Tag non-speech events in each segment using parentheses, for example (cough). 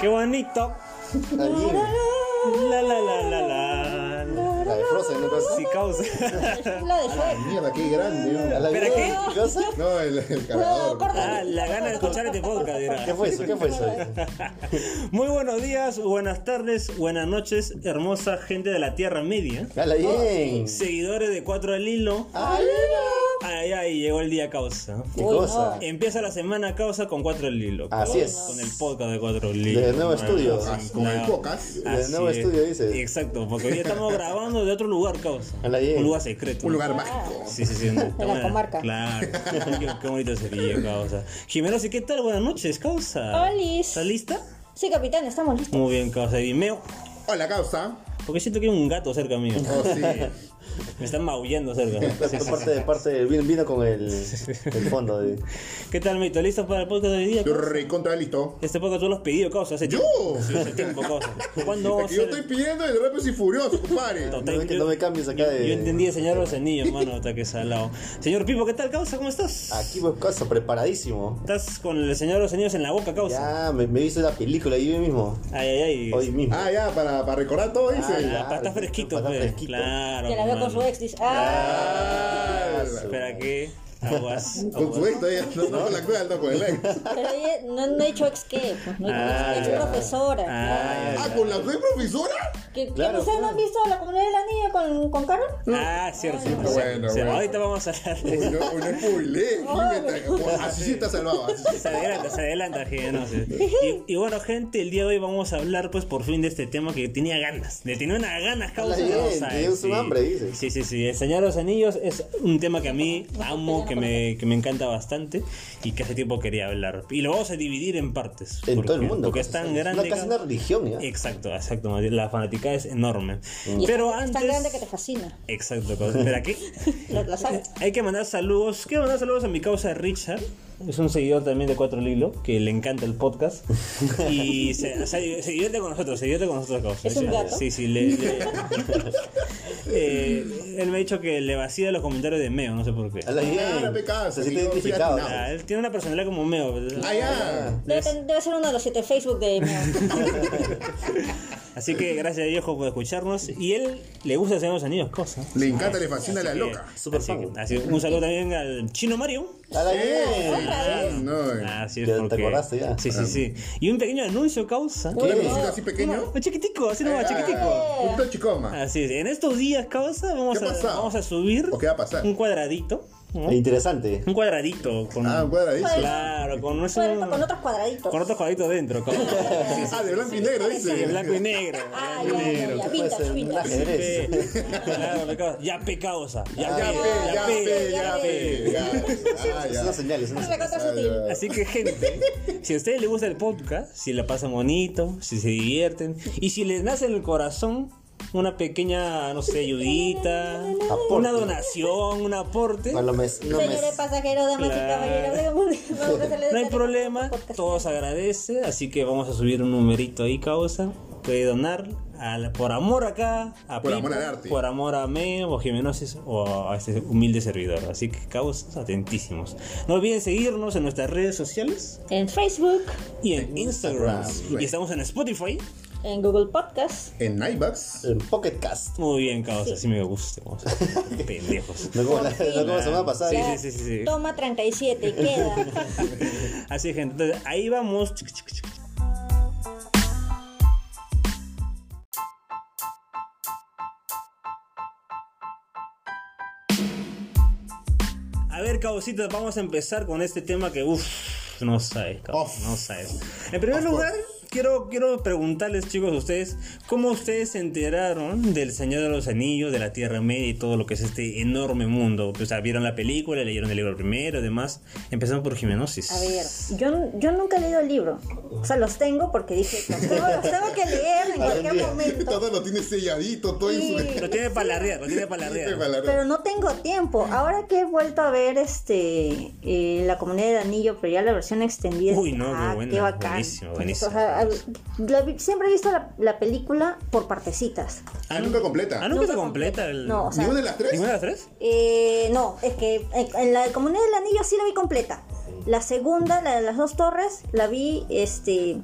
Qué bonito. Allí, La la la la la. la de Frozen, ¿no? Sí, causa. (laughs) La de Shrek. Mierda, qué grande. ¿no? ¿A la ¿Pero qué? No, el, el No, cargador. corta. Ah, la gana de escuchar este podcast, dirá. ¿Qué fue eso? ¿Qué fue eso? (laughs) Muy buenos días, buenas tardes, buenas noches, hermosa gente de la Tierra Media. ¡Hala bien! Seguidores de Cuatro al Hilo. ¡Ay, Ay, ay, llegó el día causa. ¿Qué Uy, cosa? Empieza la semana causa con Cuatro al Hilo. Así es. Con el podcast de Cuatro al Hilo. Del nuevo estudio. Con el pocas. Del Así nuevo es. estudio, dice. Exacto, porque hoy estamos grabando de otro lugar, causa. Un lugar secreto. Un lugar mágico. Sí, sí, sí. no, (laughs) la comarca. Claro. (laughs) qué, bonito sería, causa. Jimenosi, ¿qué tal? Buenas noches, causa. Olis. ¿Estás lista? Sí, capitán, estamos listos. Muy bien, causa. Y Meo, Hola, causa. porque siento que hay un gato cerca mío. Oh, sí. (laughs) Me están maullando cerca. (laughs) Sí, sí, Parte de parte vino, vino con el, el fondo de. ¿Qué tal, Mito? ¿Listo para el podcast de hoy día? Yo causa? recontra listo. Este podcast tú lo has pedido, causa, hace ¿Yo? tiempo. Sí, hace tiempo, causa. (laughs) ¿Cuándo yo hacer? estoy pidiendo el rápido y furioso, compadre. No, No, que no me cambies acá Yo, de. yo entendí el señor los anillos, mano, hasta que salado. Señor Pipo, ¿qué tal, causa? ¿Cómo estás? Aquí, pues, cosa, preparadísimo. Estás con el señor los anillos en la boca, causa. Ya, me, me hice la película yo mismo. Ay, ay, ay. Hoy mismo. Ah, ya, para, para recordar todo, dice. Ah, ya. para estar fresquito, Para estar fresquito. Claro. Con su ex, dice. Ah, Ah, Espera, ¿qué? Aguas. Con su aguas. ex todavía, no, no con la actual, no con el ex. pero ella no, no he dicho ex qué, pues, no Ah, ex, ya. ex profesora. Ah, Ah, con la actual profesora. ¿Que, que Claro, ustedes no han visto la comunidad de la niña con, con Carol? Ah, cierto. cierto, Bueno, cierto. bueno. Ahorita vamos a hablar. Uy, no, uy, no spoilé. Así sí está salvado. Se adelanta, se adelanta, gente, no sé. Y, y bueno, gente, el día de hoy vamos a hablar, pues, por fin de este tema que tenía ganas. Le tenía unas ganas, causa. No tienes un hambre, dice. Sí, sí, sí. El Señor de los Anillos es un tema que a mí amo, que me, que me encanta bastante y que hace tiempo quería hablar. Y lo vamos a dividir en partes. En porque- todo el mundo. Porque es tan grande. Una, casi una religión, ¿ya? Exacto, exacto. La fanática es enorme. Y Pero es antes. tan grande que te fascina. Exacto. Pero aquí. La, (laughs) la saga. Hay que mandar saludos. Quiero mandar saludos a mi causa Richard. Es un seguidor también de Cuatro Lilo, que le encanta el podcast. (laughs) Y se, se- se divierte con nosotros, se divierte con nosotros. ¿Es un gato? Sí, sí, le, le- (laughs) Eh, él me ha dicho que le vacía los comentarios de Meo, no sé por qué. Habla bien. Claro, pecado, Se siente identificado. Ah, él tiene una personalidad como Meo. Ah, ya. Debe, debe ser uno de los siete Facebook de (laughs) Así que gracias a Dios por escucharnos. Y él le gusta hacer los anillos, cosa. Le encanta, le fascina la Así loca. que- Súper así fan. que- así, un saludo también al chino Mario. Eh, bien. ah, no. Ah, sí, es Ya te porque... acordaste ya. Sí, sí, sí. Y un pequeño anuncio, causa. ¿Un limoncito así pequeño? Un chiquitico, así nomás, Ah, chiquitico. Un tochicoma. Así es. En estos días, causa, vamos, ¿Qué a, vamos a subir ¿O qué va a pasar? un cuadradito. ¿No? Interesante. Un cuadradito con. Ah, un cuadradito. Claro, con, nuestro- Bueno, con otros cuadraditos. con otros cuadritos dentro. Con, (laughs) Ah, de blanco y negro, Sí, dice. blanco y negro. Ah, blanco ya, ya, negro. ya. Vintage, vintage. Pe- Claro. Ya pe causa. Ya Ya pe, pe, ya pe, ya pe. Ya. Ah, ya. una señal, es una Es señal. recontra sutil. Así que gente, si a ustedes les gusta el podcast, si la pasan bonito, si se divierten y si les nace en el corazón una pequeña, no sé, ayudita, Aporte. una donación, un aporte, Bueno, me, no me, Señores pasajeros, damas y Claro. caballeros, (laughs) no hay problema, todos agradece, así que vamos a subir un numerito ahí, causa, puede donar al- por amor acá, a Por Pipo, amor al arte. por amor a Meo o Jimenosis o a este humilde servidor, así que causas atentísimos. No olviden seguirnos en nuestras redes sociales. En Facebook, y en Instagram. Instagram. Y estamos en Spotify. En Google Podcast. En iBucks. En Pocket Cast. Muy bien, causa, así me gusta. Vamos (laughs) pendejos. No como la, no como la semana pasada. Sí, sí, sí, sí. Toma 37 y (laughs) queda. Así, gente. Entonces, ahí vamos. Chic, chic, chic. A ver, cabositos, vamos a empezar con este tema que, uff, no sabes, cabrón, Uf. no sabes. En primer Of lugar, quiero, quiero preguntarles, chicos, a ustedes, ¿cómo ustedes se enteraron del Señor de los Anillos, de la Tierra Media y todo lo que es este enorme mundo? O sea, vieron la película, leyeron el libro primero, además. Empezamos por Jimenosis. A ver, yo, yo nunca he leído el libro. O sea, los tengo porque dije, los tengo, los tengo (laughs) que leer en cualquier momento. Todo lo tiene selladito, todo en su. Lo tiene para lo tiene para. Pero no tengo tiempo. Ahora que he vuelto a ver este eh, la comunidad del anillo, pero ya la versión extendida. Uy, no, qué ah, buena, qué bacán. buenísimo, buenísimo. O sea, la siempre he visto la, la película por partecitas. Ah, nunca completa. Ah, nunca Nunca se completa el. No, o sea, ¿Ninguna de las tres? ¿Ninguna de las tres? Eh, no, es que en, en la comunidad del anillo sí la vi completa. La segunda, la de las dos torres, la vi este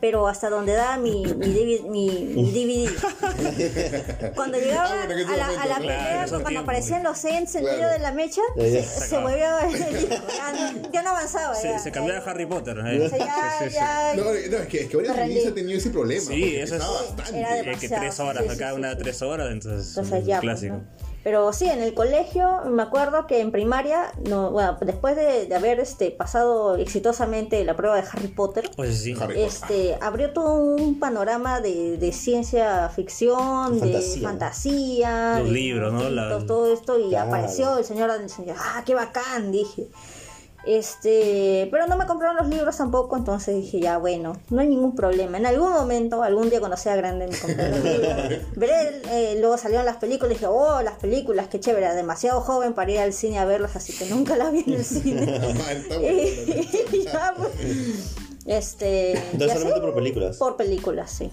pero hasta donde da mi, mi, DVD, mi, mi DVD. Cuando llegaba Ah, a la, a la esos cuando aparecían los ends en Claro. medio de la mecha, se, se disco, ya, (laughs) ya no avanzaba. Se, ya, se cambiaba a Harry Potter. ¿eh? o sea, ya, Sí, sí, sí. ya- No, no, es que, es que. Feliz ha tenido ese problema. Sí, eso es- bastante. Era Eh, que tres horas, sí, sí, acá sí, una sí. tres horas, entonces, Entonces es ya, un pues, clásico. ¿no? Pero sí, en el colegio me acuerdo que en primaria, no, bueno, después de, de haber este, pasado exitosamente la prueba de Harry Potter, Pues sí. Harry Potter. este, abrió todo un panorama de, de ciencia ficción, de Fantasía. Los de libros, ¿no? La- monstruitos, todo esto, y Claro. apareció el señor del señor, ah, qué bacán, dije. Este, pero no me compraron los libros tampoco, entonces dije, ya bueno, no hay ningún problema. En algún momento, algún día cuando sea grande, me compré los libros. (laughs) Veré, eh, luego salieron las películas y dije, oh, las películas, qué chévere, demasiado joven para ir al cine a verlas, así que nunca las vi en el cine. (laughs) Ah, está bueno. Y (laughs) ya, pues, este, y solamente por películas. Por películas, sí.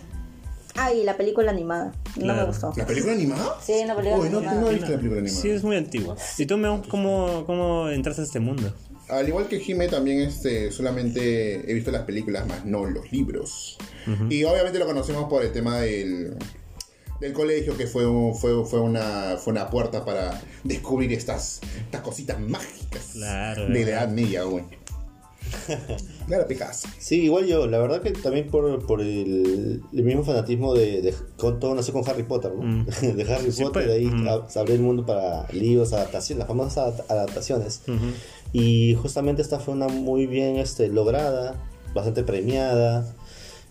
Ah, y la película animada, no me gustó. ¿La película animada? Sí, una película Uy, no, animada. no he visto la película animada. Sí, es muy antigua. ¿Y tú, cómo, cómo entraste a este mundo? Al igual que Jime, también este, solamente he visto las películas, más no los libros. Y obviamente lo conocemos por el tema del, del colegio, que fue, un- fue, fue, una, fue una puerta para descubrir estas, estas cositas mágicas Claro, de la. Edad Media, güey. (laughs) Claro, Picasso. Sí, igual yo, la verdad que también por, por el, el mismo fanatismo de, de- con, todo nació con Harry Potter, ¿no? (laughs) De Harry Sí, Potter, pues. de ahí Mm. a- abrió el mundo para libros, adaptaciones, las famosas adap- adaptaciones. Y justamente esta fue una muy bien este, lograda, bastante premiada.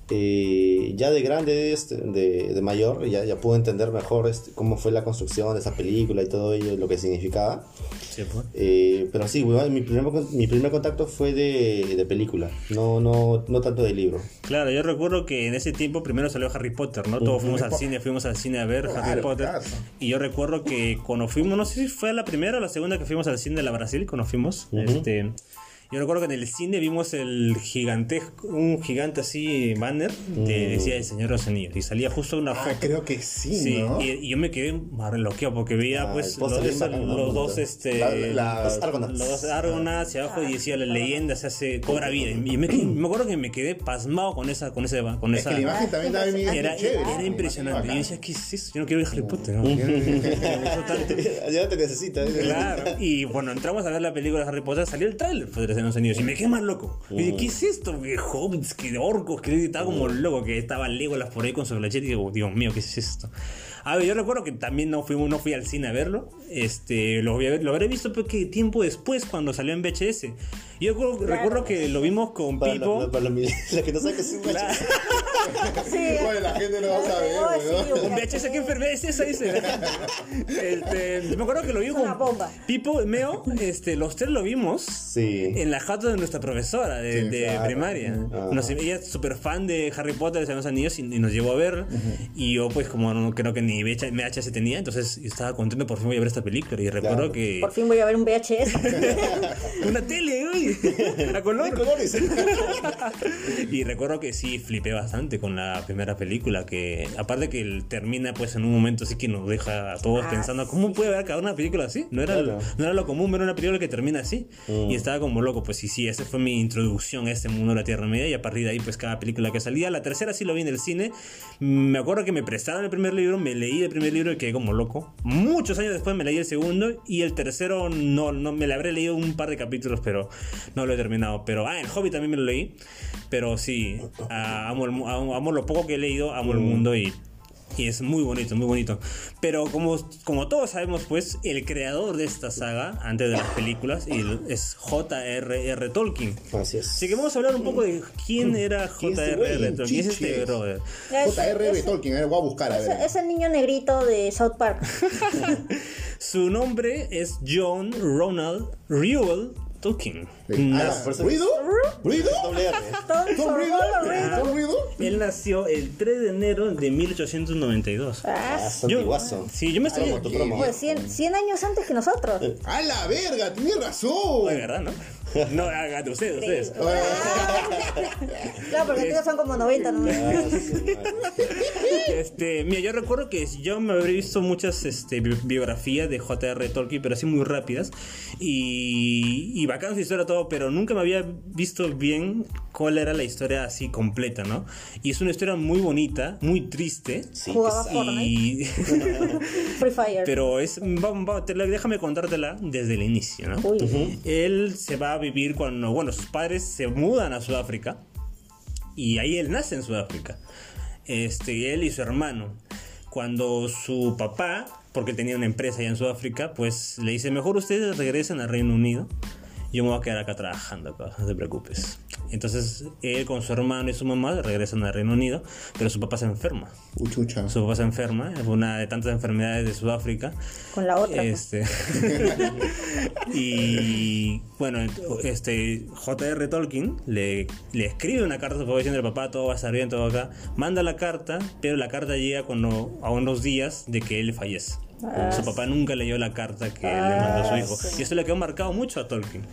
Eh, ya de grande, este, de, de mayor, ya, ya pude entender mejor este, cómo fue la construcción de esa película y todo ello, lo que significaba. Sí, pues. Eh, pero sí, igual, mi, primer, mi primer contacto fue de, de película, no, no, no tanto de libro. Claro, yo recuerdo que en ese tiempo primero salió Harry Potter, ¿no? Todos fuimos al cine, fuimos al cine a ver Harry Claro, Potter. claro. Y yo recuerdo que cuando fuimos, no sé si fue la primera o la segunda que fuimos al cine de la Brasil, cuando fuimos, este... Yo recuerdo que en el cine vimos el gigantesco, un gigante así banner que decía el Señor de los Anillos y salía justo una Ah, foto. creo que sí, Sí, ¿no? y, y yo me quedé marloqueado porque veía Ah, pues los, bacán, ¿no? los dos este La- la- Los Argonauts. los dos Argonauts y abajo decía la leyenda se hace cobra vida y me, quedé- (clears throat) me acuerdo que me quedé pasmado con esa con ese con Es esa que la imagen también estaba bien era, bien chévere. era ¿no? impresionante. Y yo decía, ¿qué es eso? Yo no quiero ver Harry Potter. ¿no? (laughs) Ya te necesitas. Claro, y bueno, entramos a ver la película de Harry Potter, salió el tráiler de los Señor Unidos y me quedé más loco. Y dije, ¿qué es esto? ¿Qué hobbits? ¿Qué orcos? Que estaba como loco, que estaba Legolas por ahí con su flecheta y digo, Dios mío, ¿qué es esto? A ver, yo recuerdo que también no fui, no fui al cine a verlo. Este, lo, voy a ver- lo habré visto porque tiempo después cuando salió en VHS. Yo recuerdo, recuerdo que lo vimos con Para, Pipo. la, para la, (laughs) la que no sabe que es un macho. Claro. (laughs) Sí, Oye, la gente no va a saber, Ay, sí. Un VHS, ¿qué enfermedad es esa? Dice. (laughs) Este, me acuerdo que lo vi Es con bomba. Pipo, Meo, este, los tres lo vimos Sí. en la jato de nuestra profesora de, Sí, de claro. primaria. Ajá. Nos- ella es súper fan de Harry Potter, de los Anillos, y, y nos llevó a ver. Y yo, pues, como no creo que ni VHS tenía, entonces estaba contento, por fin voy a ver esta película. Y recuerdo Claro. que. por fin voy a ver un VHS. Una tele, (laughs) a color. colores. (laughs) y recuerdo que sí, flipé bastante con la primera película, que aparte que termina pues en un momento así que nos deja a todos Ah, pensando, ¿cómo puede haber cada una película así? No era, Claro. no era lo común ver una película que termina así. Y estaba como loco, pues sí, sí, esa fue mi introducción a este mundo de la Tierra Media y a partir de ahí pues cada película que salía, la tercera sí lo vi en el cine, me acuerdo que me prestaron el primer libro, me leí el primer libro y quedé como loco. Muchos años después me leí el segundo y el tercero no, no me le habré leído un par de capítulos, pero no lo he terminado. Pero, ah, el Hobbit también me lo leí. Pero sí, ah, amo, el amo, amo lo poco que he leído, amo el mundo y, y es muy bonito, muy bonito. Pero como, como todos sabemos, pues, el creador de esta saga, antes de las películas, es J.R.R. Tolkien. Así es. Así que vamos a hablar un poco de quién era ¿Quién es este J.R.R. Tolkien. ¿Quién es este brother? J.R.R. Tolkien, a ver, voy a buscar, a es- ver. es el niño negrito de South Park. (laughs) Su nombre es John Ronald Reuel Tolkien. Ah, ¿Ruido? ¿Ruido? Doble R. Tom ¿Tom Riddle? Riddle. ¿Tom Riddle? Él nació el 3 de enero de 1892. Ah, Ah, antiguazo. Sí, yo me estoy... Promo. pues 100, 100 años antes que nosotros. ¡A la verga! ¡Tienes razón! De verdad, ¿no? No, hagan ustedes, ustedes. Claro, (laughs) porque estos son como 90, ¿no? Ah. Este, mira, yo recuerdo que yo me habría visto muchas este, bi- biografías de J.R. Tolkien, pero así muy rápidas. Y, y bacán su historia todo, pero nunca me había visto bien cuál era la historia así completa, ¿no? Y es una historia muy bonita, muy triste. Sí, Jugaba. Y, (laughs) Free Fire. pero es, va- va- te la- déjame contártela desde el inicio, ¿no? Uy. Él se va a vivir cuando, bueno, sus padres se mudan a Sudáfrica y ahí él nace en Sudáfrica. Este, él y su hermano. Cuando su papá, porque tenía una empresa allá en Sudáfrica, pues le dice, mejor ustedes regresen al Reino Unido. Yo me voy a quedar acá trabajando, acá, no te preocupes. Entonces, él con su hermano y su mamá regresan al Reino Unido, pero su papá se enferma. Uchucha. Su papá se enferma, es una de tantas enfermedades de Sudáfrica. Con la otra. pues. Este. (laughs) y bueno, este J.R. Tolkien le, le escribe una carta a su papá diciendo papá todo va a estar bien, todo acá. Manda la carta, pero la carta llega cuando, a unos días de que él fallece. Su papá nunca leyó la carta que le mandó a su hijo. Y eso le quedó marcado mucho a Tolkien.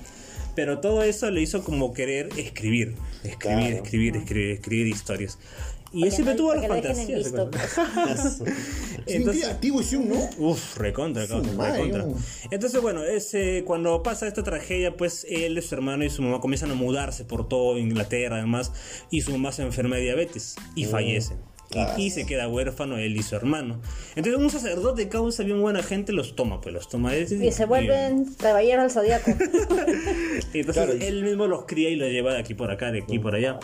Pero todo eso le hizo como querer escribir, escribir, Claro. escribir, escribir, escribir historias. Y él siempre no- tuvo para la que lo dejen en fantasía. visto, pues. (laughs) (laughs) Sí, Entonces- creativo ese un, ¿no? Uf, recontra, madre, recontra. Entonces, bueno, ese, cuando pasa esta tragedia, pues él, su hermano y su mamá comienzan a mudarse por todo Inglaterra, además, y su mamá se enferma de diabetes y fallece. Y, Ah. y se queda huérfano él y su hermano. Entonces, un sacerdote causa bien buena gente los toma, pues los toma. Y se vuelven caballeros al zodiaco. (laughs) Y entonces Claro, y- él mismo los cría y los lleva de aquí por acá, de aquí por allá.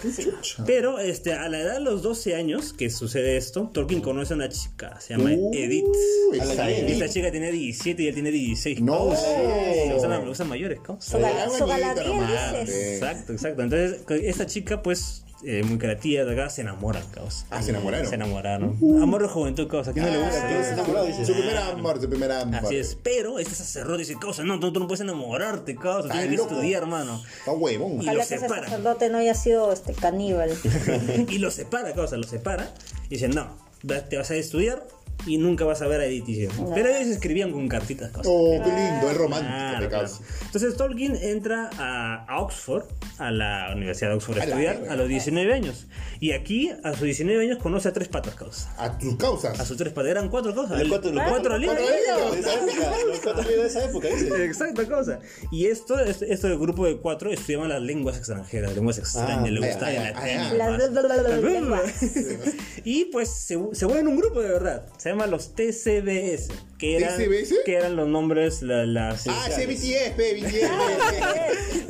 Pero este, a la edad de los 12 años que sucede esto, Tolkien conoce a una chica, se llama Uh, Edith. excelente. Esta chica tiene 17 y él tiene 16. No. causa. Se usan, me gustan mayores, Ah, dices. eh. Exacto, exacto. Entonces, esta chica, pues, eh, muy creativa, de acá, se enamoran, causa. Ah, se enamoraron. Se enamoraron. Amor de juventud, causa. ¿A quién no le gusta? ¿quién se enamoró? Dice. Su primer amor, su primer amor. Así es, pero este sacerdote dice, causa, no, tú, tú no puedes enamorarte, causa, tienes que loco. estudiar, hermano. Está huevón. Y lo que ese separa. sacerdote no haya sido este caníbal. (laughs) y lo separa, causa, lo separa. Y dice, no, te vas a estudiar y nunca vas a ver a Edith. y dice, Pero ellos escribían con cartitas, causa. Oh, qué lindo, es romántico, Claro, me claro. causa. Entonces Tolkien entra a, a Oxford, a la Universidad de Oxford a A la estudiar a los 19 años. Y aquí, a sus 19 años, conoce a tres patas, causa. A tus causas. A sus tres patas, eran cuatro cosas. Los cuatro- los cuatro libros. los cuatro libros de esa época, dice. Exacta cosa. Y esto, este, este grupo de cuatro estudiaban las lenguas extranjeras, lenguas extrañas, Ah, le gustaba (laughs) lenguas. y pues se, se vuelven un grupo de verdad. Se llama los TCBS. Que eran, ¿TCBS? Que eran los nombres, la- las, Ah, BTS.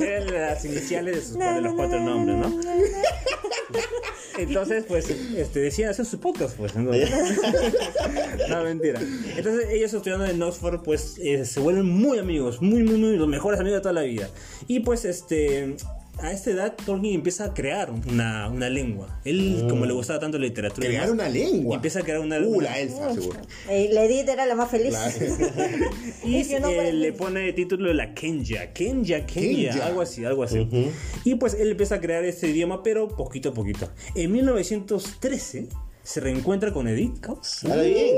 (laughs) eran las iniciales de, sus, de los cuatro nombres, ¿no? (laughs) Entonces, pues, este, decían hacer su podcast, pues. ¿no? (laughs) no, mentira. Entonces, ellos estudiando en Oxford, pues, eh, se vuelven muy amigos, muy, muy, muy, los mejores amigos de toda la vida. Y pues, este, a esta edad, Tolkien empieza a crear una, una lengua. Él, como le gustaba tanto la literatura, y Crear una lengua. Empieza a crear una Uh, una- la elfa, seguro. Y la Edith era la más feliz. (laughs) (laughs) Y Es que no eh, le pone de título de la Kenya. Kenya, Kenya, Kenya. algo así, algo así. Y pues él empieza a crear este idioma, pero poquito a poquito. En 1913 se reencuentra con Edith, caos. Ahora bien.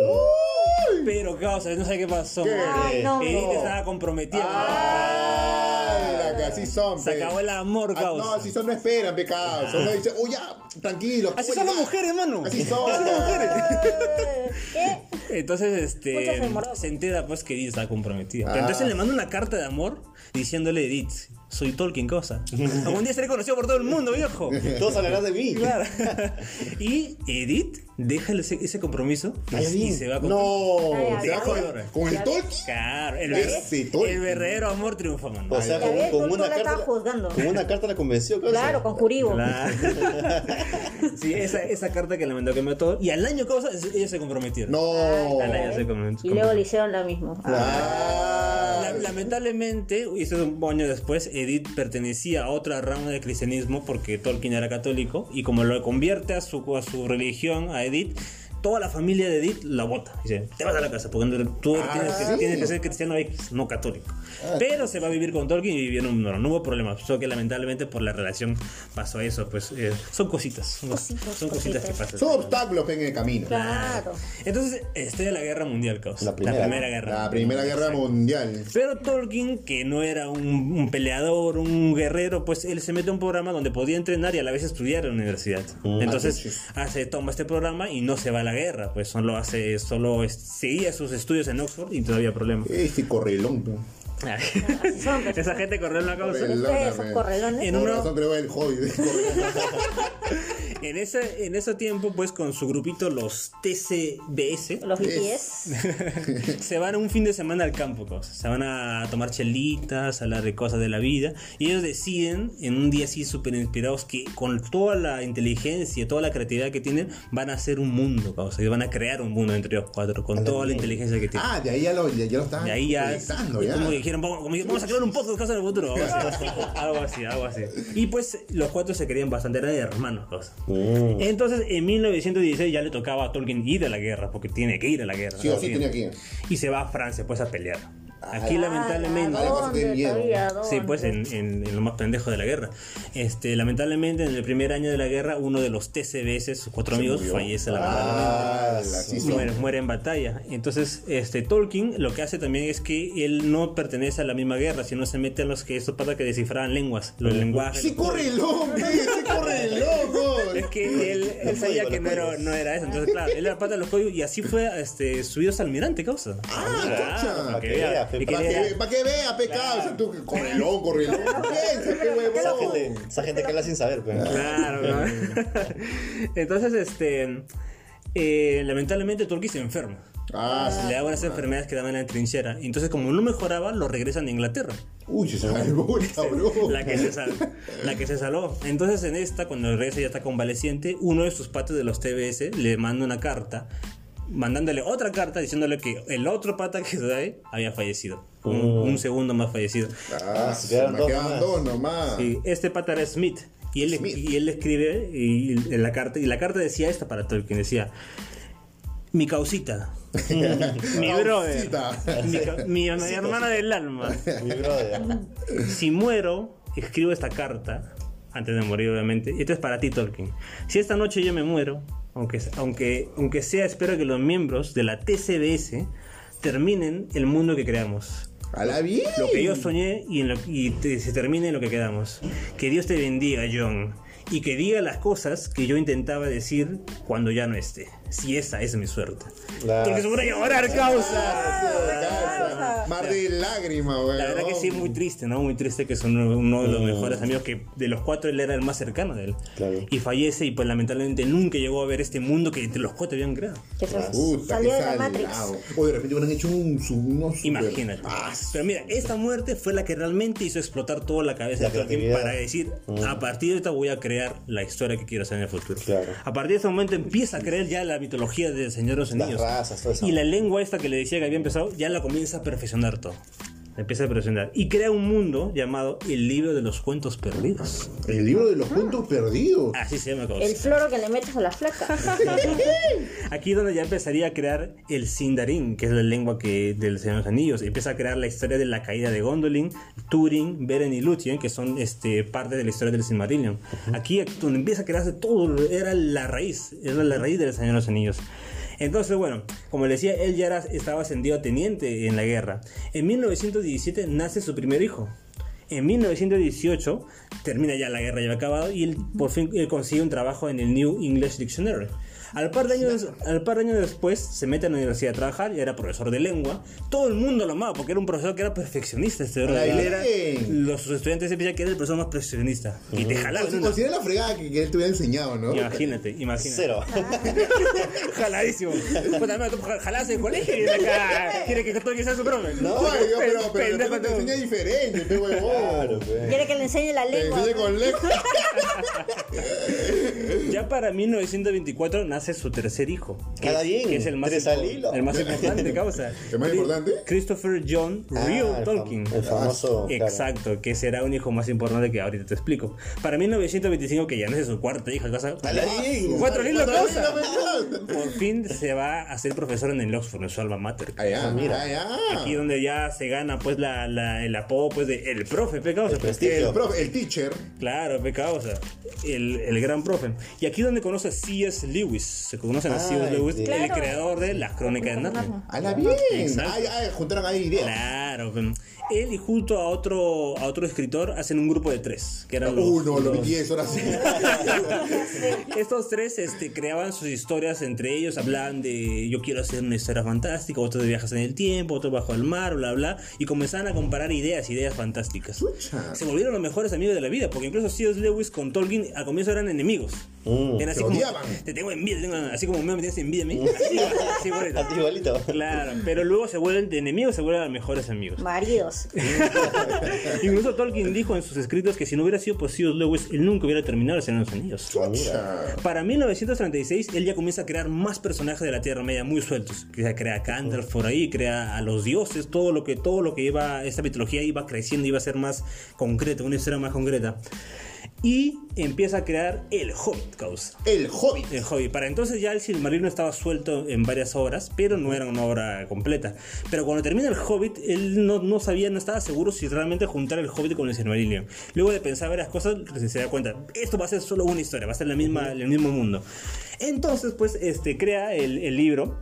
Pero, caos, no sé qué pasó. Ay, no. Edith estaba comprometida. Ay, la que así son, Se pe. acabó el amor, Ah, caos. No, así son, no esperan, pecado. Uno dice, oh, ya, tranquilo. Así ¿cómo son las mujeres, mano. Así son. ¿Qué? Entonces, este, se entera pues que Edith está comprometida. Pero Ah. entonces le manda una carta de amor diciéndole, Edith, soy Tolkien, cosa. Algún día seré conocido por todo el mundo, viejo. (laughs) Todos hablarán de mí. Claro. (laughs) y Edith deja ese, ese compromiso Ay, y se va con No, Ay, ¿te vas ay, con, con el Ya Tolkien? Claro, el, Ese el verdadero amor triunfa, mano. O sea, con, con una carta. Con una carta la convenció, causa. Claro, con Juribo. Claro. sí, esa, esa carta que le mandó que mató. Y al año, cosa, ellos se comprometieron. No. Al año se Y luego le hicieron la misma. Ah. La- lamentablemente, y es un año después, Edith pertenecía a otra rama del cristianismo porque Tolkien era católico y como lo convierte a su, a su religión, a Edith, Reddit toda la familia de Edith la vota. Dice, te vas a la casa, porque tú Ah, tienes, que, ¿sí? tienes que ser cristiano X, no católico. Pero se va a vivir con Tolkien y vivieron, no, no hubo problema. Solo que lamentablemente por la relación pasó eso, pues eh, son cositas. Son, Cositas, son cositas que pasan. Son obstáculos en el camino. Claro. Entonces, estalla la guerra mundial, caos. La primera. guerra. La Primera Guerra Mundial. Pero Tolkien, que no era un, un peleador, un guerrero, pues él se mete a un programa donde podía entrenar y a la vez estudiar en la universidad. Entonces hace, toma este programa y no se va a la guerra, pues solo hace, solo seguía sus estudios en Oxford y todavía problema. Este correlón. pe. Son, pues. Esa gente corrió en la causa. En uno- razón creo el hobbit. (laughs) En ese, en ese tiempo, pues con su grupito, los TCBS, Los BTS. (laughs) se van un fin de semana al campo, cosas. Se van a tomar chelitas, a hablar de cosas de la vida. Y ellos deciden, en un día así súper inspirados, que con toda la inteligencia y toda la creatividad que tienen, van a hacer un mundo, causa. Y van a crear un mundo entre ellos cuatro, con toda la inteligencia que tienen. Ah, de ahí ya lo, ya, ya lo estaban De ahí ya, ya. como que dijeron, vamos, como vamos a crear un podcast en el futuro. Algo así, algo así, algo así. Y pues los cuatro se querían bastante, eran hermanos. causa. Mm. Entonces, en 1916 ya le tocaba a Tolkien ir a la guerra, porque tiene que ir a la guerra. Sí sí tenía que ir. Y se va a Francia, pues, a pelear. Aquí, Ah, lamentablemente... Sí, pues en, en- en lo más pendejo de la guerra. Este, lamentablemente, en el primer año de la guerra, uno de los TCBS, sus cuatro amigos, murió. fallece lamentablemente. Ah, la sí son. Muere, muere en batalla. Entonces, este Tolkien lo que hace también es que él no pertenece a la misma guerra, sino se mete a los que estos patas que descifraban lenguas, los lenguajes. Sí corre el loco, sí corre el loco. Es que él, él sabía que no era, no era eso. Entonces, claro, él era pata de los códigos y así fue este, subido almirante, causa. Ah, chucha. para que que vea. Para que, pa' que vea, pecado. O sea, tú, correlón, correlón. (laughs) Piensa, qué Esa huevón. gente, esa gente que habla sin saber, pues. Claro, ¿no? (laughs) Entonces, este. eh, lamentablemente, Tolkien se enferma. Ah, sí. Le da unas enfermedades que daban en la trinchera. Entonces, como no mejoraba, lo regresan a Inglaterra. Uy, se salvó (laughs) cabrón. La que, se sal- la que se salvó. Entonces, en esta, cuando regresa ya está convaleciente, uno de sus patas de los TBS le manda una carta, mandándole otra carta diciéndole que el otro pata que está ahí había fallecido. Un, un segundo más fallecido. Ah, se quedaron me dos quedan nomás. dos nomás. Y este pata era Smith. Y él, Smith. y él escribe y, en la carta, y la carta decía esta para Tolkien, decía, mi causita, (laughs) mi brother, mi, ca- mi hermana del alma, Mi brother. si muero, escribo esta carta, antes de morir obviamente, y esto es para ti Tolkien. Si esta noche yo me muero, aunque, aunque, aunque sea espero que los miembros de la TCBS terminen el mundo que creamos. A la bien. Lo que yo soñé y, en lo- y te- se termine en lo que quedamos. Que Dios te bendiga, John. Y que diga las cosas que yo intentaba decir cuando ya no esté. Si esa es mi suerte. La- Porque se pone a llorar, causa. Mar de lágrimas, güey. La verdad que sí, muy triste, ¿no? Muy triste que son uno de los mejores amigos que de los cuatro él era el más cercano de él. Claro. Y fallece y pues lamentablemente nunca llegó a ver este mundo que entre los cuatro habían creado. Que salió de la Matrix. O de repente hubieran hecho un, unos Imagínate. Pero mira, esta muerte fue la que realmente hizo explotar toda la cabeza La de para decir, a partir de esta voy a crear la historia que quiero hacer en el futuro. Claro. A partir de ese momento empieza a creer ya la mitología de los Las Anillos. razas, todo eso. Y la lengua esta que le decía que había empezado, ya la comienza a perfeccionar todo. Empieza a perfeccionar. Y crea un mundo llamado el libro de los cuentos perdidos. El libro de los cuentos perdidos. Así se llama. cosa. El floro que le metes a la flaca. (laughs) Aquí es donde ya empezaría a crear el Sindarin, que es la lengua que del Señor de los Anillos. Empieza a crear la historia de la caída de Gondolin, Turing, Beren y Lúthien, que son este, parte de la historia del Silmarillion. Aquí es donde empieza a crearse todo, era la raíz, era la raíz del Señor de los Anillos. Entonces, bueno, como le decía, él ya estaba ascendido a teniente en la guerra. En 1917 nace su primer hijo. En 1918 termina ya la guerra, ya había acabado, y por fin él consigue un trabajo en el New English Dictionary. Al par, de años, al par de años después se mete a la universidad a trabajar y era profesor de lengua. Todo el mundo lo amaba porque era un profesor que era perfeccionista. Este era- los estudiantes decían que era el profesor más perfeccionista. Y te jalaba. Si en una- considera la fregada que, que él te hubiera enseñado, ¿no? Imagínate, imagínate. Cero. (laughs) Jaladísimo. Tú jaladas en el colegio y de acá quiere que todo que sea su profe. No, yo, pero, pero repente te enseña diferente, te huevón. Claro, pues. Quiere que le enseñe la lengua. con. (laughs) Ya para 1924 nace nace su tercer hijo. Que, Cada bien, que es el más, tres al impor- hilo. el más importante, (laughs) causa. ¿El más importante? Christopher John Ah, fam- Tolkien. El famoso. claro. Exacto, que será un hijo más importante que ahorita te explico. Para 1925, que ya nace su cuarta hija, cosa. Cada bien. Cuatro hilos, Cuatro cosa. hilos, Por fin se va a ser profesor en el Oxford, en su alma mater. Allá, Ah, mira. allá. Aquí donde ya se gana pues la, la- el apodo pues de el profe, pecado. El. El profe, el teacher. Claro, sea, el, el gran profe. Y aquí donde conoce a C.S. Lewis. Se conocen a Ah. Lewis, el Claro. creador de las crónicas de Narnia. A la bien. Exacto. Ay, ay, juntaron ahí ideas. Claro, él y junto a otro, a otro escritor hacen un grupo de tres, que eran los, Uno, los los- 10 horas. (laughs) Estos tres este, creaban sus historias entre ellos, hablaban de yo quiero hacer una historia fantástica, otros de viajes en el tiempo, otros bajo el mar, bla, bla, y comenzaban a comparar ideas, ideas fantásticas. Se volvieron los mejores amigos de la vida, porque incluso C.S. Lewis con Tolkien al comienzo eran enemigos. Mm, así como, odiaban. te tengo envidia, te tengo- así como me tienes envidia a mí. Así, así, bonito. A ti igualito. Claro, pero luego se vuelven de enemigos, se vuelven mejores amigos. Maridos. (laughs) Incluso Tolkien dijo en sus escritos que si no hubiera sido por. Lewis, él nunca hubiera terminado El Señor de los Anillos. Para 1936, él ya comienza a crear más personajes de la Tierra Media muy sueltos. Que ya crea a Gandalf por ahí, crea a los dioses, todo lo que, todo lo que iba, esta mitología iba creciendo, iba a ser más concreta, una historia más concreta. Y empieza a crear el Hobbit, causa. El Hobbit. El Hobbit. Para entonces ya el Silmarillion estaba suelto en varias obras, pero no era una obra completa. Pero cuando termina el Hobbit, él no, no sabía, no estaba seguro si realmente juntar el Hobbit con el Silmarillion. Luego de pensar varias cosas, se da cuenta, esto va a ser solo una historia, va a ser la misma, el mismo mundo. Entonces, pues, este, crea el, el libro.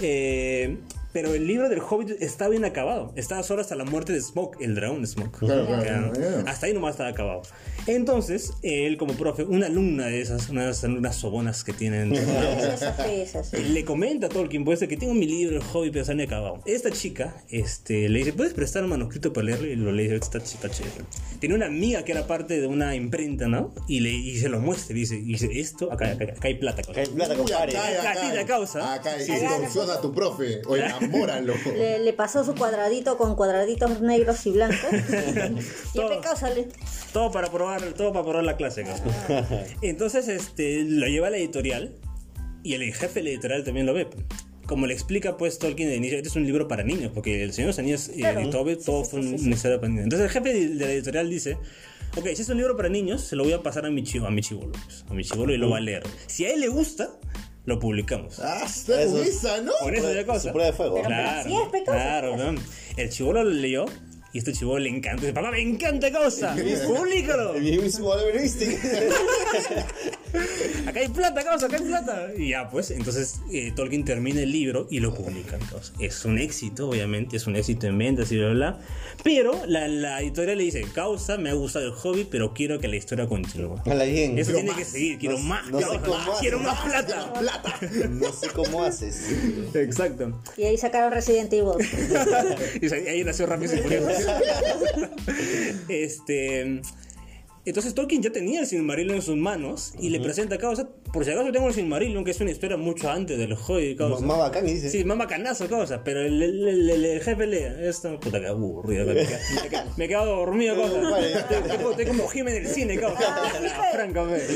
eh, pero el libro del Hobbit estaba bien acabado. Estaba solo hasta la muerte de Smoke, el dragón de Smoke. Claro, claro, Claro. claro. Hasta ahí nomás estaba acabado. Entonces, él como profe, una alumna de esas, unas alumnas sobonas que tienen, (laughs) le comenta a Tolkien, pues, que tengo mi libro, el hobby, pero se han acabado. Esta chica este, le dice, ¿puedes prestar un manuscrito para leerlo? Y lo lee, esta chica chévere. Tiene una amiga que era parte de una imprenta, ¿no? Y, le, y se lo muestra y dice, y dice esto, acá, acá, acá hay plata. Acá hay plata, compadre. Acá, acá, causa. Acá, Sí, sí, extorsiona a tu profe. Enamóralo. Le, le pasó su cuadradito con cuadraditos negros y blancos. (laughs) y Todo. el pecado sale. Todo para probar, todo para probar la clase. ¿no? (laughs) Entonces, este, lo lleva a la editorial y el jefe de la editorial también lo ve. Como le explica pues Tolkien de inicio, este es un libro para niños, porque el Señor de los Anillos y Claro. el Hobbit, todo Sí, fue sí, una historia para niños. Entonces el jefe de de la editorial dice, ok, si es un libro para niños, se lo voy a pasar a mi chivo, a mi chivolo, pues, a mi chivolo y lo va a leer. Si a él le gusta, lo publicamos. Ah, está Eso con es- esa, ¿no? Con eso ya Su cosa. prueba de fuego. Pero- Claro, así es, pecado, claro, es. ¿no? El chivolo lo leyó y este chivolo le encanta. Dice, papá, me encanta cosa. Publícalo. (laughs) El mismísimo Oliver Instinct. Acá hay plata, causa, acá hay plata. Y ya, pues, entonces eh, Tolkien termina el libro y lo publica. causa. Es un éxito, obviamente, es un éxito en ventas y bla, bla, bla. Pero la, la editorial le dice, causa, me ha gustado el hobby, pero quiero que la historia continúe. Bien. Eso Quiero tiene más. que seguir, quiero No- más, no sé causa, cómo más, quiero más plata. (laughs) Plata. No sé cómo haces. Exacto. Y ahí sacaron Resident Evil. (laughs) y ahí nació Rápido y Furioso. (laughs) este. Entonces Tolkien ya tenía el Silmarillion en sus manos y le presenta a causa. Por si acaso tengo el Silmarillion, que es una historia mucho antes de los Hobbit, causa. Más bacán, dice. Sí, más bacanazo, causa. Pero el, el, el- el- el jefe lee. Esto, puta, que aburrido. Me quedo, me he quedado dormido, causa. Estoy- Estoy como Jiménez en el cine, causa. (laughs) Francamente.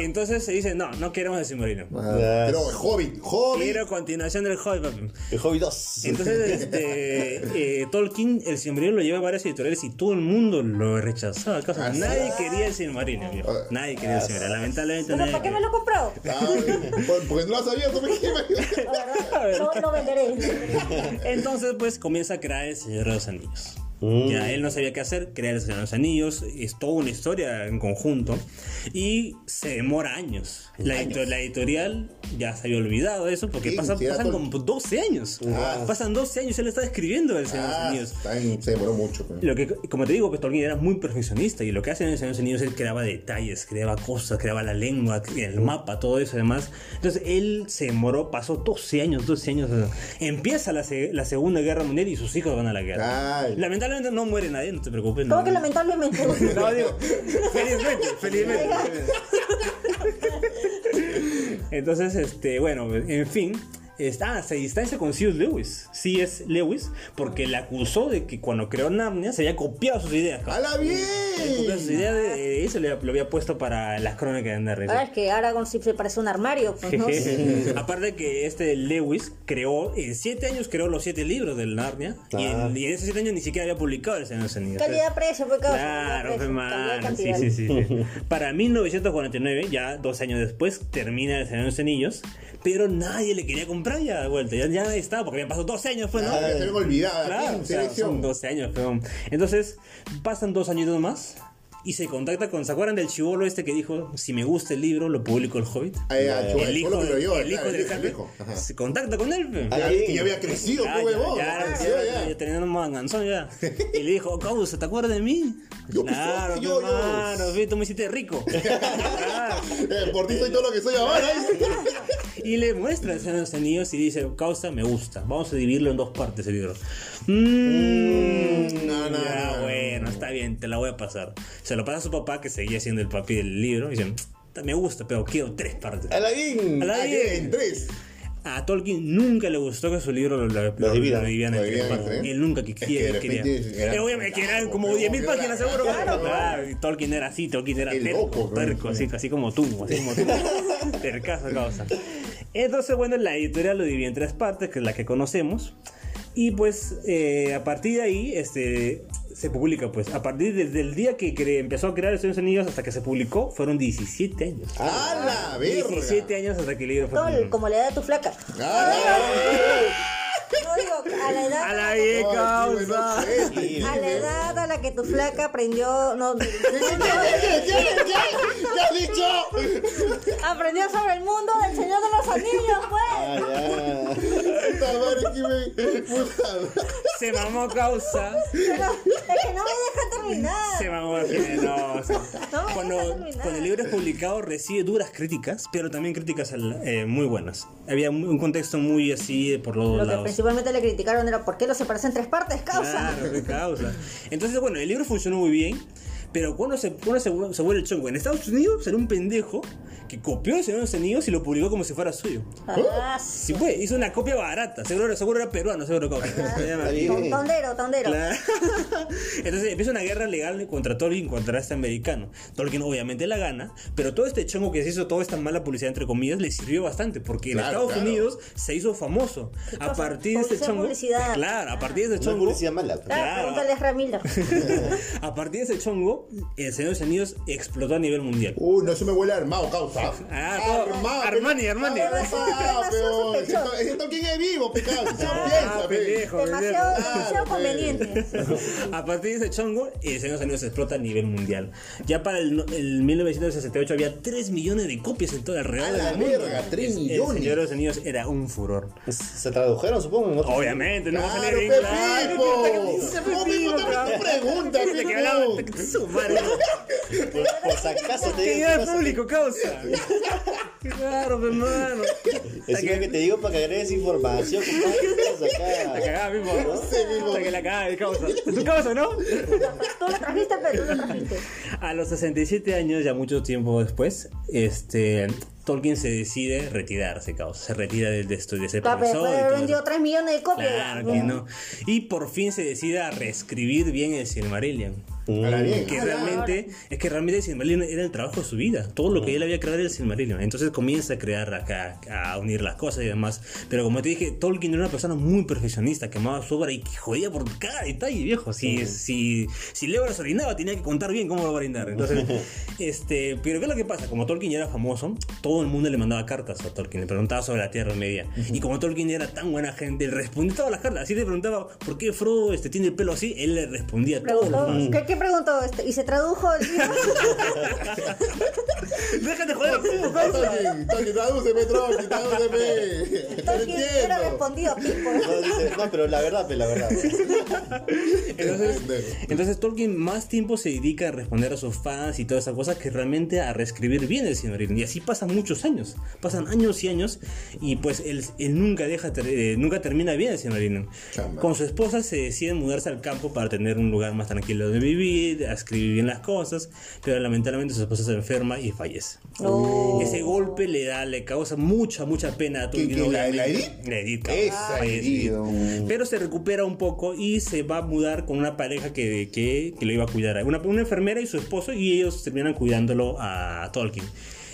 Y entonces se dice: No, no queremos el Silmarillion. Ah, Pero Hobbit, Hobbit. Quiero continuación del Hobbit, papi. El Hobby 2. Entonces, (laughs) este, eh, Tolkien, el Silmarillion lo lleva a varias editoriales y todo el mundo lo rechazaba. causa. Ah, sí. Quería el Silmarillion, viejo. Ah, Nadie quería el Silmarillion. Lamentablemente ¿Pero nadie para qué me quería. lo he comprado? Ah, por- porque no lo sabía, ¿tú me (laughs) verdad, (laughs) no lo venderé. (laughs) Entonces, pues comienza a crear el Señor de los Anillos. Mm. Ya él no sabía qué hacer, crear el Señor de los Anillos, es toda una historia en conjunto y se demora años. La, edito- la editorial ya se había olvidado de eso porque Sí, pasa- pasan como 12 años. Ah. Pasan 12 años y él está escribiendo el Señor de los Ah, Anillos. se demoró mucho. pues. Lo que, como te digo, pues Tolkien era muy perfeccionista y lo que hace en el Señor de los Anillos él creaba detalles, creaba cosas, creaba la lengua, el mapa, todo eso además. Entonces él se demoró, pasó 12 años, 12 años. empieza la, la Segunda Guerra Mundial y sus hijos van a la guerra. Ay. Lamentablemente no muere nadie, no te preocupes. ¿Cómo no. que lamentablemente? (laughs) No, digo, felizmente, (laughs) felizmente. Entonces, este, bueno, en fin, Está, se distancia con C.S. Lewis. C.S. Lewis, porque le acusó de que cuando creó Narnia se había copiado sus ideas. cabrón. ¡Hala bien! Había copiado sus ideas de eso le, lo había puesto para las crónicas de Narnia. Ahora es que Aragorn sí se parece a un armario, pues, ¿no? (laughs) Aparte que este Lewis creó, en siete años creó los siete libros del Narnia. Y, Ah. en, y en esos siete años ni siquiera había publicado el Señor de los Anillos. Calidad-precio, pues, causa, Claro, pues, man, sí, sí, sí, sí. Para 1949, ya dos años después, termina el Señor de los Anillos, pero nadie le quería comprar ya de vuelta. Ya, ya estaba, porque habían pasado 12 años, pues, ¿no? Ven olvidadas. Claro, o sea, son 12 años, pero... Entonces, pasan dos añitos más y se contacta con... ¿Se acuerdan del chivolo este que dijo, si me gusta el libro, lo publico el Hobbit? Ah, ya, chulo, el hijo, el hijo del el hijo. Se contacta con él. Ah, y ya había crecido, Ya, qué ya, huevón. ya, Ya, tenía un manganzón ya. (laughs) Y le dijo, Causa, ¿te acuerdas de mí? Yo, pues, claro, soy yo, hermano, tú me hiciste rico. Eh, por ti soy todo lo que soy ahora. Y le muestra el de los Anillos y dice, Causa, me gusta. Vamos a dividirlo en dos partes el libro. Mmm, no, no, ya, no. bueno, está bien, te la voy a pasar. Se lo pasa a su papá, que seguía siendo el papi del libro, y dice, me gusta, pero quiero tres partes. Aladín. Ala- que En tres. A Tolkien nunca le gustó que su libro lo, lo, lo- dividan. en tres partes. Él nunca que Es que quería. Eh, obviamente que eran como Claro, 10.000 claro, páginas seguro. claro, Claro, Tolkien era así, Tolkien era terco, terco, así, así como tú, así como tú. (laughs) Tercazo causa. Entonces, bueno, la editorial lo divide en tres partes, que es la que conocemos. Y pues, eh, a partir de ahí, este, se publica, pues, a partir desde el día que cre- empezó a crear el Señor de los Anillos hasta que se publicó, fueron 17 años. ¡A la verga! 17 años hasta que el libro fue publicado. como la edad de tu flaca. ¡A (laughs) No digo, a la edad. A la vieja causa. no A la edad a la que tu flaca aprendió, no, ¿Qué, has dicho? aprendió sobre el mundo del Señor de los Anillos, pues. Ah. Puta madre, que me- puta. Se mamó causa. Pero es que no me deja terminar. Se mamó generosa. No me Cuando, deja terminar. cuando el libro es publicado recibe duras críticas, pero también críticas al- eh, muy buenas. Había un un contexto muy así eh, por los Lo que lados. Principalmente le criticaron era por qué lo separase en tres partes, causa. Claro, (laughs) causa. Entonces, bueno, el libro funcionó muy bien. Pero cuando se, cuando se vuelve el chongo en Estados Unidos, era un pendejo que copió el Señor de los Anillos y lo publicó como si fuera suyo. Ah, Sí, pues, hizo una copia barata. Seguro, seguro era peruano, seguro Está bien. Tondero, tondero. Claro. (laughs) Entonces empieza una guerra legal contra Tolkien, contra este americano. Tolkien obviamente la gana, pero todo este chongo que se hizo, toda esta mala publicidad entre comillas, le sirvió bastante, porque en Claro, Estados claro. Unidos se hizo famoso. ¿Qué A partir de este chongo. publicidad. Claro, a partir de este chongo. publicidad mala. pues. Ah, Claro. (laughs) a partir de ese chongo, el Señor de los Anillos explotó a nivel mundial. Uy, no se me huele armado, causa. Ah, todo- Armani, Armani. Ah, demasiado pero sospechoso. ese Tolkien es vivo, pecado. Ah, piensa, pe. pendejo, Demasiado, conveniente. A partir de ese chongo, el Señor de los Anillos explota a nivel mundial. Ya para el, no- el 1968 había 3 millones de copias en todo alrededor A la del mundo. verga, 3 El millones. Señor de los Anillos era un furor. Se tradujeron, supongo, en otros. Obviamente, no va a Claro, salir en pe, inglés. Pipo. Claro, No, Pipo, también tu pregunta, De que Pipo. hablaba de su madre. (laughs) Por, por si acaso te Que digo. ya el ¿qué pasa? público causa. Claro, mi hermano. Encima que te digo para que agregues información, compadre. ¿qué pasa La cagada, mismo. Sí, mismo. Hasta que la cagada de causa. Tu causa, ¿no? Tú lo trajiste, pero tú lo trajiste. A los 67 años, ya mucho tiempo después, este. Tolkien se decide retirarse, causa. Se retira de, de, de ser Papi, profesor. después de eso. 3 millones de copias. Claro que no. Y por fin se decide a reescribir bien el Silmarillion. A bien. Que a realmente, es que realmente el Silmarillion era el trabajo de su vida. Todo lo que él había creado era el Silmarillion. Entonces comienza a crear acá, a unir las cosas y demás. Pero como te dije, Tolkien era una persona muy perfeccionista, que amaba su obra y que jodía por cada detalle, viejo. Si, si, si Legolas orinaba, tenía que contar bien cómo lo va a brindar. Entonces, (laughs) este, pero ¿qué es lo que pasa? Como Tolkien ya era famoso, todo el mundo le mandaba cartas a Tolkien, le preguntaba sobre la Tierra Media. Y como Tolkien era tan buena gente, él respondía todas las cartas. Así le preguntaba, ¿por qué Frodo este, tiene el pelo así? Él le respondía todo. Preguntó, ¿qué, ¿Qué preguntó? Este? ¿Y se tradujo el libro? (laughs) Déjate joder. Tolkien, Tolkien, tradúceme, Tolkien, tradúceme. No Tolkien era entiendo. respondido, Pipo. No, dice, no, pero la verdad, pe, la verdad. Entonces, Tolkien más tiempo se dedica a responder a sus fans y todas esas cosas que realmente a reescribir bien el Silmarillion. Y así pasan muchos años. Pasan años y años y pues él, él nunca deja ter- eh, nunca termina bien el. Chamba. Con su esposa se deciden mudarse al campo para tener un lugar más tranquilo de vivir escribir, a escribir bien las cosas, pero lamentablemente su esposa se enferma y fallece. Oh. Ese golpe le da, le causa mucha, mucha pena a ¿Quién, Tolkien. quién, la- la Edith? La Edith, Fallece Edith. Pero se recupera un poco y se va a mudar con una pareja que, que, que lo iba a cuidar. Una, una enfermera y su esposo, y ellos terminan cuidándolo a Tolkien.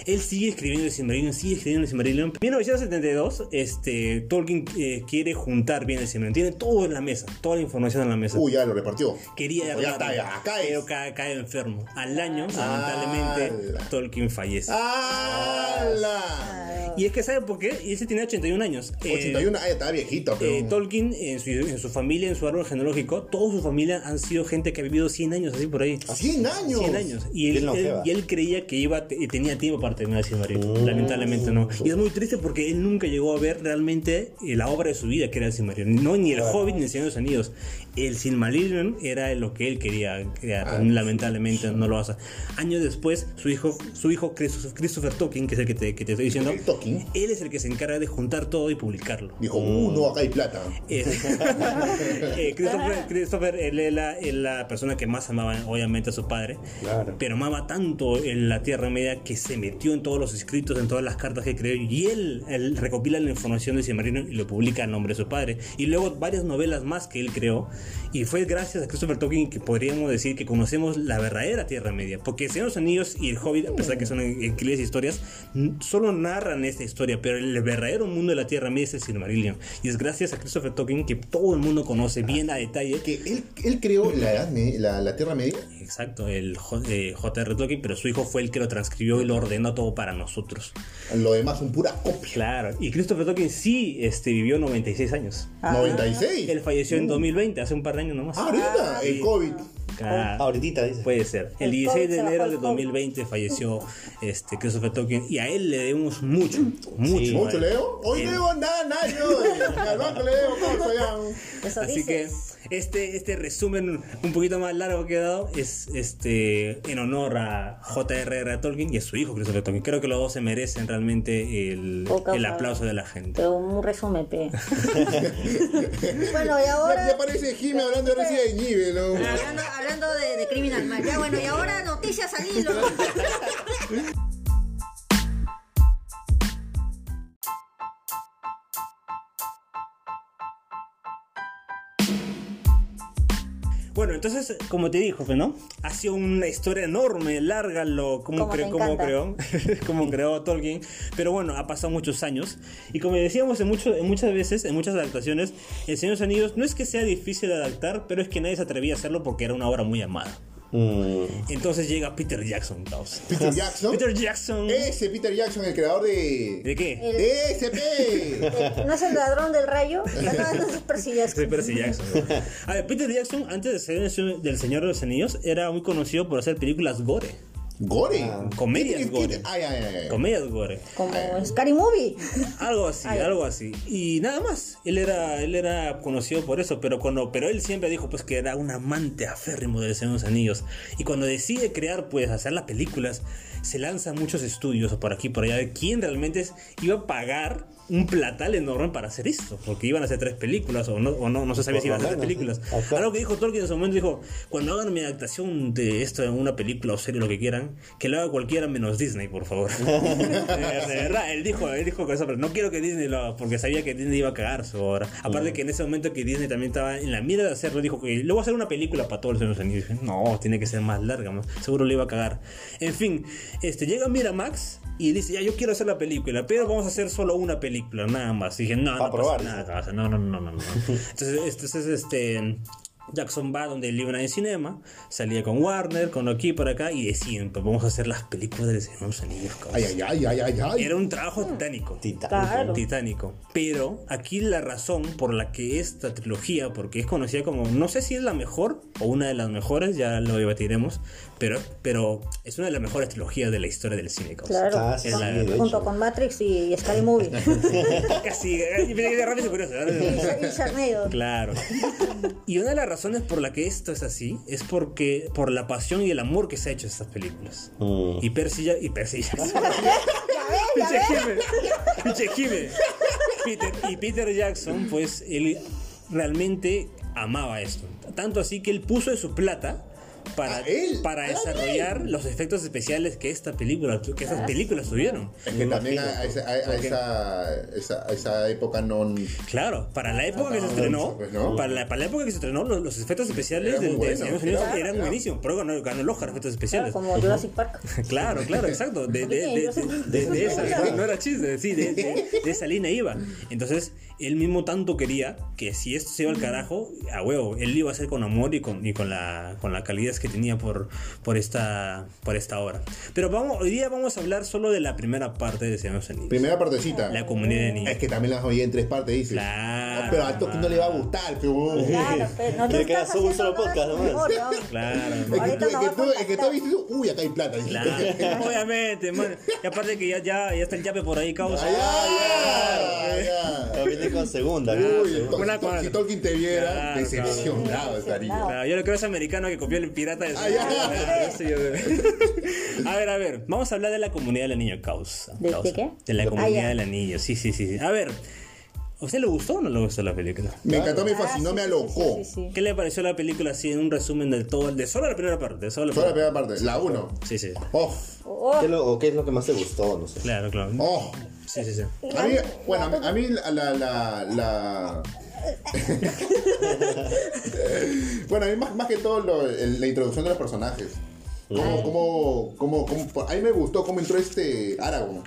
Él sigue escribiendo el Silmarillion, sigue escribiendo el Silmarillion. En 1972, este, Tolkien eh, quiere juntar bien el Silmarillion. Tiene todo en la mesa, toda la información en la mesa. Uy, ya lo repartió. Quería Ya está, ya, acá es. pero cae, cae enfermo. Al año, ¡Hala! lamentablemente, Tolkien fallece. ¡Hala! Y es que, ¿sabe por qué? Y ese tenía 81 años. Eh, 81, ah, ya estaba viejito, pero. eh, Tolkien, en su, en su familia, en su árbol genealógico, toda su familia han sido gente que ha vivido 100 años, así por ahí. 100 años. 100 años. Y él, él- y él creía que iba, te- tenía tiempo para terminar el Silmarillion. Lamentablemente no. Y es muy triste porque él nunca llegó a ver realmente eh, la obra de su vida, que era el Silmarillion. No, ni el Hobbit ni el Señor de los Anillos. El Silmarillion era lo que él quería crear. Lamentablemente no lo hace. Años después, su hijo, su hijo Christopher, Christopher Tolkien, que es el que te, que te estoy diciendo, Tolkien. él es el que se encarga de juntar todo y publicarlo. Dijo, uh, no, acá hay plata. Eh, (laughs) eh, Christopher, Christopher, él es la, es la persona que más amaba, obviamente, a su padre. Claro. Pero amaba tanto en la Tierra Media que se metió en todos los escritos, en todas las cartas que creó. Y él, recopila la información de Silmarillion y lo publica a nombre de su padre. Y luego varias novelas más que él creó. Y fue gracias a Christopher Tolkien que podríamos decir que conocemos la verdadera Tierra Media. Porque Señor de los Anillos y el Hobbit, a pesar que son increíbles historias, solo narran esta historia. Pero el verdadero mundo de la Tierra Media es el Silmarillion. Y es gracias a Christopher Tolkien que todo el mundo conoce bien a detalle. Que él, él creó la, edad la, la Tierra Media. Exacto, el eh, J.R. Tolkien, pero su hijo fue el que lo transcribió y lo ordenó todo para nosotros. Lo demás son puras copias. Claro, y Christopher Tolkien sí este, vivió 96 años. Ah. 96. Él falleció en 2020, hace un par de años nomás. Ah, ahorita, el COVID. Claro. Ahorita dice. Puede ser. El El 16 de enero de el COVID. 2020 falleció este, Christopher Tolkien y a él le debemos mucho, mucho. Sí. ¿Mucho leo? Hoy El- debo nada, nada, yo. Al banco le debo cosa ya. Eso Así que dices. Este, este resumen un poquito más largo que he dado es este en honor a J.R.R. Tolkien y a su hijo Christopher Tolkien. Creo que los dos se merecen realmente el, Poca el aplauso de la gente. Pero un resumen, pe. (laughs) bueno, y ahora. ya parece Jimmy hablando de Resident Evil, ¿no? Hablando, hablando de, de Criminal Minds. Ya bueno, y ahora noticias al hilo. (laughs) Bueno, entonces, como te dijo, ¿no? Ha sido una historia enorme, larga, lo, cómo, Como cre- encanta. creó, (laughs) creó Tolkien. Pero bueno, ha pasado muchos años. Y como decíamos en, mucho- en muchas veces, en muchas adaptaciones, El Señor de los Anillos no es que sea difícil de adaptar, pero es que nadie se atrevía a hacerlo porque era una obra muy amada. Mm, Entonces llega Peter Jackson, caos. Peter (laughs) Jackson. Peter Jackson. Ese Peter Jackson, el creador de. ¿De qué? El- de SP. (laughs) ¿No es el ladrón del rayo? (laughs) No, no, es Percy Jackson. A ver, Peter Jackson, antes de ser el- del Señor de los Anillos, era muy conocido por hacer películas gore. Gore. comedias ¿Qué- qué- gore. Ay, ay, ay. Comedias gore. Como Scary Movie. (laughs) Algo así, Ay. algo así. Y nada más. Él era, él era conocido por eso, pero cuando, pero él siempre dijo pues que era un amante aférrimo del Señor de los Anillos. Y cuando decide crear, pues, hacer las películas, se lanzan muchos estudios por aquí y por allá de quién realmente es- iba a pagar un platal enorme para hacer esto. Porque iban a hacer tres películas, o no, o no, no se sabía Por si iban a lo hacer tres películas. Ajá. Algo que dijo Tolkien en su momento dijo, cuando hagan mi adaptación de esto en una película o serie, lo que quieran, que lo haga cualquiera menos Disney, por favor. de, (laughs) de verdad, él dijo, él dijo que eso, pero no quiero que Disney lo haga, porque sabía que Disney iba a cagar su obra. Aparte que en ese momento que Disney también estaba en la mira de hacerlo, dijo que luego voy a hacer una película para todos los años. No, tiene que ser más larga, seguro le iba a cagar. En fin, este llega Miramax y dice, ya yo quiero hacer la película, pero vamos a hacer solo una película, nada más. Y dije, no, no probar, pasa nada, cabeza, no, no, no, no, no. Entonces, (laughs) entonces este Jackson va donde libran en cinema, salía con Warner, con aquí por acá y decían, pues vamos a hacer las películas del Señor de los Anillos. Ay, ay, ay, ay, ay, ay. Era un trabajo titánico. Titánico. Titánico. Pero aquí la razón por la que esta trilogía, porque es conocida como, no sé si es la mejor o una de las mejores, ya lo debatiremos, pero, pero es una de las mejores trilogías de la historia del cine. Claro. Ah, de Junto con Matrix y, y Scary Movie. (laughs) Casi, de (laughs) y y. Claro. Y una de las razones por la que esto es así es porque por la pasión y el amor que se ha hecho a estas películas. Mm. Y Percy y Percy. Peter, y Peter Jackson, pues él realmente amaba esto. Tanto así que él puso de su plata para, ¿A él? para ¿A desarrollar los efectos especiales que esta película, que estas películas tuvieron. Es que también a, a esa, a- a esa, esa, a esa época no. Claro, para la época que se no, estrenó, pues, ¿no? para, la, para la época que se estrenó, los, los efectos especiales del bueno, de los Anillos claro, eran claro. buenísimos, pero ganó, ganó el Oscar efectos Claro, especiales. como Jurassic Park. (laughs) Claro, claro, exacto. De, de, de, de- de esa, no era chiste, sí, de, de- de esa línea iba. Entonces, él mismo tanto quería que si esto se iba al carajo, a huevo, él lo iba a hacer con amor y con, y con la con la calidad que tenía por, por esta por esta obra. Pero vamos, hoy día vamos a hablar solo de la primera parte de Señor Anillos. Primera partecita. La comunidad de niños. Es que también las oí en tres partes, dice. Claro. pero a Toki no le va a gustar, pero. Claro, pero no (laughs) Que te queda estás solo un solo podcast. Claro. Es que tú, es que tú, es que tú has visto, uy, acá hay plata. Claro, (laughs) obviamente, man. Y aparte que ya, ya, ya está el yape por ahí, causa. Ya, ya, con segunda. Uy, segunda. to- Una si to- cuadra. si Tolkien te viera, Claro, decepcionado estaría. Claro, yo lo creo es americano que copió el pirata de Ah, (laughs) (laughs) A ver, a ver, vamos a hablar de la comunidad del anillo causa. ¿De- Causa. qué? De la Ah, comunidad del anillo, sí, sí, sí. A ver, ¿a usted le gustó o no le gustó la película? Me encantó, me Ah, fascinó, sí, me alocó. sí, sí, sí. ¿Qué le pareció la película así en un resumen de todo, de solo la primera parte? De solo la Solo la primera parte, la 1. Sí, sí. Oh, Oh, ¿Qué, es lo, o ¿Qué es lo que más te gustó? No sé. Claro, claro. oh. Sí, sí, sí. A mí, bueno, a mí, a mí la, la, la, la- (laughs) bueno, a mí más, más que todo lo- el- la introducción de los personajes. Cómo, cómo, cómo, cómo- a mí me gustó cómo entró este Aragorn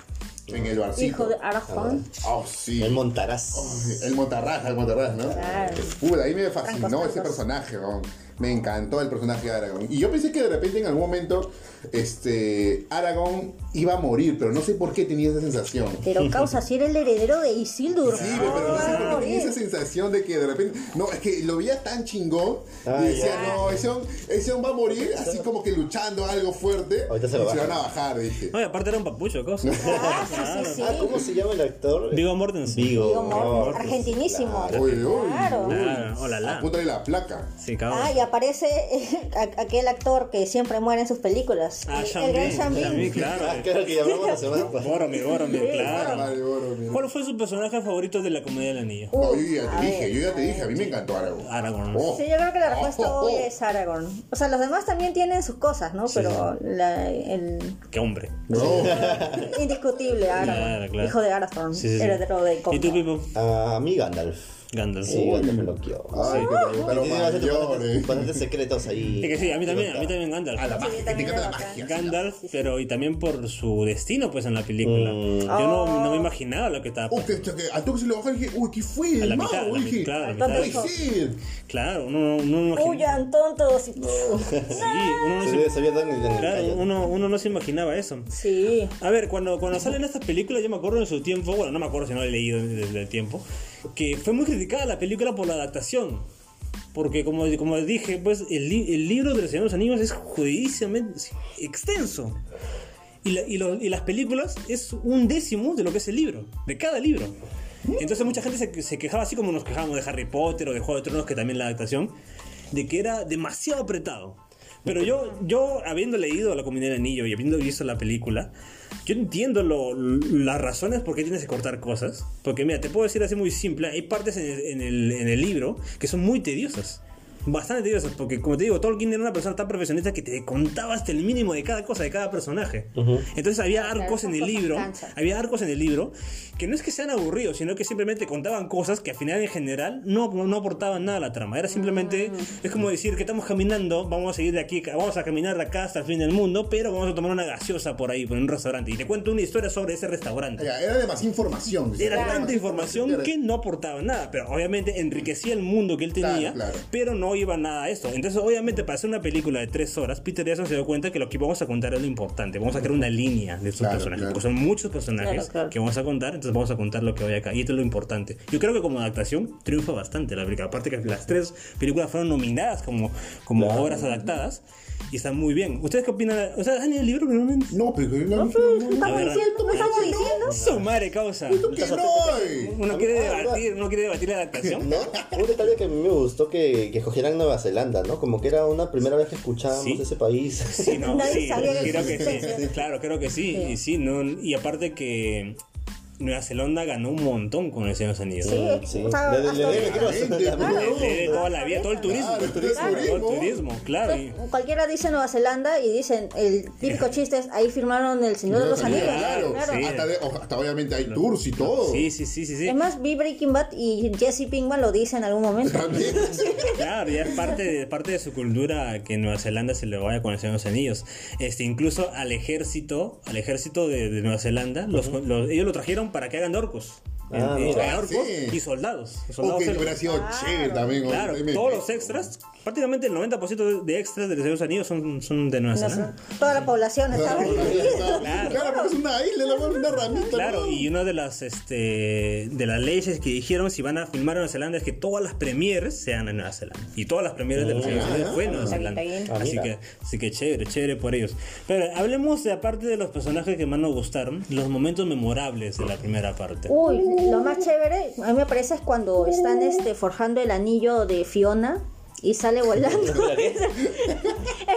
en el barcito. hijo de Aragorn. Oh, sí. El Montarás. El Montarraz, el Montarraz, ¿no? Claro. Puta, ahí me fascinó Francos, ese francos. personaje, weón. Me encantó el personaje de Aragorn. Y yo pensé que de repente en algún momento este Aragorn iba a morir, pero no sé por qué tenía esa sensación. Pero causa, si era el heredero de Isildur. Sí, ¿cómo pero no sé a por qué tenía esa sensación de que de repente. No, es que lo veía tan chingón. Ah, y decía, ya. no, ese hombre, ese hombre va a morir así como que luchando algo fuerte. Ahorita se y lo se van a bajar, dije. No, y aparte era un papucho, cosa. Ah, sí, sí, sí. Ah, ¿cómo se llama el actor? Viggo Mortensen. Vigo. Digo, amor, Mortensen. argentinísimo. Uy, uy. Claro. Claro, hola, la. Apúntale la placa. Sí, cabrón. Ah, y aparece eh, a- aquel actor que siempre muere en sus películas. Ah, el, el gran Sean Bean. Sean Bean, claro. Ah, claro que ya hablamos la semana pasada. Boromir, Boromir, Sí, claro. Vale, bueno, mira. ¿Cuál fue su personaje favorito de la comedia del anillo? Uh, No, yo ya te dije, ver. yo ya te dije, a mí me encantó Aragorn. Aragorn. Oh. Sí, yo creo que la respuesta Oh, oh, hoy oh. es Aragorn. O sea, los demás también tienen sus cosas, ¿no? Pero la- el Qué hombre. No. (laughs) indiscutible Aragorn, Claro, claro. hijo de Aragorn, Sí, sí, sí. heredero de ¿Y tú. Pipo? A mi Gandalf. Gandalf. Sí, Gandalf me lo quiero. Ay, que te gustan los Tiene bastantes- mayores. bastantes secretos ahí. (laughs) Es que sí, a mí también, a mí también Gandalf. A la magia, que te también encanta la era bacán. magia. Gandalf, pero y también por su destino, pues, en la película. Mm. Yo no, no me imaginaba lo que estaba pasando. que, que, al toque se lo bajó y dije, uy, ¿qué fue? A la El mitad, a mago, la dije. mitad, claro, a la mitad. ¿Puede ser? Claro, uno, uno no imagina- Huyan tontos. y- (laughs) Sí, uno no Se en el claro, uno no se imaginaba eso. Sí. A ver, cuando, cuando salen estas películas, yo me acuerdo en su tiempo, bueno, no me acuerdo si no lo he leído desde el tiempo, que fue muy criticada la película por la adaptación. Porque como, como dije, pues el, li- el libro de los Señor de los Anillos es judicialmente extenso. Y, la- y lo- y las películas es un décimo de lo que es el libro, de cada libro. Entonces mucha gente se, se quejaba, así como nos quejábamos de Harry Potter o de Juego de Tronos, que también la adaptación, de que era demasiado apretado. Pero yo, yo habiendo leído La Comunidad del Anillo y habiendo visto la película, yo entiendo lo- las razones por qué tienes que cortar cosas. Porque mira, te puedo decir así muy simple, hay partes en el, en el- en el libro que son muy tediosas. Bastante tediosas, porque como te digo, Tolkien era una persona tan profesionista que te contaba hasta el mínimo de cada cosa, de cada personaje. Entonces había arcos en el libro, había arcos en el libro que no es que sean aburridos, sino que simplemente contaban cosas que al final en general no, no aportaban nada a la trama. Era simplemente, es como decir que estamos caminando, vamos a seguir de aquí, vamos a caminar de acá hasta el fin del mundo, pero vamos a tomar una gaseosa por ahí, por un restaurante. Y te cuento una historia sobre ese restaurante. Ya, Era demasiada información. dice. Era tanta demasiada información que no aportaba nada, pero obviamente enriquecía el mundo que él tenía, Claro, claro. pero no iba nada a esto. Entonces, obviamente, para hacer una película de tres horas, Peter Jackson se dio cuenta que lo que vamos a contar es lo importante. Vamos a crear una línea de Claro, personajes, claro. porque son muchos personajes Claro, claro. que vamos a contar, entonces vamos a contar lo que vaya acá. Y esto es lo importante. Yo creo que como adaptación triunfa bastante la película. Aparte que las tres películas fueron nominadas como, como obras adaptadas y están muy bien. ¿Ustedes qué opinan? O sea, ¿han leído el libro primero? No, pero la No, pero ¿qué estamos diciendo? ¿Qué estamos diciendo? Su madre causa. ¿Tú qué no? Uno quiere Ah, debatir, uno quiere debatir la adaptación. (laughs) ¿No? Un detalle que a mí me gustó que, que escogieran Nueva Zelanda, ¿no? Como que era una primera vez que escuchábamos Sí. ese país. Sí, no, sí, creo que sí, claro, creo que sí, Sí. y sí, no, y aparte que Nueva Zelanda ganó un montón con el Señor de los Anillos. Sí, Sí. o sea, Le- le- hasta le- ahorita- le- le- le- Claro. De, de toda la vida, todo el turismo. Claro, el turismo. Todo el turismo, claro. Cualquiera dice Nueva Zelanda y dicen, el típico chiste es, ahí firmaron el Señor de los Anillos. Claro, Claro. sí. Hasta, de- o- hasta obviamente hay tours y todo. Sí, sí, sí, sí, sí. Es más, vi Breaking Bad y Jesse Pinkman lo dice en algún momento. También. Claro, ya es parte de, parte de su cultura que Nueva Zelanda se le vaya con el Señor de los Anillos. Este, incluso al ejército, al ejército de, de Nueva Zelanda, los, los- ellos lo trajeron para que hagan orcos. Ah, Eh, orcos Sí. y soldados. Hubiera sido chévere también. Claro, todos los extras, prácticamente el 90% de extras de los Señor de los Anillos son, son de Nueva No Zelanda. Toda la población estaba ahí. Claro. Claro, es una isla, la una ramita. Claro, ¿no? y una de las este de las leyes que dijeron si van a filmar en Nueva Zelanda es que todas las premieres sean en Nueva Zelanda. Y todas las premieres de los Señor de los Anillos fue en Nueva Está Zelanda. está Así que, así que chévere, chévere por ellos. Pero hablemos de aparte de los personajes que más nos gustaron, los momentos memorables de la primera parte. Uy, lo más chévere, a mí me parece es cuando están este forjando el anillo de Fiona y sale volando. (laughs) es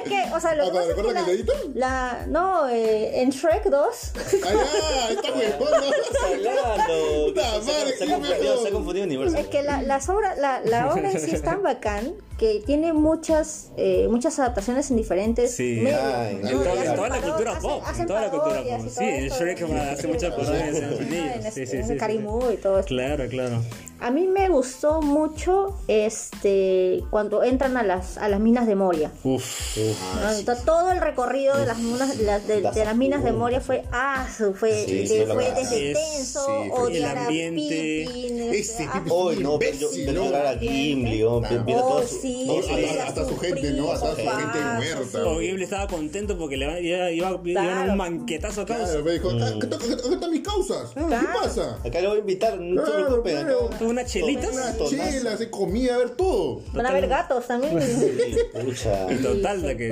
que, o sea, lo Ah, que pasa es que ¿recuerdan la, el la- no, eh, en Shrek 2 Allá, está huevón, (laughs) madre, Se ha confundido, confundido universo. es que la, las obras, la, la obra en sí es tan bacán que tiene muchas eh, muchas adaptaciones en diferentes Sí. medios. Ay, En ¿no? toda, en la cultura hacen- pop, en toda la cultura pop. y Sí, todo en. Shrek hace muchas (laughs) parodias en Estados Unidos. En, Sí, este- sí, sí, y todo esto. Claro, claro. A mí me gustó mucho este cuando entran a las a las minas de Moria. Uf. ¿no? Entonces, todo el recorrido de las minas de, las- de- de las minas de Moria fue ah, fue, Sí, de- fue desde es- tenso, sí, odiar el a ambiente, Pippin, este, sí, todo sí, hasta- hasta su gente, ¿no? Hasta su gente muerta. Ghibli estaba contento porque le iba, iba, Claro. un manquetazo a causa. Claro, me dijo, "Ah, ¿qué tal- qué tal- qué están mis causas? ¿Qué pasa? Acá le voy a invitar, no se preocupen. acá-. Unas chelitas. Unas chelas, de comida, a ver todo. Van a haber gatos también. Pucha. (laughs) Total, de que.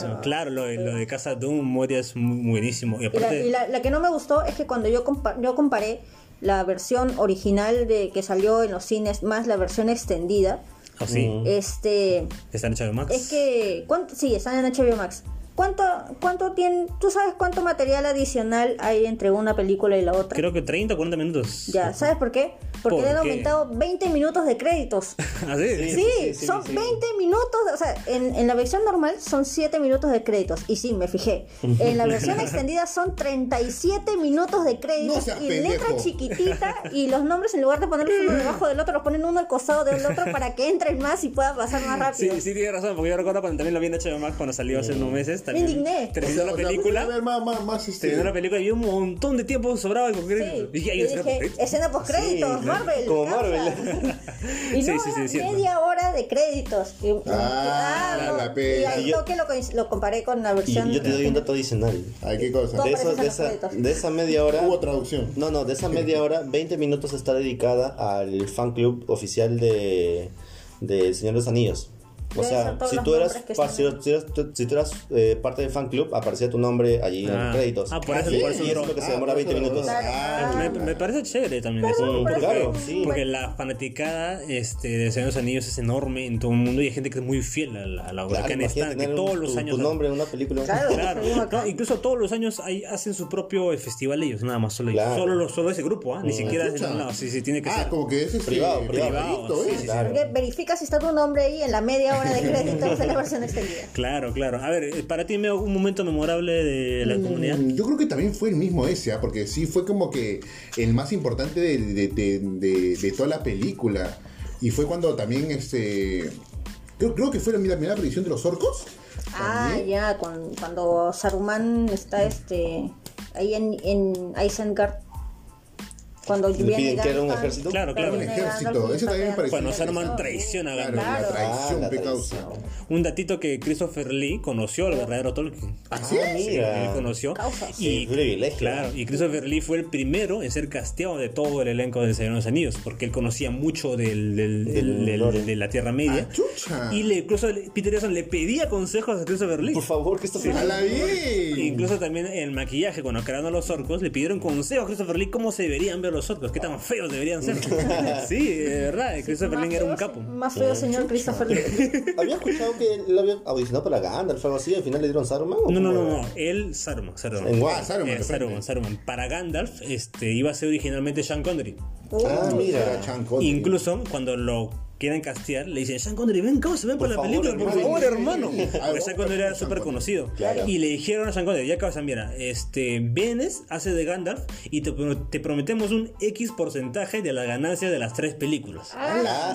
¿no? Claro, lo, de- lo de Casa Doom, Moria es muy buenísimo. Y la, que no me gustó es que cuando yo comparé la versión original de que salió en los cines más la versión extendida, así, este está en HBO Max. es que ¿cuánto? sí, están en HBO Max. ¿Cuánto cuánto tiene tú sabes cuánto material adicional hay entre una película y la otra? Creo que 30 o 40 minutos. Ya, ¿sabes por qué? Porque ¿Por le han aumentado 20 minutos de créditos. (laughs) ¿Así? Sí. Sí, sí, son sí. 20 minutos, o sea, en, en la versión normal son 7 minutos de créditos. Y sí, me fijé. En la versión (laughs) extendida son 37 minutos de créditos y pendejo. letra chiquitita y los nombres en lugar de ponerlos uno debajo del otro, los ponen uno al costado del otro para que entren más y pueda pasar más rápido. Sí, sí, tiene razón, porque yo recuerdo cuando también lo vi en HBO Max cuando salió hace unos meses. También indigné. Terminó la O sea, película. Más, más, más este. Terminó la película y había un montón de tiempo sobraba con Sí. créditos. Escena dije, post-créditos. escena post créditos, Sí, Marvel. como. Marvel. (laughs) y Sí, no, sí, sí, era media hora de créditos. Y, Ah, claro, la pena. y al Y yo- toque lo, lo comparé con la Y versión. yo te doy un dato adicional. Ay, qué cosa. De, eso- aparece de esa, de esa media hora. Hubo traducción. No, no, de esa media hora, 20 minutos está dedicada al fan club oficial de, de El Señor de los Anillos. O sea, si tú eras, si, si eras, si tú eras eh, parte del fan club, aparecía tu nombre allí en Ah. los créditos. Ah, por eso- por eso y eso es lo que se Ah, demora por 20 eso minutos. Claro. Me, me parece chévere también eso. Mm, Pero claro, sí. Porque la fanaticada este, de Señor de los Anillos es enorme en todo el mundo y hay gente que es muy fiel a la, a la obra. Claro, que imagínate estado, que todos un- los tu, años. tu nombre en una película. Claro. (laughs) Claro, no, incluso todos los años hay, hacen su propio festival ellos, nada más, solo ellos. Solo, solo ese grupo, ¿ah? ni siquiera Escucha. ningún lado. Sí, sí, tiene que Ah, ser. como que es este, Privado, privado. ¿eh? Porque verifica si está tu nombre ahí en la media hora de la (laughs) versión extendida. Claro, claro. A ver, eh, para ti, Meo, un momento memorable de la comunidad. Mm, Yo creo que también fue el mismo ese, ¿ah? porque sí fue como que el más importante de, de- de- de- de toda la película. Y fue cuando también este. Creo, creo que fue la, la primera aparición de los orcos. Ah, ya, cuando, cuando Saruman está este ahí en, en Isengard. Cuando ¿Le viene que era un ejército? Claro, claro. Un ejército, ese también me pareció Cuando. Saruman traiciona a Claro, Gandalf. la Claro. traición, Ah, la pecausa. traición. Un datito que Christopher Lee conoció al verdadero Tolkien. ¿Ah, sí? Ah, mira. Él conoció. Causas. Y, Sí, privilegio. Claro, y Christopher Lee fue el primero en ser casteado de todo el elenco de Señor de los Anillos, porque él conocía mucho del, del- del- del- de la Tierra Media. Ah, chucha. y le, incluso Peter Jackson le pedía consejos a Christopher Lee. Por favor, que esto ¡A la bien! Incluso también en el maquillaje, cuando crearon a los orcos, le pidieron consejos a Christopher Lee cómo se deberían ver los los otros, qué tan feos deberían ser. (laughs) sí, de verdad, Christopher Lee era un capo. Más feo, señor Christopher Lee. Había escuchado que él lo había audicionado para Gandalf o algo así, al final le dieron Saruman. ¿o No, no, no, no, él, Saruman, Saruman. En. Saruman, Eh, frente. Saruman, Saruman. Para Gandalf este, iba a ser originalmente Sean Connery. Ah, Era mira. Sean Connery. Incluso cuando lo quieren castear, le dicen, Sean Connery, ven, causa, ven Por para la favor, película, por hermano". favor, hermano. Porque Sean Connery era súper conocido. Claro. Y le dijeron a Sean Connery, ya causa, mira, este, vienes, hace de Gandalf y te, te prometemos un X porcentaje de la ganancia de las tres películas. Ah.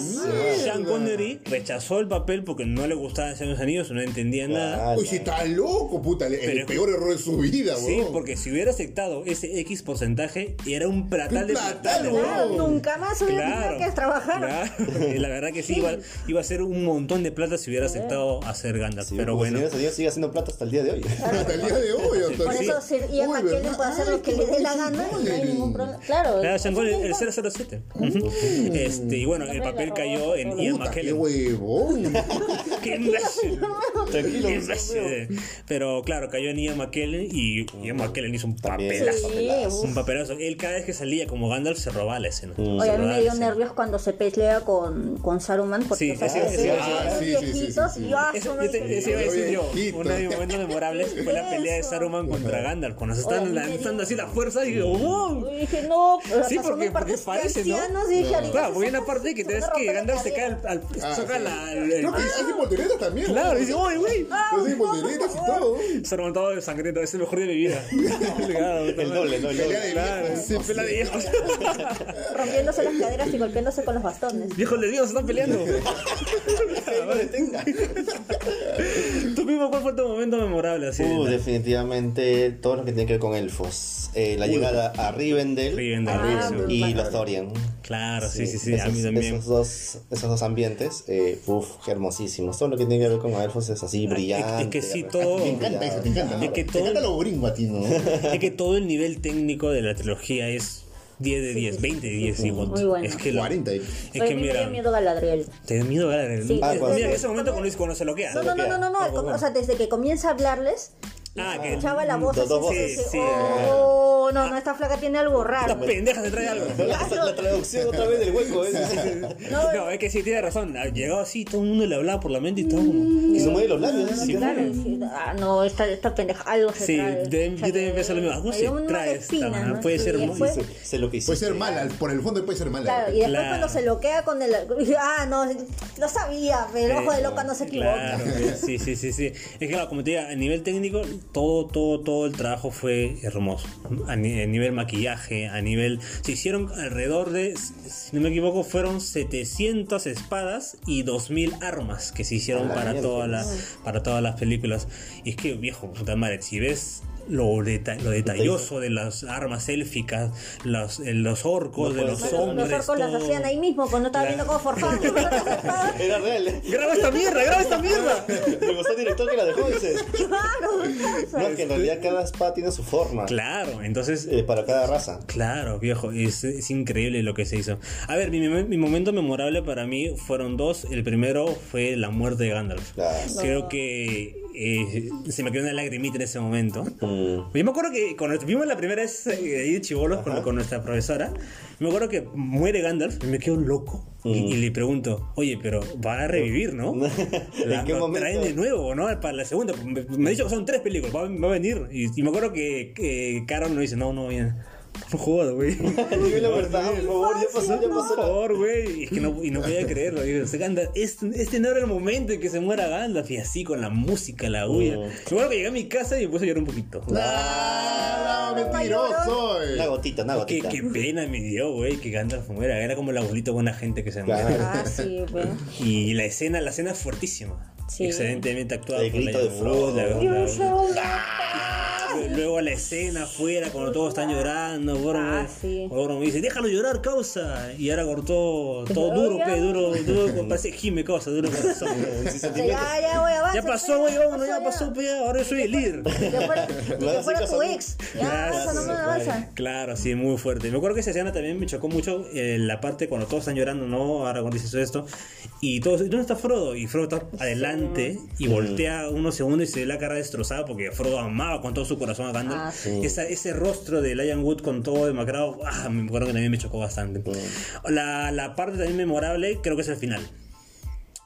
Sean Connery rechazó el papel porque no le gustaba hacer los anillos, no entendía nada. Ah, Uy, si está loco, puta. El, el Pero- peor error de su vida, Sí, porque si hubiera aceptado ese X porcentaje, era un platal de platal. Claro, nunca más hubiera tenido que trabajar. claro. (laughs) La verdad que sí, iba, iba a ser un montón de plata si hubiera aceptado hacer Gandalf. Sí, pero pues, bueno. señor, señor sigue haciendo plata hasta el día de hoy. (laughs) Hasta el día de hoy. hasta Por el- eso Uy, McKellen ¿verdad? puede hacer lo que le dé la gana y no hay ningún problema. Claro. Claro, el Bond. 007. Ujú. Este, y bueno, el papel cayó en Ian Puta, qué McKellen. huevón. (laughs) Qué. Tranquilo. Pero claro, cayó en Ian McKellen y Ian McKellen hizo un papelazo. Sí. Un papelazo. Él cada vez que salía como Gandalf se robaba la escena. Mm. Oye, a mí me dio nervios cuando se pelea con, con Saruman porque Sí, sí, sí, ah, ah, Eso, yo te, eso iba a decir yo. Viejito. Uno de mis momentos memorables fue la pelea de. Saruman contra Gandalf. Cuando se Oye, están lanzando así la fuerza y digo, wow. Y dije, no, pero Sí, porque- parece, ¿no? y dije, Claro, se porque hay una saca- parte que te ves que Gandalf se cae al, al- Ah, saca la, Creo que hace volteretas también. Claro, dice, weón. ¡oy, güey! Hace volteretas y todo. Saruman todo sangriento, es el mejor de mi vida. (laughs) Claro, El doble, ¿no? El Pelea doble. de viejos. de rompiéndose las caderas y golpeándose con los bastones. Viejos de Dios, están peleando. (laughs) Tú mismo, ¿cuál fue tu momento memorable? Así, Uh, de- definitivamente todo lo que tiene que ver con elfos. Eh, la llegada a Rivendell, Rivendell, Ah, Rivendell. y los Thorian. Claro, sí, sí, sí, a mí esos, también. Esos dos, esos dos ambientes, eh, uf, qué hermosísimos. Todo lo que tiene que ver con elfos es así brillante. es que sí, todo- Me encanta eso, te encanta. Es que Te todo- encanta lo gringo a ti, ¿no? (laughs) Es que todo el nivel técnico de la trilogía es 10 de 10, 20 de 10 igual. Muy bueno. Es que, lo- 40. es que mira, dio miedo Galadriel. te miedo Sí, Ah, mira, en ese momento cuando, cuando se lo queda. No, no, no, no, no, no, Ah, bueno. o sea, desde que comienza a hablarles, Ah, que escuchaba la voz así, dos voces. Sí, sí. oh, no, no, esta flaca tiene algo raro. esta pendeja se trae algo. La, la traducción otra vez del hueco, ¿eh? No, es que sí, tiene razón. Ha llegado así, todo el mundo le hablaba por la mente y todo. Y se mueve los labios. ¿eh? Sí, Claro, sí, ah, no, esta, esta pendeja, algo se Sí, trae. yo también- yo también pensé lo mismo. Algo se trae. Puede Sí, ser muy- sé lo que hiciste. Puede ser mala, por el fondo puede ser mala. Claro, y después Claro. cuando se lo queda con el... (laughs) Ah, no, lo sabía, pero el ojo de loca no se equivoca. Claro, sí, sí, sí, sí. Es que claro, como te digo, a nivel técnico, todo, todo, todo el trabajo fue hermoso. A, ni- a nivel maquillaje, a nivel... Se hicieron alrededor de, si no me equivoco, fueron 700 espadas y 2000 armas que se hicieron para, mierda. todas las para todas las películas. Y es que, viejo, puta madre, si ves... Lo, deta- lo detalloso de las armas élficas, los, eh, los orcos, No de los ser. Los hombres. orcos las todo. hacían ahí mismo, cuando estaba viendo cómo espadas. (laughs) Era real. ¿eh? ¡Graba esta mierda! ¡Graba esta mierda! Me gustó el director que la dejó, dice. Claro, No, es que en realidad cada espada tiene su forma. Claro, entonces eh, para cada raza. Claro, viejo, es, es increíble lo que se hizo. A ver, mi, mi- mi momento memorable para mí fueron dos. El primero fue la muerte de Gandalf. Claro. Creo que eh, se me quedó una lagrimita en ese momento. Mm. Yo me acuerdo que cuando vimos la primera vez eh, ahí de chivolos con, con nuestra profesora, me acuerdo que muere Gandalf y me quedo loco. Y, Mm. y le pregunto, oye, pero va a revivir, ¿no? (laughs) ¿En qué momento? traen de nuevo, ¿no? Para la segunda. Me, me ha dicho que son tres películas, va, va a venir. Y, y me acuerdo que, que Carol nos dice, no, no, bien. No jodas, güey. Dime la verdad, por favor, ya pasó, ya Por pasó. favor, güey. Y, que no, y no podía creerlo. Digo, "Se Gandalf, este, este no era el momento en que se muera Gandalf. Y así con la música, la huya. Me acuerdo que llegué a mi casa y me puse a llorar un poquito. ¡Ah, mentiroso! eh. Una gotita, una Qué, gotita. qué pena me dio, güey, que Gandalf muera. Era como el abuelito buena gente que se Claro. muere. Ah, (laughs) sí, pues. Y la escena, la escena es fuertísima. Sí. Excelentemente actuada. El por la grito de Diana Frodo. La- la- Luego la escena afuera cuando todos están llorando, Goro, Ah, sí. Dice, déjalo llorar, causa. Y ahora cortó todo duro, ya. pe, duro, duro, (laughs) parece Jime, causa, duro corazón. Ya, ya, voy, avanza. ya pasó, güey, vámonos, ya pasó, pe, ya, ahora yo soy el líder. Que (laughs) fuera, tu ex. Ya, avanza, no me avanza. Claro, sí, muy fuerte. Me acuerdo que esa escena también me chocó mucho eh, la parte cuando todos están llorando, ¿no? Ahora cuando dices esto. Y todos, ¿dónde está Frodo? Y Frodo está adelante y voltea unos segundos y se ve la cara destrozada porque Frodo amaba con todo su corazón a Gandalf. Ah, sí. Esa- ese rostro de Lion Wood con todo demacrado, ah, me acuerdo que también me chocó bastante. La, la parte también memorable creo que es el final.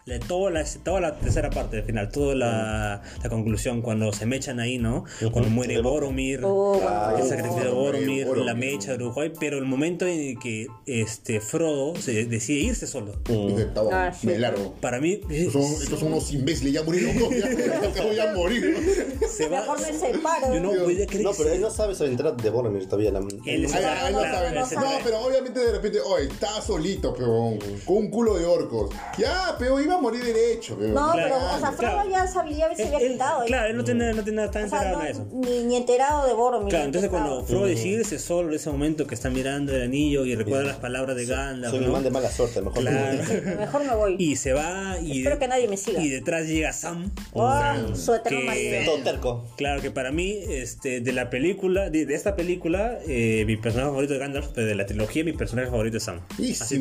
De toda la, toda la tercera parte del final, toda la, la conclusión, cuando se mechan ahí, ¿no? Cuando muere Boromir, Oh, Ah, el sacrificio de Boromir, la mecha de Uruguay, pero el momento en el que este, Frodo se decide irse solo. Dice, "Está bueno, Ah, sí. me largo. Para mí, Estos son, estos son unos imbéciles, ya murieron todos, (laughs) ya, ya voy a morir. ¿no? se va. Mejor me separo. Yo no voy a creer No, pero él no sabe sobre entrar de Boromir todavía. La, Él ay, no saben. no No, sabe. pero obviamente de repente, oye, está solito, peón, con un culo de orcos. Ya, pero iba morir derecho, peón. No, Claro, pero, o sea, Frodo claro. ya sabía, se había Él- quitado. claro, él no tiene, no está o enterado sea, no, eso. ni, ni enterado de Boromir. Claro, entonces enterado. cuando Frodo decide irse solo en ese momento que está mirando el anillo y recuerda las palabras de Gandalf, Soy un ¿no? man de mala suerte, mejor Claro. no. Mejor me voy. y se va y, Espero que nadie me siga. y detrás llega Sam. Oh, su eterno que- marido. Todo terco. Claro que para mí, este, de la película, de, de esta película, eh, mi personaje favorito es Gandalf, pero de la trilogía mi personaje favorito es Sam. ¿Y Así si.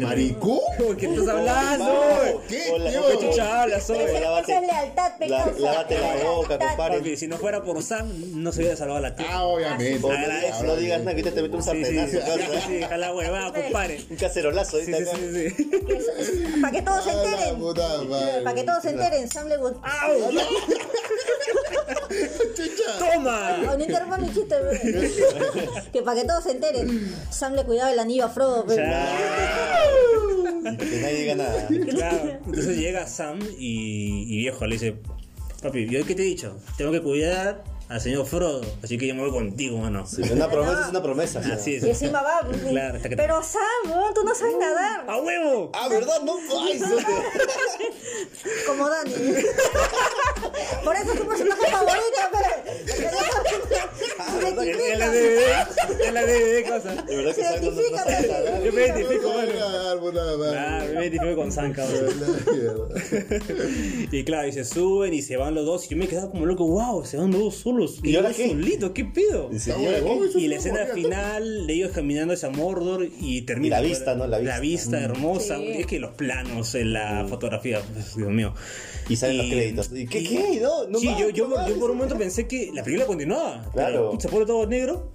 ¿Qué estás hablando? ¿Qué? ¿Qué ¿Qué chucha hablas, oye? Lávate- esa es lealtad, la- pecado. lávate la boca, Lealtad. compadre. Si no fuera por Sam, no se hubiera salvado la tierra. Ah, obviamente. No, no no digas nada, que te meto un Sí, sí, sí, la huevada, compadre. Un cacerolazo Sí, ahorita sí, sí. (laughs) Para que todos se A la enteren. Para que todos se enteren. Sam le gusta. ¡Au! (laughs) ¡Toma! No interrumpa mi chiste, bebé. Que para que todos se enteren. Sam le cuidaba el anillo a Frodo, pero. (laughs) Que nadie diga nada. (laughs) Claro. Entonces llega Sam y, viejo le dice, papi, ¿yo qué te he dicho? Tengo que cuidar al señor Frodo, así que yo me voy contigo, mano. Sí, una promesa es una promesa. ¿sí? Así es. Y encima va. Claro, hasta que- Pero Sam, tú no sabes nadar. ¡A huevo! Ah, ¿verdad? No, ay, no. (laughs) Como Dani. (laughs) Por eso es tu personaje favorito, pero. Ah, en la. DVD, en la DVD, cosa. De verdad que Sam no- no sabe nada. Yo me identifico, mano. Ah, me identifico con Sam, cabrón. (laughs) Y claro, y se suben y se van los dos. Y yo me quedaba como loco, wow, se van los dos solos. ¿Y ahora yo qué? solito, ¿qué pedo? ¿y qué? la es escena final de ellos caminando hacia Mordor y termina. Y la vista, ¿no? La vista. hermosa. Sí. Es que los planos, en la fotografía, pues, Dios mío. Y salen Y- los créditos. ¿Y qué? y- ¿Qué? No, no sí, más, yo, yo, más. yo por un momento pensé que la película continuaba. Claro. Pero, se pone todo negro.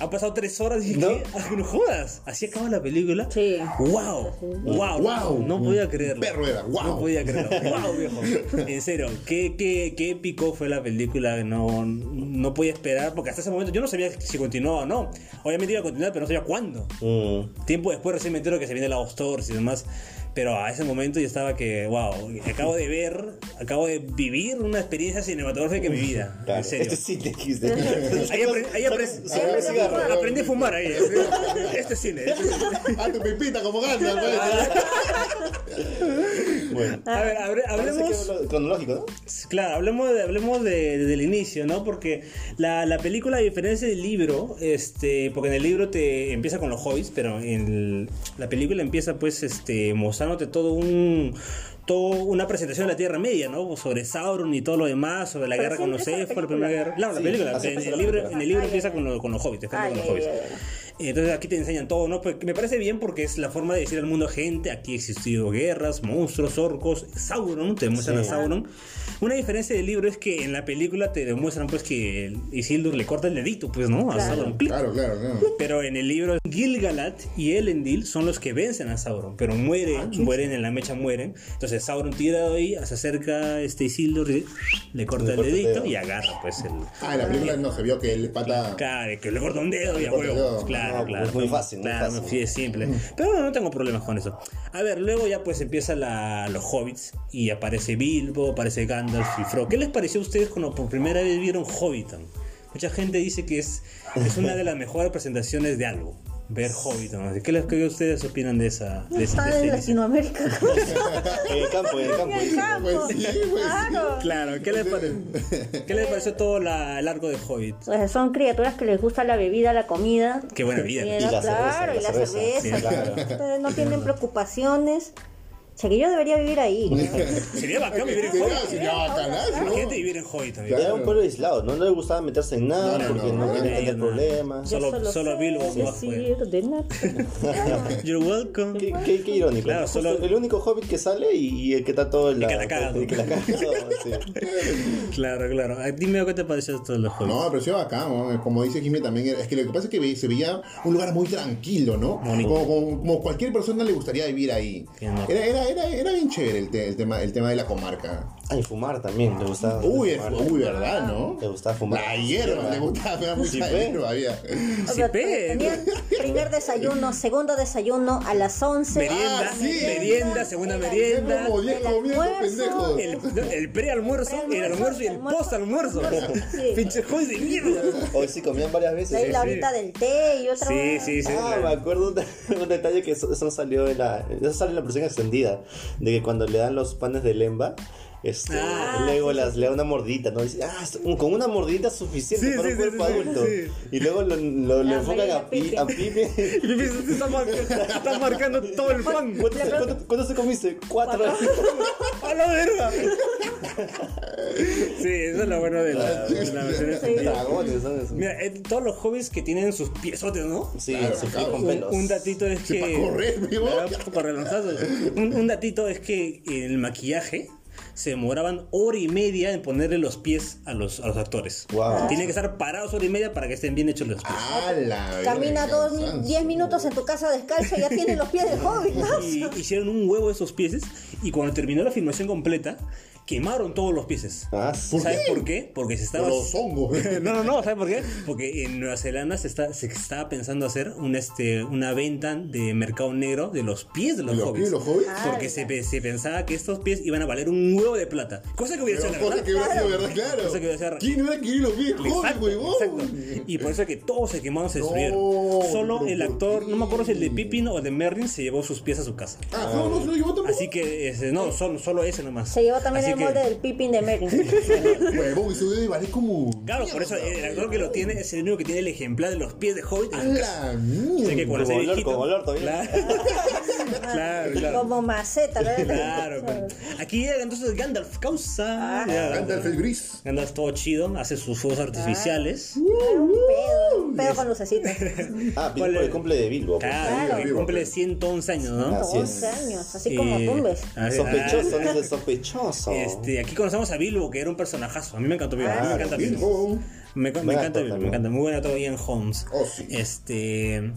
Ha pasado tres horas y dije, ¿No? ¿qué? Ah, no jodas. Así acaba la película. Sí. ¡Wow! ¡Wow! Wow. No podía creerlo. Perro era, wow. No podía creerlo. ¡Wow, viejo! En serio, ¿qué, qué, qué épico fue la película. No, no podía esperar, porque hasta ese momento yo no sabía si continuaba o no. Obviamente iba a continuar, pero no sabía cuándo. Mm. Tiempo después recién me entero que se viene la Ghost y demás. Pero a ese momento yo estaba que, wow, acabo de ver, acabo de vivir una experiencia cinematográfica en mi vida. Claro. En serio. Este sí te dijiste. (laughs) Ahí, apre- ahí aprendí a fumar ahí. Este cine. este cine. Ah, tu pipita como gana, Bueno. A ver, hable- hablemos. cronológico, ¿no? Claro, hablemos, de, hablemos de, del inicio, ¿no? Porque la, la película, a diferencia del libro, este, porque en el libro te empieza con los hobbits, pero en el- la película empieza pues este, mostrándote todo un todo una presentación de la Tierra Media, ¿no? Sobre Sauron y todo lo demás, sobre la Pero guerra con los elfos, la primera guerra. Claro, la película, en el libro, en el libro Ah, empieza con, lo- con los hobbits, Ah, con los hobbits. Entonces aquí te enseñan todo, ¿no? Pues me parece bien porque es la forma de decir al mundo, gente, aquí ha existido guerras, monstruos, orcos, Sauron, te demuestran Sí. a Sauron. Una diferencia del libro es que en la película te demuestran pues que Isildur le corta el dedito, pues, ¿no? A Claro. Sauron. Claro, claro, claro. Pero en el libro Gilgalad y Elendil son los que vencen a Sauron, pero mueren, mueren en la mecha mueren. Entonces Sauron tira de ahí, se acerca este Isildur, y le corta Le el corta el dedito dedo. y agarra pues el Ah, en la película no se vio que el pata. Claro, que le corta un dedo y a huevo. dedo. Claro, No, claro. es muy fácil, muy Claro, fácil. sí, es simple. Pero bueno, no tengo problemas con eso. A ver, luego ya pues empieza la, los hobbits y aparece Bilbo, aparece Gandalf y Frodo. ¿Qué les pareció a ustedes cuando por primera vez vieron Hobbiton? Mucha gente dice que es, es una de las mejores presentaciones de algo. Ver Hobbiton. Así, ¿Qué, les, ¿Qué ustedes opinan de esa? De, esa- de? Latinoamérica. En el campo, en el campo. En el campo. Pues sí, pues sí. Claro. Claro, ¿qué les, pare- ¿qué les pareció todo la- el arco de Hobbit? Pues son criaturas que les gusta la bebida, la comida. Qué buena vida. Y Y la claro, cerveza, y la la cerveza. cerveza. Sí, claro. Entonces no tienen preocupaciones. O sea, que yo debería vivir ahí. (laughs) Sería bacán vivir en Sería- Hobbit. sería bacanazo, ¿no? Imagínate vivir en Hobbit también. Era un pueblo aislado, no le gustaba meterse en nada No, no, porque no, no, no, quería no, tener no. problemas. Yo Solo- solo sé Bilbo no decir de nada. (laughs) You're welcome. Qué, qué- qué irónico. Claro, Justo solo- el único hobbit que sale y, y el que está todo en la, que la caga. el que la caga, sí. (laughs) Claro, claro. Ah, Dime qué te pareció esto de los Hobbits. No, pero sí bacán, ¿no? como dice Jimmy también, era- es que lo que pasa es que ve- se veía un lugar muy tranquilo, ¿no? Como, como- como cualquier persona le gustaría vivir ahí. No. Era, era, era, era bien chévere el, te- el tema, el tema de la comarca. Ah, y fumar también, le gustaba. Uy, es- fumar. uy, ¿verdad, no? Le gustaba fumar. La hierba, le gustaba, me da mucha Sí, hierba, había. O Sí, primer desayuno, segundo desayuno a las 11. Merienda, Ah, sí. merienda, segunda El merienda. Como 10 el comiendo, almuerzo, pendejos. El, el pre-almuerzo, el almuerzo y el post-almuerzo. Pinche Hobbit de mierda. Hoy sí comían varias veces. Ahí la sí. horita del té y otra. Sí, sí, sí. Ah, me acuerdo un, (laughs) un detalle que eso, eso salió en la. Eso sale en la versión extendida. De que cuando le dan los panes de lemba. Este, Ah, luego las, le da una mordita, ¿no? Dice, ah, con una mordita es suficiente Sí, para sí, un cuerpo adulto. sí. Y luego lo, lo- enfocan a, Pi- Pipi. a. Y dice, está, mar- está marcando todo el pan. ¿Cuántos cuánto, cuánto se comiste? Cuatro. (laughs) ¡A la verga! (laughs) Sí, eso es lo bueno de la, de la versión extendida. Dragones, ¿sabes? Mira, eh, todos los hobbits que tienen sus piezotes, ¿no? Sí, Claro, claro. con Un, pelos. un datito es Sí, que. pa' correr, amigo. Claro, pa' correr lanzazos. Un, un datito es que el maquillaje se demoraban hora y media en ponerle los pies a los, a los actores. Wow. Tienen que estar parados hora y media para que estén bien hechos los pies. A la Camina dos, diez minutos en tu casa descalzo y ya tienes los pies de. (laughs) Y hicieron un huevo de esos pieses y cuando terminó la filmación completa, quemaron todos los pieses. Ah, sí. ¿Sabes por qué? Porque se estaba... Por los hongos. (laughs) No, no, no, ¿sabes por qué? Porque en Nueva Zelanda se, está, se estaba pensando hacer un, este, una venta de mercado negro de los pies de los, ¿De los hobbits. pies de los hobbits? Porque se, pe- se pensaba que estos pies iban a valer un huevo de plata. Cosa que hubiera sido la cosa verdad. que hubiera sido verdad, claro. Cosa que hubiera sido- ¿Quién hubiera querido los pies Exacto, exacto. Y por eso es que todos se quemaron, se No, destruyeron. Solo el ¿por actor, no me acuerdo si el de Pippin o el de Merlin, se llevó sus pies a su casa. Ah, no, no se lo llevó tampoco. Así que, ese, no, solo, solo ese nomás. Se llevó también Así el molde del Pippin de Merlin. (laughs) Huevón, eso debe valer como. Claro, por eso el actor que lo tiene es el único que tiene el ejemplar de los pies de Hobbit A la que mierda. cuando Como olor, como olor todavía. (laughs) Claro, claro, claro. Como maceta, ¿no? Claro, pero- aquí llega entonces Gandalf, causa. Ah. Ya, Gandalf el gris. Gandalf todo chido, hace sus fuegos artificiales. Un pedo, un pedo con lucecitas. (laughs) Ah, ¿Cuál por el es? cumple de Bilbo. pues. Claro, Claro. que cumple 111 años, ¿no? Así es. 11 años, así como Tumbes. Ah, Sospechoso, ah, dice sospechoso. Este, aquí conocemos a Bilbo, que era un personajazo. A mí me encantó Bilbo. a mí me encanta Bilbo. Bilbo. Me, me encanta me encanta. Muy buen actor Ian Holmes. Oh, sí. Este.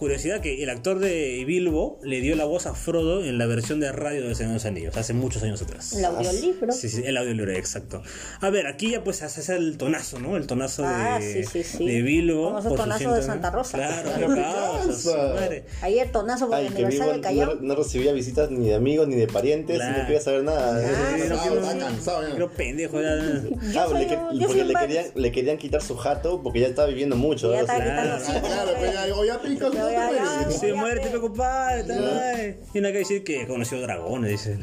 Curiosidad que el actor de Bilbo le dio la voz a Frodo en la versión de radio de Señor de los Anillos, hace muchos años atrás. El audiolibro. Sí, sí, el audiolibro, exacto. A ver, aquí ya pues hace el tonazo, ¿no? El tonazo Ah, de, sí, sí, sí. de Bilbo. Como por su tonazos ciento, de. Santa Rosa. Claro, Claro, claro, ¿qué su madre. Ayer tonazo por Ay, el aniversario del Callao. no, no recibía visitas ni de amigos ni de parientes Claro. y no quería saber nada. Ah. (laughs) Creo pendejo ya. Yo Ah, soy le, que- un- yo porque le querían, le querían quitar su jato porque ya estaba viviendo mucho. Ya sea, quitando (laughs) Claro. sí, claro, pero ya, o ya pica, Ya, no ya, te ya. mueres. Sí, muerte, pe compadre. Y no que decir que conoció dragones, dice.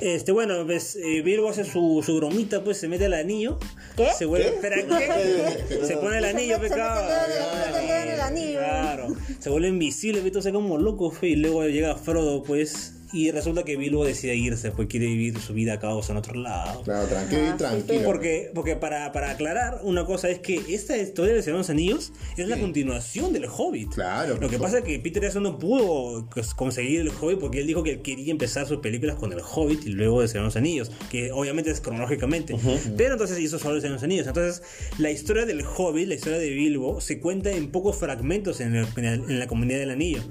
Este, bueno, pues eh, Bilbo hace su, su bromita, pues se mete el anillo. ¿Qué? Se vuelve. ¿Qué? Espera, ¿qué? Se pone el anillo, Se se pecado. se. Claro. Se vuelve invisible, se como loco, fe, y luego llega Frodo, pues. Y resulta que Bilbo decide irse, pues quiere vivir su vida a cabo en otro lado. Claro, tranquilo, Ah, sí, tranquilo. Porque, porque para, para aclarar una cosa es que esta historia de Señor de los Anillos es la continuación del Hobbit. Claro. Lo que pasa es que Peter Jackson no pudo pues, conseguir el Hobbit porque él dijo que él quería empezar sus películas con el Hobbit y luego de Señor de los Anillos, que obviamente es cronológicamente. Pero entonces hizo solo el Señor de los Anillos. Entonces, la historia del Hobbit, la historia de Bilbo, se cuenta en pocos fragmentos en, el- en el- en la comunidad del anillo.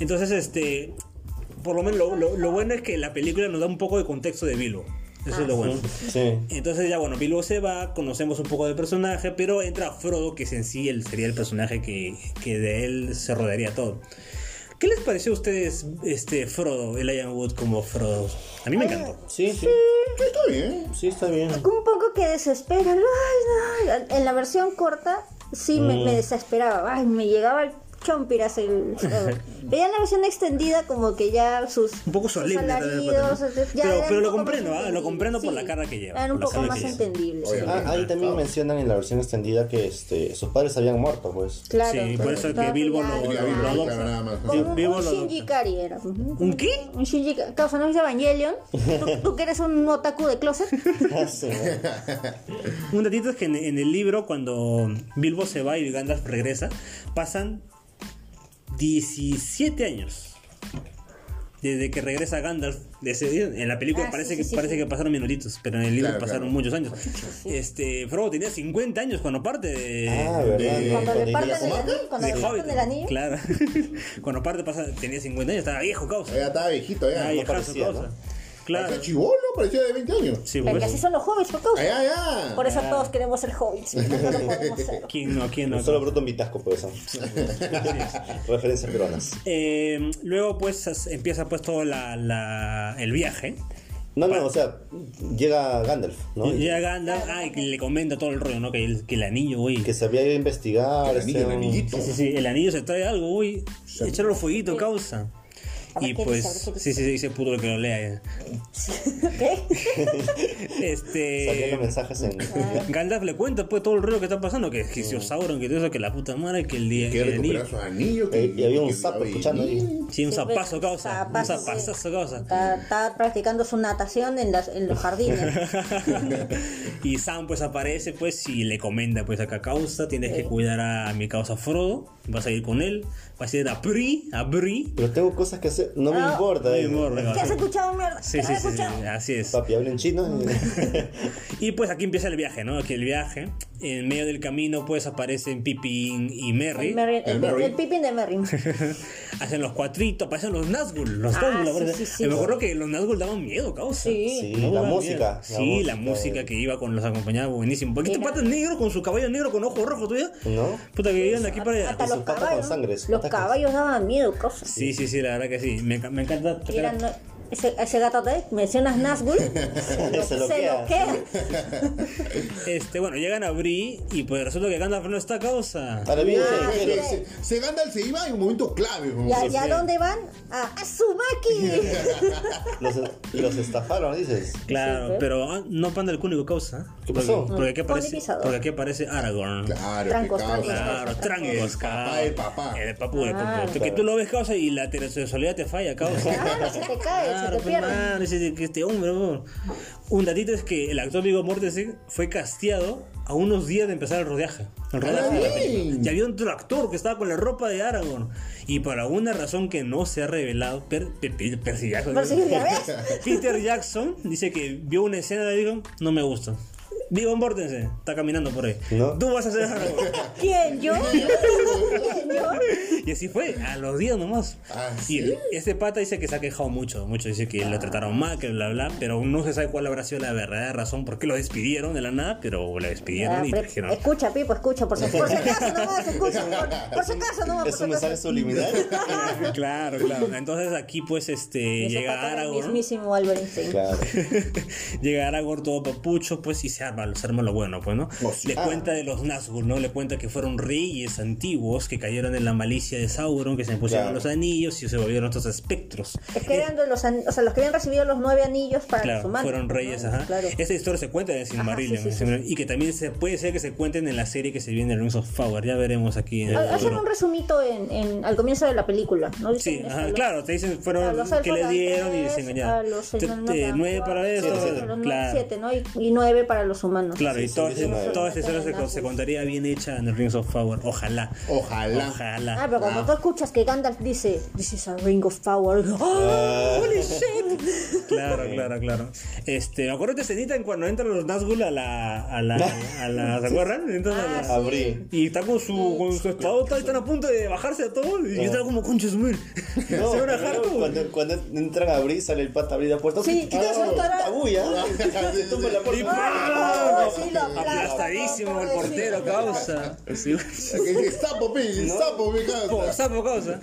Entonces, este. Por lo menos lo, lo- lo bueno es que la película nos da un poco de contexto de Bilbo. Eso es lo bueno. Sí. Entonces ya bueno, Bilbo se va, conocemos un poco del personaje, pero entra Frodo, que es en sí el, sería el personaje que, que de él se rodearía todo. ¿Qué les pareció a ustedes este Frodo, Elijah Wood como Frodo? A mí me encantó. Sí, sí. Está bien. Sí, está bien. Un poco que desespera. Ay, no. En la versión corta sí me, Mm. me desesperaba. Ay, me llegaba el chompiras el... Pero ya en la versión extendida como que ya sus... Un poco solemne. alaridos, pero- lo comprendo, ¿ah? lo comprendo por Sí, la cara que lleva. Eran un poco más entendibles. Ah, ahí también Claro. mencionan en la versión extendida que este, sus padres habían muerto, pues. Claro. Sí, por eso es que Bilbo lo- lo- adopta. un, Bilbo un lo- Shinji Ikari era. ¿Un qué? Un Shinji Ikari. Causa, ¿no Evangelion? ¿Tú, que eres un otaku de closet. (laughs) Un datito es que en, en el libro, cuando Bilbo se va y Gandalf regresa, pasan 17 años. Desde que regresa Gandalf de ese día. En la película Ah, parece, sí, que, sí, parece sí. que pasaron minutitos, pero en el libro Claro, pasaron claro. muchos años. Este, Frodo tenía 50 años cuando parte de, Ah, de- Cuando le cuando parten ya- el anillo, cuando de le Hobbit. parten el anillo. Claro. (laughs) cuando parte pasa, tenía 50 años, estaba viejo, causa. Ya estaba viejito, ya. Ah, no viejazo, parecía, causa. ¿no? Claro. Parecía chivolo, parecía de 20 años. Sí, Porque pues. así son los hobbits, por causa. Allá, ya. Por eso todos queremos ser hobbits. No. (laughs) ¿Quién no? ¿Quién no? Solo bruto en Vitasco, pues. ¿no? Referencias peruanas. Eh, luego pues empieza pues todo la, la- el viaje. No, no, o sea, llega Gandalf, ¿no? Llega Gandalf, ah, y que le comenta todo el rollo, ¿no? Que el, que el anillo, güey. Que se había ido a investigar. El anillo, este, el anillito. Sí, sí, sí, el anillo se trae algo, güey. Echarlo fueguito, causa. Y ¿qué pues, sí, sí, sí, dice puto que lo lea. ya. ¿Qué? (laughs) (laughs) Este. los mensajes en. Gandalf le cuenta pues todo el rollo que está pasando, que, que se Sauron, que todo eso, que la puta madre, que el día. Que el recuperar anillo. sus anillos. que- Eh, y había un sapo escuchando ahí. Sí, un Sí, zapazo, causa. Un zapazazo, causa. Está, está practicando su natación en, las, en los jardines. (laughs) y Sam pues aparece pues y le comenta pues acá causa, tienes que cuidar a mi causa Frodo, vas a ir con él, vas a ir a Bri, a Bri. Pero tengo cosas que hacer. No me Ah, importa. No me eh. importa. ¿Qué has escuchado, mierda? Sí, ¿Qué sí, sí, así es. Papi, habla en chino. Y (laughs) pues aquí empieza el viaje, ¿no? Aquí el viaje, en medio del camino pues aparecen Pippin y Merry. El, Merry- El el, Merry. el Pippin de Merry. (laughs) Hacen los cuatritos, aparecen los Nazgûl, los Ah, Nazgûl, sí, sí, sí. Me acuerdo que los Nazgûl daban miedo, causa. Sí. Sí, No, la música. la Sí, la música, música eh. que iba con los acompañados, buenísimo. Porque este pata es negro con su caballo negro con ojos rojos, ¿tú ya? ¿No? Puta que iban de aquí para allá. Los con caballos. sangre, Los daban miedo, cosas. Sí, sí, sí, la verdad que sí. Me, enca- me encanta. Ese, ese gato de mencionas Nazgûl, (laughs) Se se lo queda. Este, bueno, llegan a Bri y pues resulta que Gandalf no está causa. Ahora bien, Ah, sí, sí. pero- Se, se Gandalf se iba en un momento clave. ¿Y a, y a dónde van? A Azumaki. (laughs) los, los estafaron, dices. Claro, pero ah, no Panda el único causa. ¿Qué pasó? Porque, porque aquí Pony aparece, porque aquí aparece Aragorn. Claro, Trancos, que causa. trancos. Claro, Trangos, El papá del papá. El papu del Claro. papu. Que tú lo ves causa y la heterosexualidad te falla, causa. Claro, se te cae, se te pues, que este hombre. Un datito es que el actor Viggo Mortensen fue casteado a unos días de empezar el rodaje. El rodaje de la bien. película. Y había otro actor que estaba con la ropa de Aragorn. Y por alguna razón que no se ha revelado, Per- Per- Per- Percy Jackson, Pero sí, ya ves. Peter Jackson dice que vio una escena de Viggo, no me gusta. Viggo Mortensen está caminando por ahí. No. Tú vas a ser Aragorn. (laughs) ¿Quién? ¿Yo? (laughs) ¿Quién? ¿Yo? Y así fue, a los días nomás. Ah, y ¿sí? este pata dice que se ha quejado mucho, mucho dice que lo trataron mal, que bla bla, pero no se sabe cuál habrá sido la verdadera razón por qué lo despidieron de la nada, pero lo despidieron Ah, y dijeron, escucha, Pipo, escucha, por si, por si acaso nomás, (laughs) escucha, por, por si acaso nomás. Es por un si acaso. mensaje subliminal. claro, claro. Entonces aquí pues este Y llega era el Aragorn, mismísimo Albert Einstein. Claro. llega Aragorn todo papucho, pues y se arma, se arma lo bueno, pues, ¿no? Oh, sí. Le Ah. cuenta de los Nazgûl, ¿no? Le cuenta que fueron reyes antiguos que cayeron en la malicia de Sauron, que se impusieron Claro. los anillos y se volvieron estos espectros. Es que eran de los, an- o sea, los que habían recibido los nueve anillos para los Claro, humanos. fueron reyes, ¿no? ajá. Claro. Esta historia se cuenta en Silmarillion, sí, sí, y que también se puede ser que se cuenten en la serie que se viene en Rings of Power, ya veremos aquí en el Ha- Hacen futuro. un resumito en, en- al comienzo de la película, ¿no? Dicen Sí, ajá, los- claro, te dicen fueron los que le dieron y se engañaron. a los Te- enanos te- dan nueve para los claro. siete, ¿no? Y, y nueve para los humanos. Claro, y toda, sí, toda esta historia se, se contaría bien hecha en el Rings of Power. Ojalá. Ojalá. Ojalá. Ah, pero cuando Ah. tú escuchas que Gandalf dice, This is a ring of power. ¡Oh, holy shit! (laughs) Claro, claro, claro. Este, me acuerdo de escenita en cuando entran los Nazgûl a la, a la, a la, ¿se acuerdan? Entran a la- Ah, sí. Y está con su, con su espadota y están a punto de bajarse a todos. Y yo estaba como. No, (laughs) Se van cuando, cuando entran a abrir, sale el pata a abrir la puerta. Sí, ¿qué te Puta bulla. tumba la puerta. Ah, sí, lo Aplastadísimo el portero, causa. Sí. Dice, sapo, pe, sapo, me Po, causa. sapo, causa.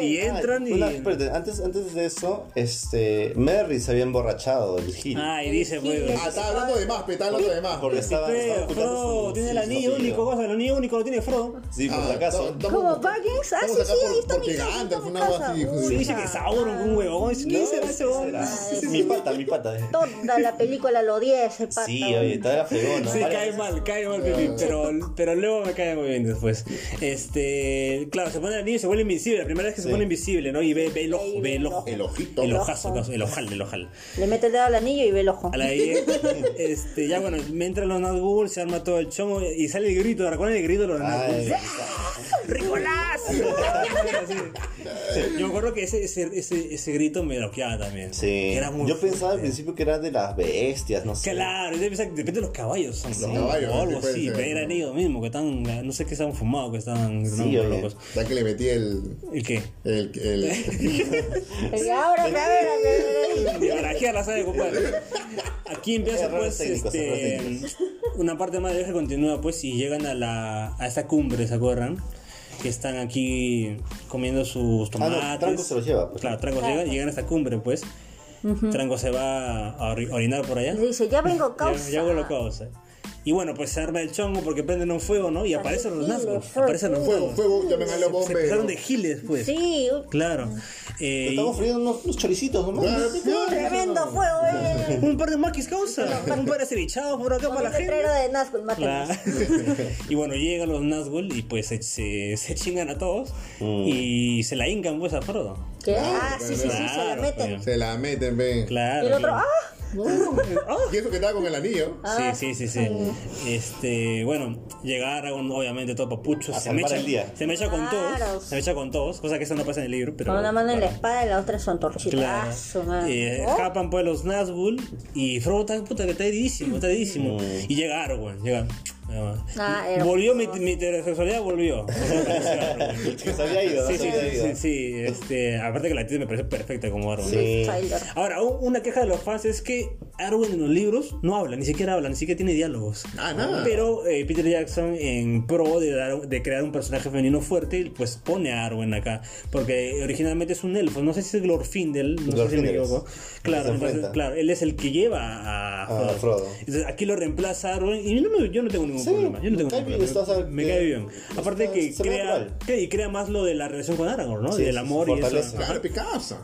Y entran y. Una- espérate, antes, antes de eso, este, Merry se había emborrachado del Gil. Ah, y dice, pues. Ah, está hablando de más, pe, está hablando de más. porque estaba, estaba Feo, ocultando Frodo su- tiene el su anillo apellido. único, cosa, el anillo único lo tiene Frodo. Sí, por Ah, si acaso. ¿Como Baggins? Ah, sí, sí, ahí está porque mi casa, Gandalf, está mi una casa. así, hijo de- Sí, dice que Sauron, un huevón. ¿Quién No, será ese huevón? Mi pata, mi pata. eh. Toda la película lo odié ese pata. Sí, oye, toda fregona. Sí, Varias cae veces. mal, cae mal, Pipi, pero, pero luego me cae muy bien después. Este, claro, se pone el anillo y se vuelve invisible. La primera vez que se Sí. pone invisible, ¿no? Y ve, ve el ojo, Ahí ve el ojo. El ojito. El El ojazo, el ojal, el ojal. Le mete el dedo al anillo y ve el ojo. A la ahí, este, ya bueno, me entran los Nazgûl, se arma todo el chongo y sale el grito, ¿recuerdan el grito de los Ay, Nazgûl? ¡Ricolás! (laughs) Así. Yo me acuerdo que ese, ese, ese, ese grito me bloqueaba también. sí. Era muy Yo pensaba al fuerte. principio que era de las bestias, no sé. Claro, yo pensaba que depende de los caballos son. Los ¿no? caballos, o algo así, ser. pero eran ellos mismos que están, no sé qué estaban fumados, que estaban Sí, no, locos. Ya que le metí el. ¿El qué? El. el (laughs) Y ahora, ahora, la sabe, compadre. Aquí empieza pues técnicos, este, una parte más de viaje continúa pues y llegan a la a esta cumbre, ¿se acuerdan? Que están aquí comiendo sus Ah, no, tomates. Tranco se los lleva, pues. Claro, Tranco se llegan y llegan a esta cumbre pues. Tranco se va a ori- orinar por allá. Dice, ya vengo (laughs) Ya, causa. ya lo causa. Y bueno, pues se arma el chongo porque prenden un fuego, ¿no? Y aparecen los fuego, Aparecen los fuego, Nazgûl. fuego, llamen a los Se empezaron de giles, pues. Sí, Claro. Eh, Estamos friendo unos, unos choricitos nomás. Claro. tremendo fuego, eh. (laughs) un par de maquis causa. (laughs) un par de cevichados por acá Con para un la gente. letrero de. Claro. y bueno, llegan los Nazgûl y pues se, se, se chingan a todos y se la hincan pues a Frodo. ¿Qué? Ah, sí, sí, sí, se la meten. pues. Se la meten, ven. Claro. Y el otro, claro. ah, (laughs) Y eso que estaba con el anillo. Ah, Sí, sí, sí, sí. Este, bueno, llega Aragorn, obviamente todo papucho, A se salvar mecha, el día. se mecha con Claro. todos, se mecha con todos, cosa que eso no pasa en el libro, pero con una mano en la espada y la otra en su antorchita. Claro. Ah, madre. Eh, Oh, escapan pues los Nazgûl y Frodo está puta que está heridísimo, está heridísimo. Y llega Aragorn, llega. Ah, era- volvió mi, mi heterosexualidad, volvió. (laughs) Que se había ido, ¿no? Sí, sí, sí, ido. sí, sí, este, aparte que la actriz me parece perfecta como Arwen. Sí. Ahora, una queja de los fans es que Arwen en los libros no habla, ni siquiera habla, ni siquiera tiene diálogos. Ah, nada. Pero eh, Peter Jackson, en pro de, dar- de crear un personaje femenino fuerte, pues pone a Arwen acá. Porque originalmente es un elfo, no sé si es Glorfindel, no sé si me equivoco. Claro, entonces, claro, él es el que lleva a. Frodo. Entonces aquí lo reemplaza Arwen y no me- yo no tengo ningún Sí, problema. Yo no tengo me cae ningún bien, problema. me cae. Aparte está- que crea, que- crea más lo de la relación con Aragorn, ¿no? Sí, y del amor y eso. Claro,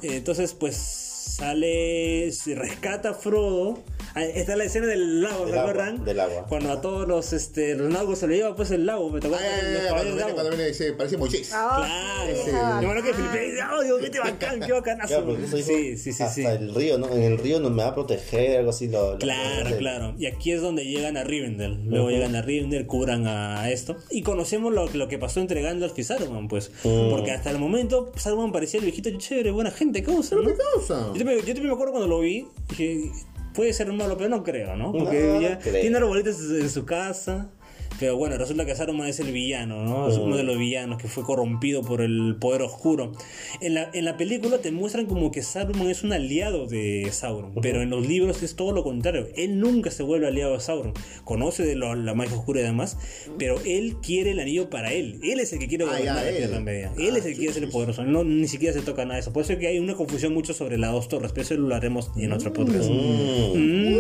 Entonces, pues sale, se rescata a Frodo. Ah, Está la escena del lago, ¿se acuerdan? del agua. Cuando a todos los, este, los nagos se le lleva pues el lago, me tocó caballos cuando viene, agua. cuando viene, dice, parece Moisés. Ah, Claro, sí, que ah. Felipe dice, oh, Dios, qué bacán, (laughs) qué bacanazo. Sí, sí, sí, hasta sí. el río, ¿no? En el río no me va a proteger, algo así. Lo, lo- Claro, lo- claro. Y aquí es donde llegan a Rivendell. Luego llegan a Rivendell, curan a esto. Y conocemos lo, lo que pasó entre Gandalf y Saruman, pues. Mm. Porque hasta el momento Saruman parecía el viejito chévere, buena gente, ¿qué cosa? ¿Pero no? qué causa? Yo también, yo también me acuerdo cuando lo vi, dije, puede ser malo, pero no creo, ¿no? Porque No, ya creo. tiene arbolitos en su casa. Pero bueno, resulta que Saruman es el villano, ¿no? Es uno de los villanos que fue corrompido por el poder oscuro. En la, en la película te muestran como que Saruman es un aliado de Sauron, pero en los libros es todo lo contrario. Él nunca se vuelve aliado de Sauron. Conoce de lo- la magia oscura y demás, pero él quiere el anillo para él. Él es el que quiere Ah, gobernar ya, la él. Tierra Media. Él es el que quiere ser el poderoso. No, ni siquiera se toca nada de eso. Por eso es que hay una confusión mucho sobre las dos torres, pero eso lo haremos en otro podcast. Mm.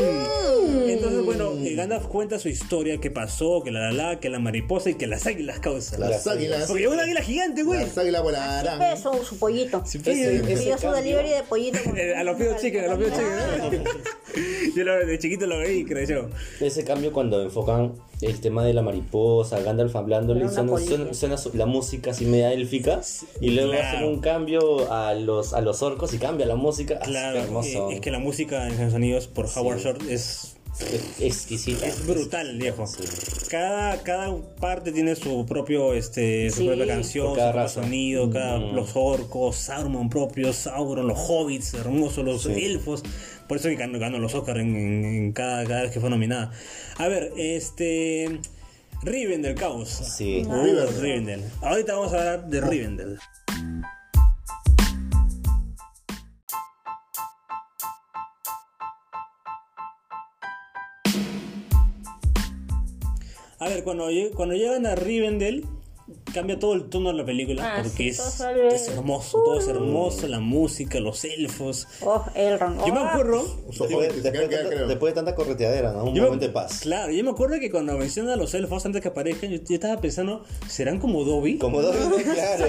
Entonces, bueno, eh, Gandalf cuenta su historia, qué pasó, que la la la, que la mariposa y que las águilas causan. Las águilas. Porque llegó una águila gigante, güey. Las águilas volarán. Siempre su, su pollito. Sí, Ese- pues, ese Pidió su delivery de pollito. (laughs) eh, a los pibos chicken, a los pibos chicken. (laughs) Yo lo- de chiquito lo veí y creyó. Ese cambio cuando enfocan el tema de la mariposa, Gandalf hablándole, suena, suena- suena su- la música así media élfica, y luego claro. hacen un cambio a los, a los orcos y cambia la música. Ah, Claro, hermoso. es que la música en los sonidos por Howard Short es Es exquisita. Es brutal, viejo. Cada, cada parte tiene su propio, este, su Sí. propia canción, Por su cada propio sonido, cada, Mm. los orcos, Sauron propio, Sauron, los hobbits hermosos, los Sí. elfos. Por eso que ganó, ganó los Oscars en, en- en cada, cada vez que fue nominada. A ver, este. Rivendell Caos. Sí. Rivendell. Rivendell. Ahorita vamos a hablar de Rivendell. A ver, cuando, cuando llegan a Rivendell, cambia todo el tono de la película. Ah, porque sí, es, es hermoso, todo es hermoso, la música, los elfos. Oh, Elrond. Yo me Oh, acuerdo. Después, de tanta, creo. después de tanta correteadera, ¿no? Un yo me- momento de paz. Claro, yo me acuerdo que cuando mencionan a los elfos antes que aparezcan, yo, yo estaba pensando, ¿serán como Dobby? Como dos, (laughs) claro.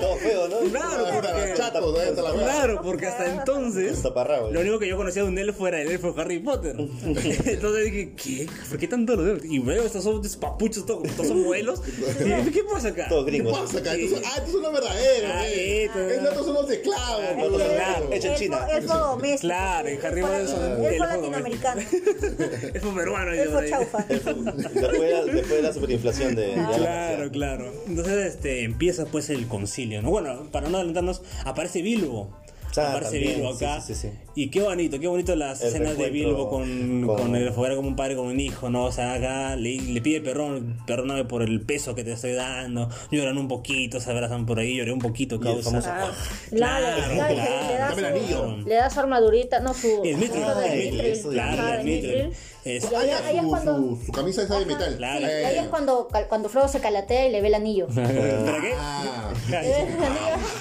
Todo feo, ¿no? Claro, porque- chato. Claro, porque hasta entonces taparrabos. lo único que yo conocía de un elfo era el elfo Harry Potter. (laughs) Entonces dije, ¿qué? ¿Por qué tanto los elfos? Y veo estos son papuchos, todos, todos son vuelos. (laughs) Dije, ¿qué pasa acá? Todo ¿Qué gringo. pasa acá? Son- ah, estos son los verdaderos. Ah, eh. esto, Estos son los esclavos. Ah, son- claro. Hecho en China. Elfo doméstico. Claro, en Harry Potter son Elfo latinoamericano. (laughs) Elfo peruano. Elfo chaufa. (laughs) Después, de la- después de la superinflación de, Claro, claro. Entonces este, empieza pues el concilio, ¿no? Bueno, para no adelantarnos, aparece Bilbo. Ah, aparece también, Bilbo acá. sí, sí, sí. Y qué bonito, qué bonito las El escenas de Bilbo con, con- con el fuera como un padre, como un hijo, ¿no? O sea, acá le, le pide perdón, perdóname por el peso que te estoy dando. Lloran un poquito, se abrazan por ahí, lloré un poquito, causa. famoso- Ah, Claro, la- la- le- le da Dame el anillo. su- Le da su armadurita, no su. El Mithril, claro, el de Mithril. Mithril. Es- Y ahí- Ah, ahí es su, cuando- su, su camisa esa de Ajá. metal. Claro. Sí, Eh, y ahí es cuando, cuando Frodo se calatea y le ve el anillo. (laughs) ¿Para qué? Ah, Claro, Eh, es- el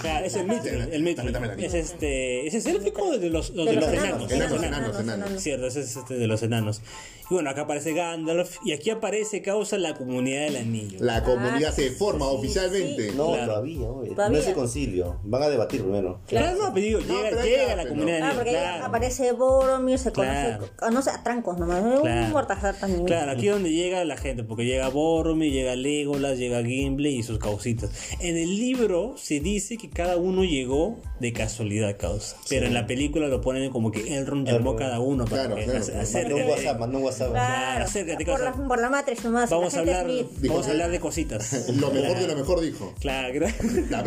claro, es el. Es este, ese es élfico de los, los- De de los los enanos. enanos, enanos, Enanos. enanos, enanos. Cierto, ese es este de los enanos. Y bueno, acá aparece Gandalf y aquí aparece causa la comunidad del anillo. La comunidad Ah, se sí, forma sí, oficialmente. sí. No, Claro. todavía, oye. Todavía. No es el concilio. Van a debatir primero. Claro, no, pero digo, No, llega, pero llega la comunidad del Ah, anillo. porque ahí claro. aparece Boromir, se conoce, Claro. conoce a trancos nomás. Claro. un mortazar también. Claro, aquí es donde llega la gente, porque llega Boromir, llega Legolas, llega Gimli y sus causitas. En el libro se dice que cada uno llegó de casualidad causa, pero en la película lo ponen como que Elrond llamó a cada uno para Claro, que claro. ace- Mandó Mandó acércate. Claro, acércate, por, la, causa. por la Matrix nomás. Vamos a hablar, Smith. Dijo, vamos a hablar de cositas. (laughs) Lo mejor de lo mejor dijo. Claro, claro. (laughs) La.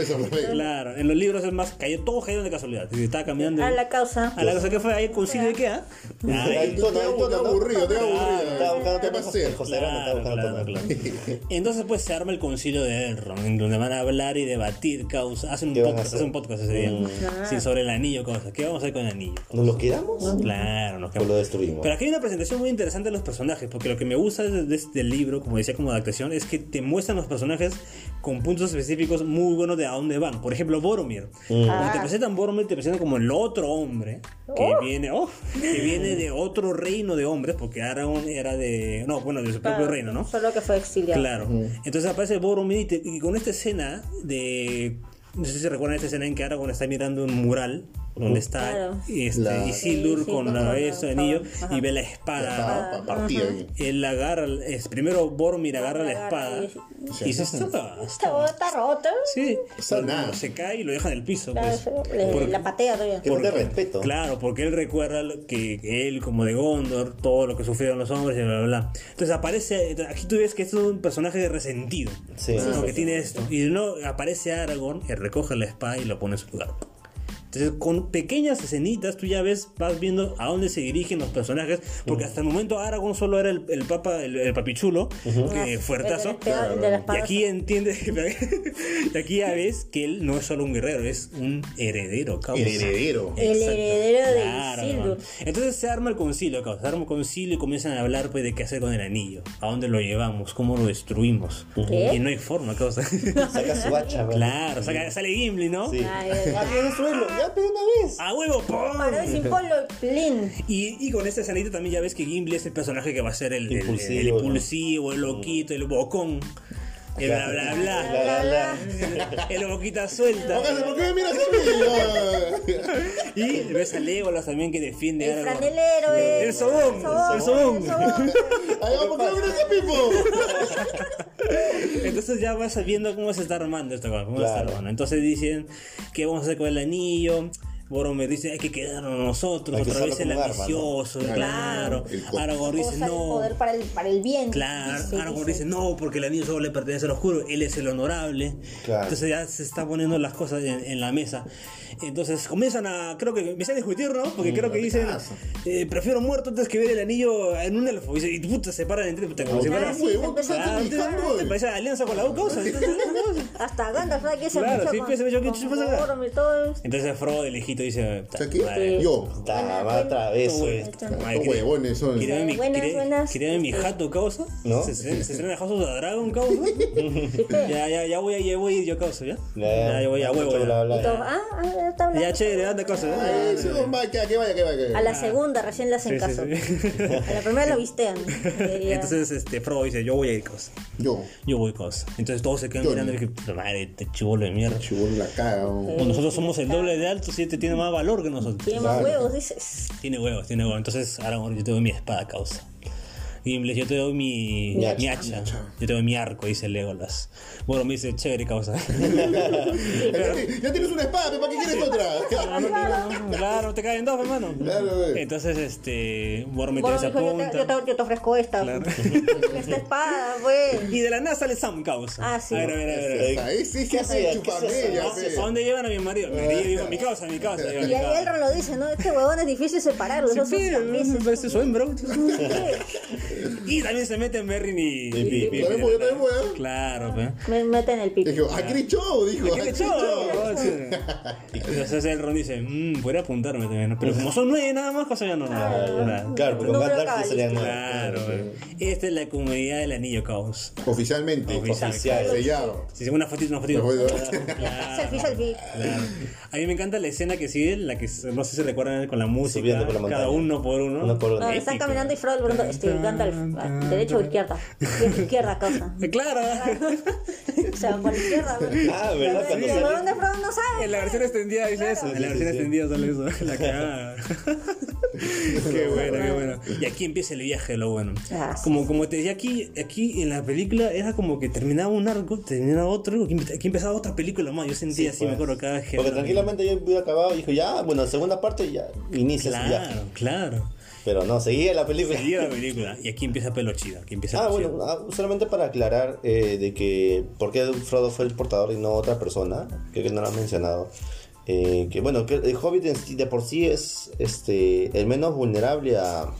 Claro, en los libros es más, cayó, todos cayeron de casualidad. Si Estaba caminando. A la causa. A la cosa que fue ahí el concilio de tono, ¿no? aburrido, claro. Entonces pues se arma el concilio de Elrond, en donde van a hablar y debatir causa. Hacen un ¿Qué van a podcast, hacen un podcast ese día. Mm. Sí, sobre el anillo, cosas. ¿Qué vamos a hacer con el anillo? ¿Nos lo quedamos? Claro, nos quedamos. lo destruimos. Pero aquí hay una presentación muy interesante de los personajes, porque lo que me gusta de, de este libro, como decía como adaptación, es que te muestran los personajes con puntos específicos muy buenos de a dónde van. Por ejemplo, Boromir. Cuando te presentan Boromir, te presentan como el otro hombre que viene, oh, que viene de otro reino de hombres, porque Aragorn era de, no, bueno, de su propio Claro, reino, ¿no? Solo que fue exiliado. Claro. Entonces aparece Boromir y, te- y con esta escena de. No sé si recuerdan esta escena en que Aragorn está mirando un mural donde está Claro. este, La- Isildur Sí, sí, con con la la eso de espada. anillo Ajá. y ve la espada. pa- partida. Él agarra, es, primero Boromir agarra la espada y- y dice: Está, está, roto. Sí, Está nada. se cae y lo deja en el piso. Claro, Pues. se- le- Porque- la patea todavía. Que falta de respeto. Claro, porque él recuerda que él, como de Gondor, todo lo que sufrieron los hombres y bla, bla, bla. Entonces aparece, aquí tú ves que este es un personaje resentido, Sí. ¿no? Sí, que tiene esto. Y no aparece Aragorn, que recoge la espada y lo pone en su lugar. Entonces, con pequeñas escenitas, tú ya ves, vas viendo a dónde se dirigen los personajes, porque hasta el momento Aragorn solo era el, el papa, el, el papichulo, fuertazo. El de la espada- de la Y aquí entiendes, (laughs) y aquí ya ves que él no es solo un guerrero, es un heredero, causa. El heredero. El Exacto. heredero de Claro, Isildur. Entonces se arma el concilio, causa, se arma el concilio y comienzan a hablar pues de qué hacer con el anillo, a dónde lo llevamos, cómo lo destruimos. ¿Qué? Y no hay forma, causa. (laughs) Saca su hacha, ¿verdad? claro, saca- sale Gimli, ¿no? Sí. Ay, ay, ay. Ya, una vez. ¡A huevo! ¡pum! Paró sin polo, plin. Y, y con esta escenita también ya ves que Gimli es el personaje que va a ser el el- el- Impulsivo, el, ¿no? impulsivo, el loquito, el bocón, el bla bla bla, (laughs) La, la, la. el boquita suelta. ¿por qué me miras a mí? Y ves a Legolas también que defiende El a Aragorn. franelero, el, sobón, el sobón. el sobón. Ay, (laughs) ¿por qué me miras a Pipo? (laughs) Entonces ya vas sabiendo cómo se está armando esta cosa, cómo se está Claro. armando. Entonces dicen que vamos a hacer con el anillo. Boromir dice hay que quedarnos nosotros, Hay que otra vez el arma, ¿no? ambicioso, claro. Aragorn dice no. poder para el, para el bien. Claro, Aragorn dice. dice no, porque el anillo solo le pertenece al oscuro, él es el honorable. Claro. Entonces ya se está poniendo las cosas en, en la mesa. Entonces comienzan a, creo que empiezan a discutir, ¿no? Porque creo que no te dicen, eh, prefiero muerto antes que ver el anillo en un elfo. Y, dice, y puta, se paran entre, puta, como Ah, sí, huevón, empezó- Claro, ¿qué ¿te, parece alianza con la U causa? Entonces, Hasta Gandalf, ¿sabes qué se Claro, sí, pues, yo, ¿qué pasa acá? Entonces Frodo, el hijito, dice... O sea, ¿qué? "Madre, Yo. Va otra vez, huevones son. ¿Quería ver mi, jato, causa? ¿No? ¿Se, se, se estrena House of the Dragon, causa? (laughs) ya, ya, ya voy, a- ir yo, causa, ¿ya? Ya, ya voy a huevo, Mucho bla, ya. está hablando. Chévere, anda, causa. Ay, sí, va, que que vaya, que vaya, que A la segunda recién le hacen caso. sí. A la primera lo vistean. (laughs) Entonces, este, Frodo dice, yo voy a ir, causa. Yo, Yo voy, causa. Entonces todos se quedan Yo mirando y puta madre, este chivolo de mierda. chibón la caga. nosotros somos el doble de altos y este tiene más valor que nosotros. Tiene más Claro. huevos, dices. Tiene huevos, tiene huevos. Entonces, Aragorn, yo te doy mi espada, causa. Gimli, yo te doy mi, Mi mi hacha. hacha. Yo te doy mi arco, dice Legolas. Bueno, me dice, chévere, causa. (laughs) Ya ti- Ya tienes una espada, ¿para qué quieres otra? (laughs) claro, no te caen dos, hermano. Claro. Entonces, este, Boromir Bueno, se dijo, yo, te, yo, te, yo te ofrezco esta. (laughs) Esta espada, güey. Y de la nada sale Sam, causa. Ah, sí. A ver, a ver, a ver. a ver. Esa, Es es que ¿Qué hace. ¿A dónde llevan a mi marido? Mi marido, digo, mi causa, mi causa. Y ahí. Elrond lo dice, ¿no? Este huevón es difícil separarlo. Sí, sí, me parece su hembra. Y también se mete en Merrin y... Y Pippin. Yo también voy, yo también. Claro, pe. Me meten el pico. Dijo, ¿a qué show? Dijo, ¿Qué ¿a le qué echó? show? Y entonces el Ron dice, mmm, podría apuntarme también. Pero como son nueve nada más, cosa ya no nada. Claro, porque con ya serían nueve. Claro. Esta es la comunidad del anillo caos. Oficialmente. Oficial. Sellado. Si se una fotito, una fotito. (laughs) Claro, Selfie, selfie. claro. A mí me encanta la escena que sigue, la que no sé si recuerdan con la música, Subiendo por la cada uno por uno. Uno por uno. No, están Épico. caminando y Frodo pregunta, este, Gandalf, ¿a ¿derecha o izquierda? Izquierda, causa. (laughs) Claro, (laughs) O sea, por la izquierda. ¿no? Ah, ¿verdad? Cuando El sale- huevón de Frodo no sabe. en la versión extendida dice eso. En la versión sí, sí. extendida sale eso. (laughs) La cagada. qué bueno, qué bueno. Y aquí empieza el viaje, lo bueno. Ah, sí. Como, como te decía aquí, aquí en la película era como que terminaba un arco, terminaba otro, aquí empe- aquí empezaba otra película más. Yo sentía así, pues. me acuerdo cada vez que. Porque tranquilamente yo hubiera acabado y dijo, ya, bueno, segunda parte ya inicia viaje. Claro, claro. Pero no, seguía la película. Seguía la película. Y aquí empieza pelo chido. Aquí empieza Ah, bueno, ah, solamente para aclarar eh, de que por qué Frodo fue el portador y no otra persona, creo que no lo han mencionado. Eh, que bueno, que el Hobbit de por sí es este el menos vulnerable a,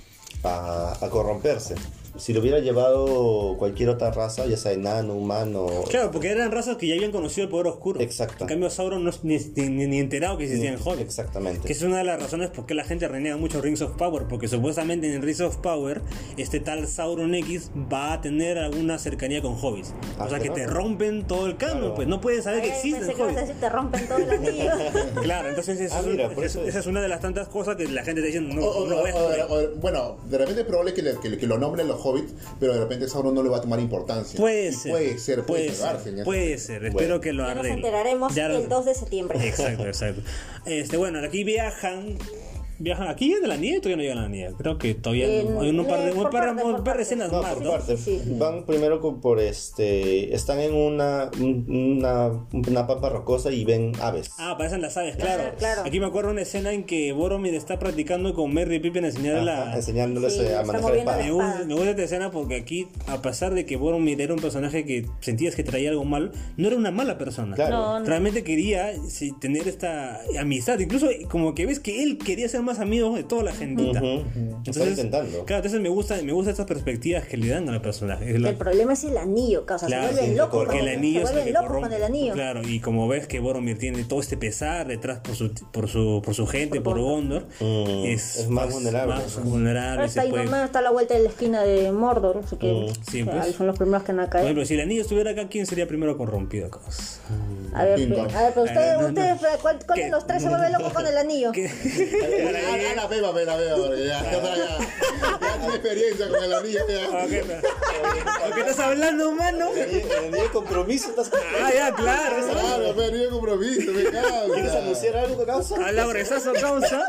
a, a corromperse. Si lo hubiera llevado cualquier otra raza, ya sea enano, humano, Claro, porque eran razas que ya habían conocido el poder oscuro. Exacto. En cambio, Sauron no es ni, ni, ni enterado que existían hobbits. exactamente. Que es una de las razones por qué la gente renega mucho Rings of Power, porque supuestamente en Rings of Power este tal Sauron X va a tener alguna cercanía con hobbits. Ah, o sea que claro. te rompen todo el canon, Claro. pues no puedes saber que Ay, existen pensé que a hobbits. decir, te rompen todo el anillo. (laughs) Claro, entonces esa, Ah, es, mira, es- eso esa es una de las tantas cosas que la gente está diciendo, no, O- no voy a o- jugar. o- bueno, de repente es probable que, le- que que lo nombren los hobbits, pero de repente Sauron no le va a tomar importancia. Puede ser. Puede ser, puede, puede en ser. eso. Puede ser. Bueno. Espero que lo Ya nos arreglen. enteraremos Ya el 2 de septiembre. Exacto, exacto. Este, bueno, aquí viajan. Viajan aquí de la nieve todavía no llegan a la nieve. Creo que todavía hay un par de, eh, un par, parte, un por par de escenas No, más, por ¿no? parte. Sí, sí. Van primero por este. Están en una, un- una, una papa rocosa y ven aves. Ah, aparecen las aves, claro. Claro. Aquí me acuerdo una escena en que Boromir está practicando con Merry y Pippin a enseñarle Ajá, la. enseñándoles Sí, eh, a manejar espada. Me gusta, me gusta esta escena porque aquí, a pesar de que Boromir era un personaje que sentías que traía algo mal, no era una mala persona. Claro. No, no. Realmente quería tener esta amistad. Incluso como que ves que él quería ser más amigo de toda la gentita. Ujú. Está intentando. Claro, entonces me gusta, me gusta estas perspectivas que le dan al personaje. Es lo- El problema es el anillo, causa. Claro, se vuelven sí, locos. porque el anillo se es vuelven locos corrompe. con el anillo. Claro, y como ves que Boromir tiene todo este pesar detrás por su por su por su gente, por, Gondor, Mm, es más vulnerable. más vulnerable, está ahí puede- nomás, está a la vuelta de la esquina de Mordor, así que Mm, sí, o sea, pues. ahí son los primeros que van a Por caer. ejemplo, si el anillo estuviera acá, ¿quién sería primero corrompido? cos? A ver, a ver, pero ustedes, Ah, no, no. ustedes, ¿cuál, cuál de los tres se vuelve loco con el anillo? ¿Qué? (laughs) Ah, la peba, peba, peba, porque ya, ya, ya, ya tiene experiencia con el anillo. Ya. Pero- ¿Por qué estás hablando, mano? El compromiso estás. Ah, ya, claro. eso- Claro, pero yo compromiso, me cago. ¿Quieres anunciar algo, causa? Al labrezazo causa.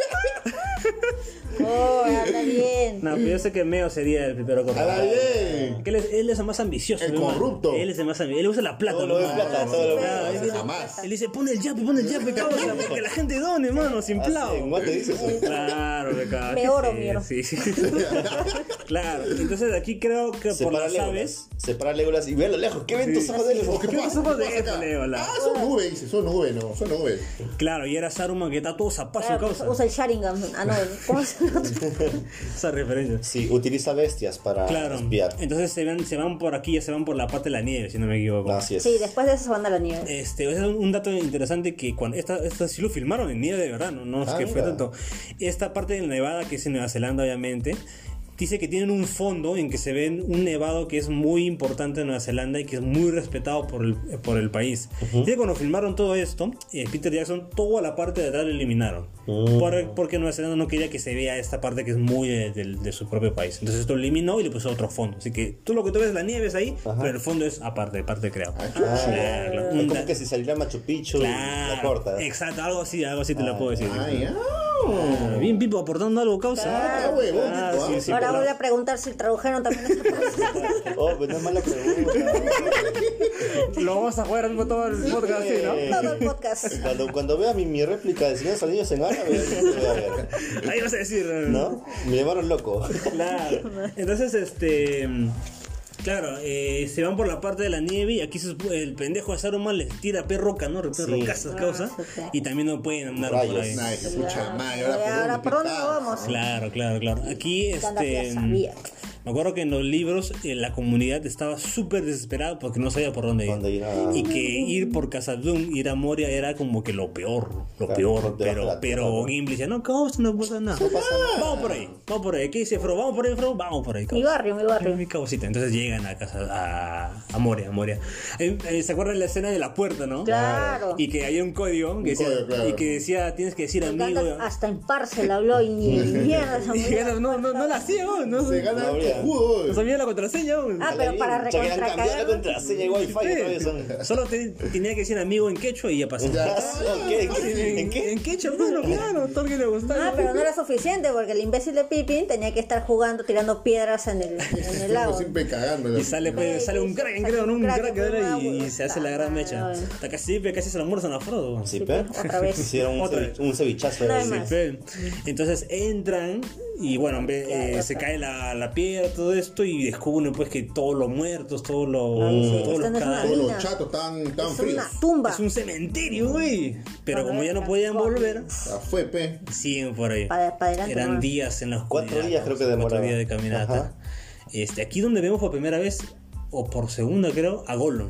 Oh, anda bien. No, pero yo sé que Meo sería el primero con ¡Hala bien! Que él es, él es el más ambicioso. El corrupto. Él es el más ambicioso. Él usa la plata. Todo lo ¿no? de plata, todo lo de plata. él- Jamás. Él dice, pon el yape, pon el yape, causa, para que la gente done, mano, sin plavo. en guate dices. Claro, me cago. Me oro, mierda. Sí, sí. (laughs) claro, entonces aquí creo que por las aves. Separa Legolas y ve a lo lejos. ¿Qué ven tus ojos de? ¿Qué ¿Qué pasa? ojos. Ah, son nubes, dice, son nubes, no, son nubes. Claro, y era Saruman que está todo zapazo, Claro, causa. usa el Sharingan. Ah, no, ¿cómo? (laughs) (laughs) Esa referencia. Sí, utiliza bestias para Claro, espiar. entonces se van, se van por aquí, ya se van por la parte de la nieve, si no me equivoco. Así es. Sí, después de eso se van a la nieve. Este, es un dato interesante que cuando esta, esta sí lo filmaron en nieve de verdad, no, no es Ah, que fue tanto. Esta parte de Nevada, que es en Nueva Zelanda, obviamente, dice que tienen un fondo en que se ven un nevado que es muy importante en Nueva Zelanda y que es muy respetado por el, por el país. Dice que cuando filmaron todo esto, eh, Peter Jackson, toda la parte de atrás lo eliminaron. Mm. Por- porque Nueva Zelanda no quería que se vea esta parte que es muy de, de- de su propio país. Entonces esto lo eliminó y le puso otro fondo. Así que tú lo que tú ves, la nieve es ahí, Ajá. pero el fondo es aparte, parte creado. Ah, Claro, como que si saliera Machu Picchu, Claro, la corta. exacto, algo así, algo así te lo Ah, puedo decir. Ay, ah. Ah, Bien, Pipo, aportando algo, causa. Ah, huevón, Ah, Pipo, sí, ah. sí, Ahora pero- voy a preguntar si tradujeron también parte. (laughs) Oh, pues no es mala pregunta. Lo vamos a jugar al mismo todo el podcast así, ¿no? Todo el podcast. (laughs) Cuando, cuando vea mi, mi réplica de Señor Anillos en árabe, voy a ver. Ahí vas a decir. ¿No? Me llamaron loco. Claro. Entonces, este. Claro, eh, se van por la parte de la nieve y aquí se el pendejo de Saruman les tira perroca, ¿no? Perro Sí. casas, causa. sí, sí. Y también no pueden andar por ahí. Escucha mal. Ahora, Ahora, ¿por dónde vamos? Claro, claro, claro. Aquí, este. Me acuerdo que en los libros eh, la comunidad estaba súper desesperada porque no sabía por dónde ir. Dónde ir a- Y que ir por Casadum, ir a Moria era como que lo peor, lo Claro, peor. Pero, pero ¿no? Gimli decía, no, causa, no pasa nada. Vamos por ahí, vamos por ahí. ¿Qué dice Fro? Vamos por ahí, Fro, vamos por ahí. Mi barrio, mi barrio. Mi causita. Entonces llegan a casa, a, a Moria, a Moria. Eh, eh, ¿Se acuerdan de la escena de la puerta, no? Claro. Y que había un código que, decía, código, claro. y que decía, tienes que decir amigo. Hasta en Parcel habló y ni (laughs) mierda no, no, no la hacía, no, Se no, gana Cojudo. no sabía la contraseña. Ah, pero para cambiado la contraseña y wifi son- Solo te- tenía que decir amigo en quechua y ya pasó. Ya. ¿Qué? ¿Qué? ¿En qué? En quechua, bueno, claro, todo que le gustaba. Ah, pero no era suficiente porque el imbécil de Pippin tenía que estar jugando, tirando piedras en el, en el lago. Siempre cagando. Y sale, pues, sale un Kraken, creo. Un era y, y se hace la gran mecha. Está casi, casi se lo almuerzan a Frodo. Sí, (laughs) Sí, pe. pues, otra vez. Hicieron un, cevichazo. Entonces entran y bueno, en vez- eh, se cae la, la piedra, todo esto y descubren pues que todos los muertos, todos los, sí, todos los no cadáveres. Todos los chatos estaban, estaban Es fríos. una tumba. Es un cementerio, güey. Pero como ya no podían volver, Ah, fue, pe. siguen por ahí. Pa- pa' adelante Eran días en oscuridad. Cuatro días creo que Cuatro demoraba. días de caminata. Ajá. Este, aquí donde vemos por primera vez, o por segunda creo, a Gollum.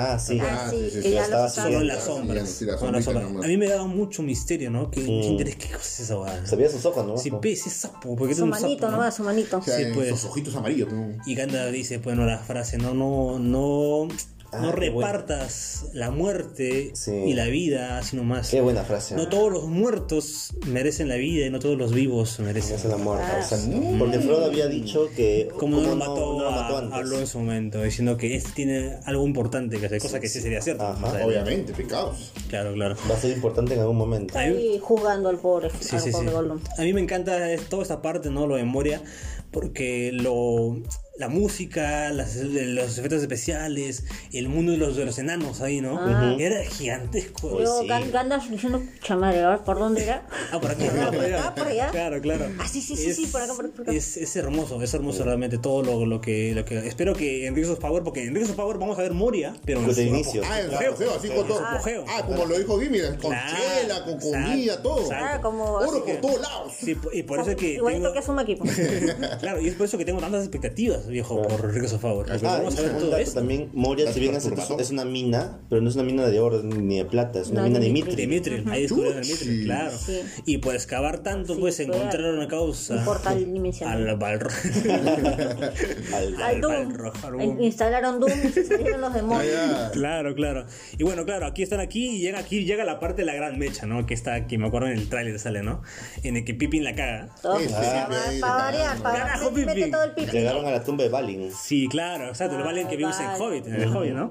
Ah, sí. Ah, sí, sí, sí, sí, ya estaba lo solo en las Sí, sombras. sí, la nomás. A mí me daba mucho misterio, ¿no? Que mucho interés, ¿qué cosa es esa guada? Se veía sus ojos, ¿no? Si pe, ese sapo, porque Su manito sapo, ¿no? su manito. O sea, Sí, pues. esos ojitos amarillos. ¿no? Y Gandalf dice, bueno, la frase, no, no, no, Ah, no bueno. repartas la muerte Sí. y la vida, sino más. Qué buena frase. No todos los muertos merecen la vida y no todos los vivos merecen. La muerte. Ah, o sea, porque Frodo había dicho que. Como no lo mató, no lo a- mató antes. habló en su momento, diciendo que este tiene algo importante que hacer, cosa que sí sería. Ajá. adelante. Obviamente, pecados. Claro, claro. Va a ser importante en algún momento. Ahí jugando al pobre, Sí, al sí, sí. pobre Gollum. A mí me encanta toda esta parte, ¿no? Lo de Moria, porque lo, la música, las- los efectos especiales, el mundo de los, de los enanos ahí, ¿no? Era gigantesco. Pues Yo, sí. Gan- Gandalf diciendo, ver, ¿por dónde era? Ah, por aquí, ah, por allá. Ah, por allá. Claro, claro. Ah, sí, sí, sí, sí, por acá, por acá, por acá. Es, es hermoso, es hermoso realmente todo lo, lo que, lo que. Espero que en Rings of Power, porque en Rings of Power vamos a ver Moria, pero en Pues de su inicio. Ah, en apogeo. así con todo. Ah, como lo dijo Jimmy, con Claro, chela, con comida, exacto, todo. exacto. Ah, como... Oro por todos lados. Sí, y por eso es que. Igualito tengo- que es un equipo. (laughs) Claro, y es por eso que tengo tantas expectativas, viejo, por Rings of Power. Porque Ah, vamos a ver todo dato esto. también, Moria, si bien es, es una mina, pero no es una mina de oro ni de plata, es una No, mina de de Mithril. Dimitri, ahí descubrieron a Chuchi. Dimitri, claro. Sí. Y por excavar tanto, Sí, pues encontraron una causa. un portal dimensional. Al Balrog. (laughs) Al- Al Doom. Al Instalaron Doom y (laughs) se salieron los demonios. Ah. Claro, claro. Y bueno, claro, aquí están aquí y llega aquí llega la parte de la gran mecha, ¿no? Que está aquí, me acuerdo en el tráiler sale, ¿no? En el que Pippin la caga. Todo, Sí, para, variar, para Carajo, Pippin. el. Llegaron a la tumba de Balin. Sí, claro, exacto, lo Ah, valen que vimos en. Hobbit, en el Hobbit, ¿no?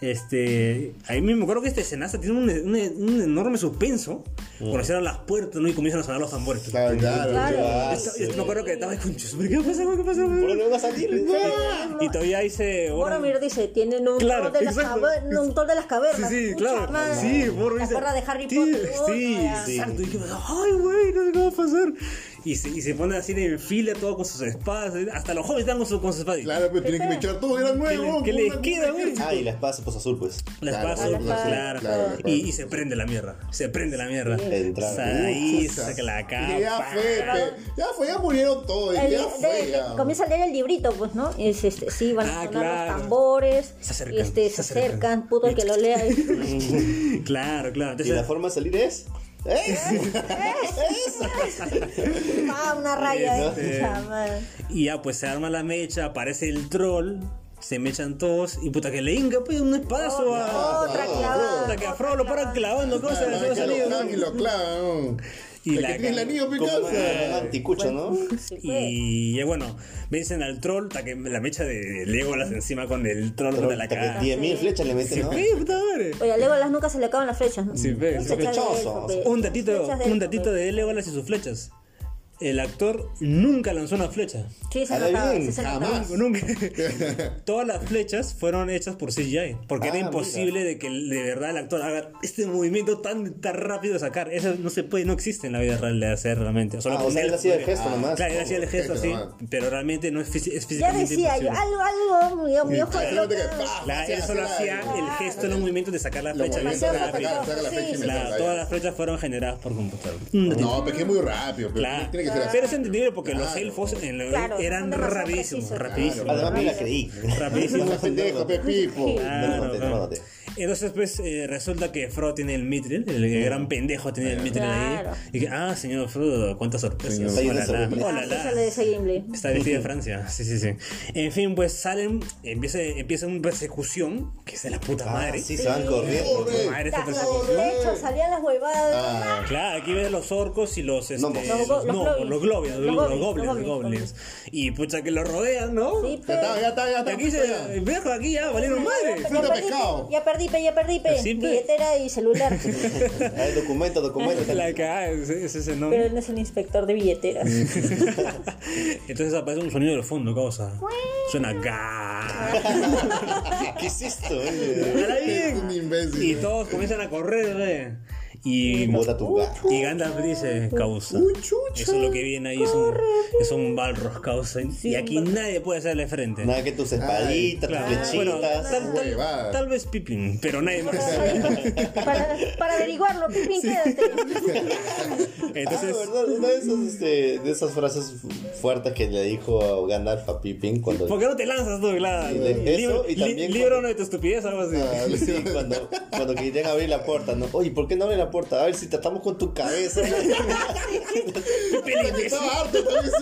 Este, ahí mismo creo que este escenazo tiene un, un- un enorme suspenso. Cuando cierran las puertas, ¿no? Y comienzan a sonar los tambores. Claro, claro. Claro. Me acuerdo que estaba ahí con chus, ¿pero ¿Qué pasa? güey? ¿Qué pasa? güey? ¿Por dónde va a salir? Y todavía se. Boromir dice, tienen un, Claro, de las exacto. un tour de las cavernas. Sí, sí, Pucha claro. madre. Sí, Boromir ¿Te dice. acuerdas de Harry Potter? Sí, Puta, sí, exacto. Y yo, ay, güey, no sé qué va a pasar. Y se, y se pone así en fila todo con sus espadas. Hasta los jóvenes están con, su, con sus espadas. Claro, pero tienen que me echar todo, era ¿Qué nuevo. le- qué les queda, güey? Ah, y la espada se puso azul, pues. La espada azul, claro. claro, claro. Y, y se prende la mierda. Se prende la mierda. Ahí Pucha. saca la capa. Ya fue, pe- ya fue, ya murieron todos. El- Ya de- fue, de- ya. comienza a leer el librito, pues, ¿no? Y es, este, sí, van a Ah, sonar claro. los tambores, Se acercan, este, se se acercan. acercan, puto el que lo lea. (laughs) Claro, claro. Y la forma de salir es. ¿Eh? (laughs) ah, una raya, Este-. Y ya pues se arma la mecha, aparece el troll, se mechan todos y puta que le hinca pues un espadazo a... Otra clavada. Puta que a lo paran clavando cosas lo ¿no? clavan y lo clavan. Y la que tiene el anillo, anticucho, ¿no? Y ya bueno, vencen al troll, que la mecha de Legolas encima con el troll de la cara. 10.000 flechas le meten, ¿no? ¿Qué puta madre? Oye, a Legolas nunca se le acaban las flechas, ¿no? Sí, pe. Un datito, un datito de Legolas y sus flechas. El actor nunca lanzó una flecha. Sí, se notaba, bien, sí se notaba. jamás. Nunca. (laughs) Todas las flechas fueron hechas por CGI. Porque era Ah, imposible de que de verdad el actor haga este movimiento tan, tan rápido de sacar. Eso no se puede, no existe en la vida real de hacer realmente. Solo Ah, o sea, él él hacía el gesto nomás. Claro, él hacía el gesto así. nomás. Pero realmente no es, es Ya físicamente decía yo, imposible. algo, algo, mi, mi ojo Imagínate que, Claro, él solo hacía el gesto los movimientos de sacar la flecha. la Claro, todas las flechas fueron generadas por computador. No, pero es que es muy rápido. Pero Claro. tiene que Pero es entendible porque los elfos en la- Claro, eran rapidísimos, rapidísimos. Además me la creí. Rapidísimos. No pendejo, pe pipo. Claro, No no. Entonces, pues, eh, resulta que Frodo tiene el Mithril, el gran pendejo tiene el Mithril Claro. ahí. Y que, ah, señor Frodo, cuántas sorpresas. Hola, la, hola, Ah, la. Está vestida de Francia, sí, sí, sí. En fin, pues salen, empieza, empieza una persecución, que es de la puta Ah, madre. sí, se van corriendo. Madre esa Taza persecución. de lecho, salían las huevadas. Ah, Claro, aquí ves los orcos y los, este, los, Los go- los goblins. los Los los goblins, goblins, los los goblins. Y pucha que lo rodean, ¿no? Sí, ya pe. está, ya está, ya Y está. aquí se, viejo, aquí ya valieron madre. Ya Fruta pescado. pe, ya perdí, pe, ya perdí, pe. Sí, pe. Billetera y celular. (laughs) Hay documento, documento. (laughs) La que ah, ese, ese es el nombre. Pero él no es el inspector de billeteras. (laughs) Entonces aparece un sonido de fondo, causa. Suena ga. ¿Qué es esto? eh? Ahora Es un bien. imbécil. Y todos comienzan a correr, ve. Y, Bota tu gato. y Gandalf dice, causa. Eso es lo que viene ahí, es un, es un balros, causa. Y aquí nadie puede hacerle frente. Nada que tus espaditas, tus Claro. Bueno, flechitas. tal, tal- tal vez Pippin, pero nadie más. para, para averiguarlo, Pipín, quédate. (laughs) Entonces, ah, ¿verdad? Una de esas, este, de esas frases fuertes que le dijo Gandalf a Pippin cuando... ¿por qué no te lanzas tú, claro? Sí, de eso Libro, y li- también libro cuando- de tu estupidez, algo así. Ah, Sí, (laughs) cuando, cuando querían abrir la puerta, ¿no? Oye, ¿por qué no abren la puerta? A ver si tratamos con tu cabeza. (laughs) Pippin, Estaba harto también,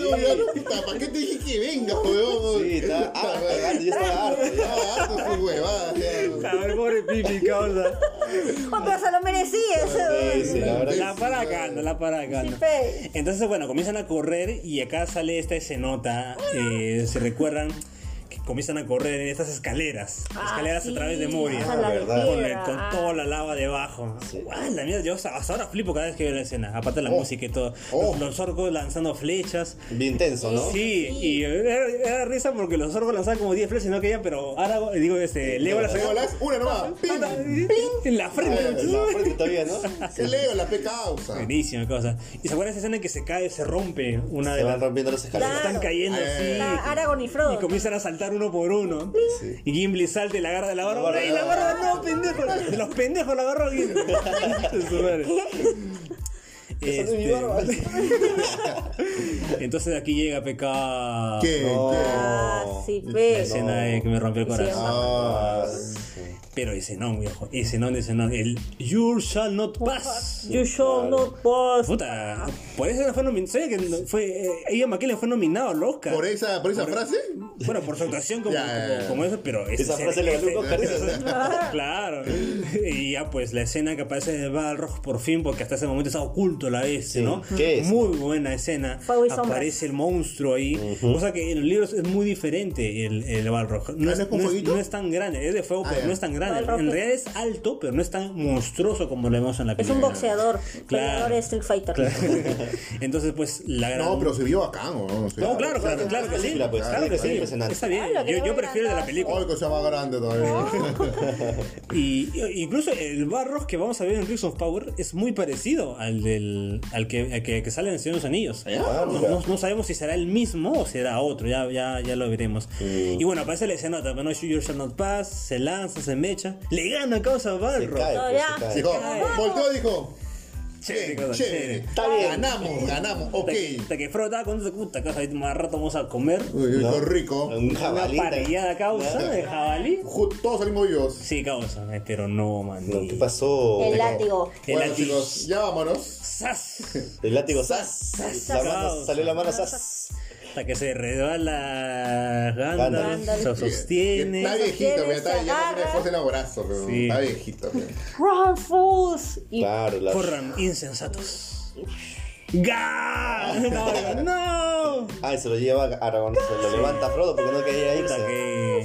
sí, ¿Para qué te dije que venga, weón? Sí, está ah, cagando, ya estaba harto. ya. Estaba harto su huevada. ver, pobre Pippin, causa. Oh, pero se lo merecía Sí, ese. sí, la verdad. La paracanda, la pe. Entonces, bueno, comienzan a correr y acá sale esta escenota. Eh, ¿Se recuerdan? Comienzan a correr en estas escaleras. Ah, escaleras sí. a través de Moria. Ah, la de verdad. con, con Ah. toda la lava debajo. La mierda, yo hasta ahora flipo cada vez que veo la escena. Aparte de la Oh. música y todo. Oh. Los, los orcos lanzando flechas. Bien tenso, ¿no? Sí, y era, era risa porque los orcos lanzaban como 10 flechas y no caían, pero ahora digo, este, Leo las Legolas, una nomás. ¡Pim! en la frente. En la frente todavía, ¿no? (laughs) Se leo la causa. Buenísima cosa. ¿Y se acuerdan esa escena en que se cae, se rompe una Se de van las... rompiendo las escaleras. Están cayendo así. Está Aragorn y Y Frodo. comienzan a saltar uno por uno. Y Gimli salta y la agarra de la barba. ¡Ey, la barba no, pendejo! De los pendejos la agarró Gimli. (laughs) Este, barba. Entonces aquí llega PK. ¿Qué? Ah, sí, La pe. escena de que me rompió el corazón. Ah, Pero ese no, viejo. Ese no, ese no. El You shall not pass. You shall not pass. Puta, por eso fue nominado. ¿Sabía que fue, eh, Ian McKellen fue nominado al Oscar? ¿Por esa, por esa frase? Bueno, por su actuación como, ya. como, como eso, pero ese- Esa ese- frase le valió un Oscar, ese- esa, (laughs) (laughs) Claro. Y ya pues la escena que aparece de Balrog por fin, porque hasta ese momento estaba oculto la Sí. ¿no? ¿Qué es? Muy buena escena. Aparece el monstruo ahí. O sea que en los libros es muy diferente el, el Balrog. No, ¿Ah, es, no es no es- fueguito? no es tan grande, es de fuego, Ah, pero no es tan grande. En es- realidad es alto, pero no es tan monstruoso como lo vemos en la Es película. un boxeador, Claro. peleador de Street Fighter. (laughs) Entonces, pues, la gran... No, pero se vio bacán, ¿o ¿no? No, claro, claro, claro que sí. pues, Claro que está sí. impresionante. Está bien. Yo, yo prefiero el de la película. Ay, que sea más grande todavía. Y (laughs) y- incluso el Barros que vamos a ver en Rings of Power es muy parecido al del al que, al que, que sale en el Señor de los Anillos. Ah, No, no- no sabemos si será el mismo o será otro, ya, ya, ya lo veremos. Mm. Y bueno, aparece la escena, ¿no? Shoot You Shall Not Pass, se lanza, se mecha, le gana a causa a Se cae, No, pues, se cae. Dijo, volteó y dijo, Chévere, chévere, chévere. Está bien. Ganamos, ganamos, ok. Hasta, que Frodo estaba con esta puta casa, ahí más rato vamos a comer. Uy, uy, ¿No? rico. Un Una jabalí. parrillada causa de jabalí. Todos salimos vivos. Sí, causa, eh, pero no, man. No, ¿Qué pasó? El látigo. El bueno, látigo. chicos, ya vámonos. ¡Sas! El látigo sas. La mano, salió la mano sas. Hasta que se Gandalf, Gandalf. se sostiene. Está viejito, mira, está, ya no tiene agarra. fuerza en pero Sí. está viejito. mira. Run, fools. Y Claro, la... Corran, insensatos. ¡Ga! (laughs) No, no. Ay, se lo lleva a Aragorn, se lo levanta Frodo porque no quería irse. que-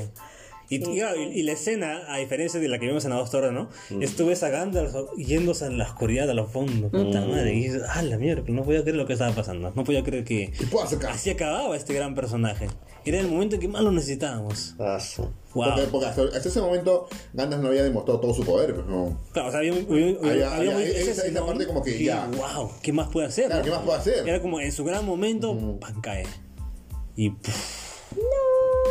Y, y, claro, y- y la escena, a diferencia de la que vimos en la dos torres, ¿no? Es tú ves a Gandalf yéndose en la oscuridad a los fondos, puta madre. Y dices, ah, la mierda, no podía creer lo que estaba pasando. No podía creer que Y puedo sacar. así acababa este gran personaje. Era el momento en que más lo necesitábamos. Ah, sí. Wow. Porque, porque hasta, hasta ese momento Gandalf no había demostrado todo su poder, pues no. Claro, o sea, había, había- Había- había esa- esa parte como que ya. Wow, ¿qué más puede hacer? Claro, no? ¿qué más puede hacer? Era como en su gran momento, pan cae. Y pff,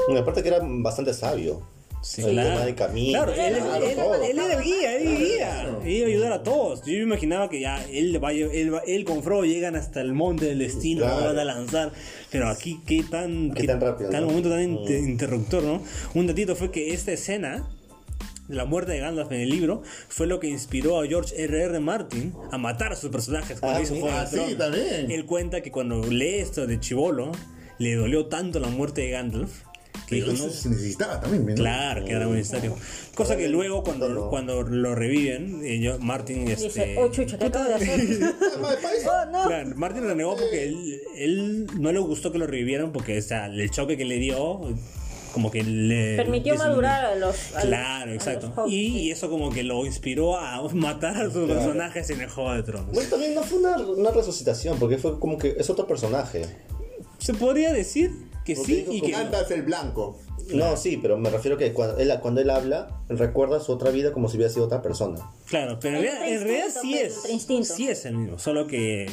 Y aparte que era bastante sabio. sí, El claro. tema del camino. Claro, él, Claro, él- todo. él era el guía, él era el guía. Claro. Él iba a ayudar a todos. Yo me imaginaba que ya él, va, él, va- él con Frodo llegan hasta el monte del destino, Claro. lo van a lanzar. Pero aquí, qué tan. Qué tan rápido, Tal ¿no? momento tan inter- interruptor, ¿no? Un datito fue que esta escena. de La muerte de Gandalf en el libro fue lo que inspiró a George R. R. Martin a matar a sus personajes cuando Ah, hizo mira. Juego de Ah, sí. Él cuenta que cuando lee esto de Chivolo, le dolió tanto la muerte de Gandalf que dijo, Pero eso no, se necesitaba también, ¿no? Claro, que era muy necesario. Cosa que luego cuando, No. cuando lo reviven, eh, yo- Martin dice, este, oh chucha, ¿qué acabo de hacer? (laughs) (laughs) Oh, no. Claro, Martin renegó porque él, él no le gustó que lo revivieran porque o sea, el choque que le dio como que le Permitió madurar a los. a los- Claro, a exacto. los y eso como que lo inspiró a matar a sus personajes en el Juego de Tronos. Bueno, también no fue una, una resucitación, porque fue como que es otro personaje. Se podría decir que Porque sí y que no. Gandalf el blanco. No, sí, pero me refiero que cuando él, cuando él habla, recuerda su otra vida como si hubiera sido otra persona. Claro, pero en realidad, en realidad sí es. instinto. Sí es el mismo, solo que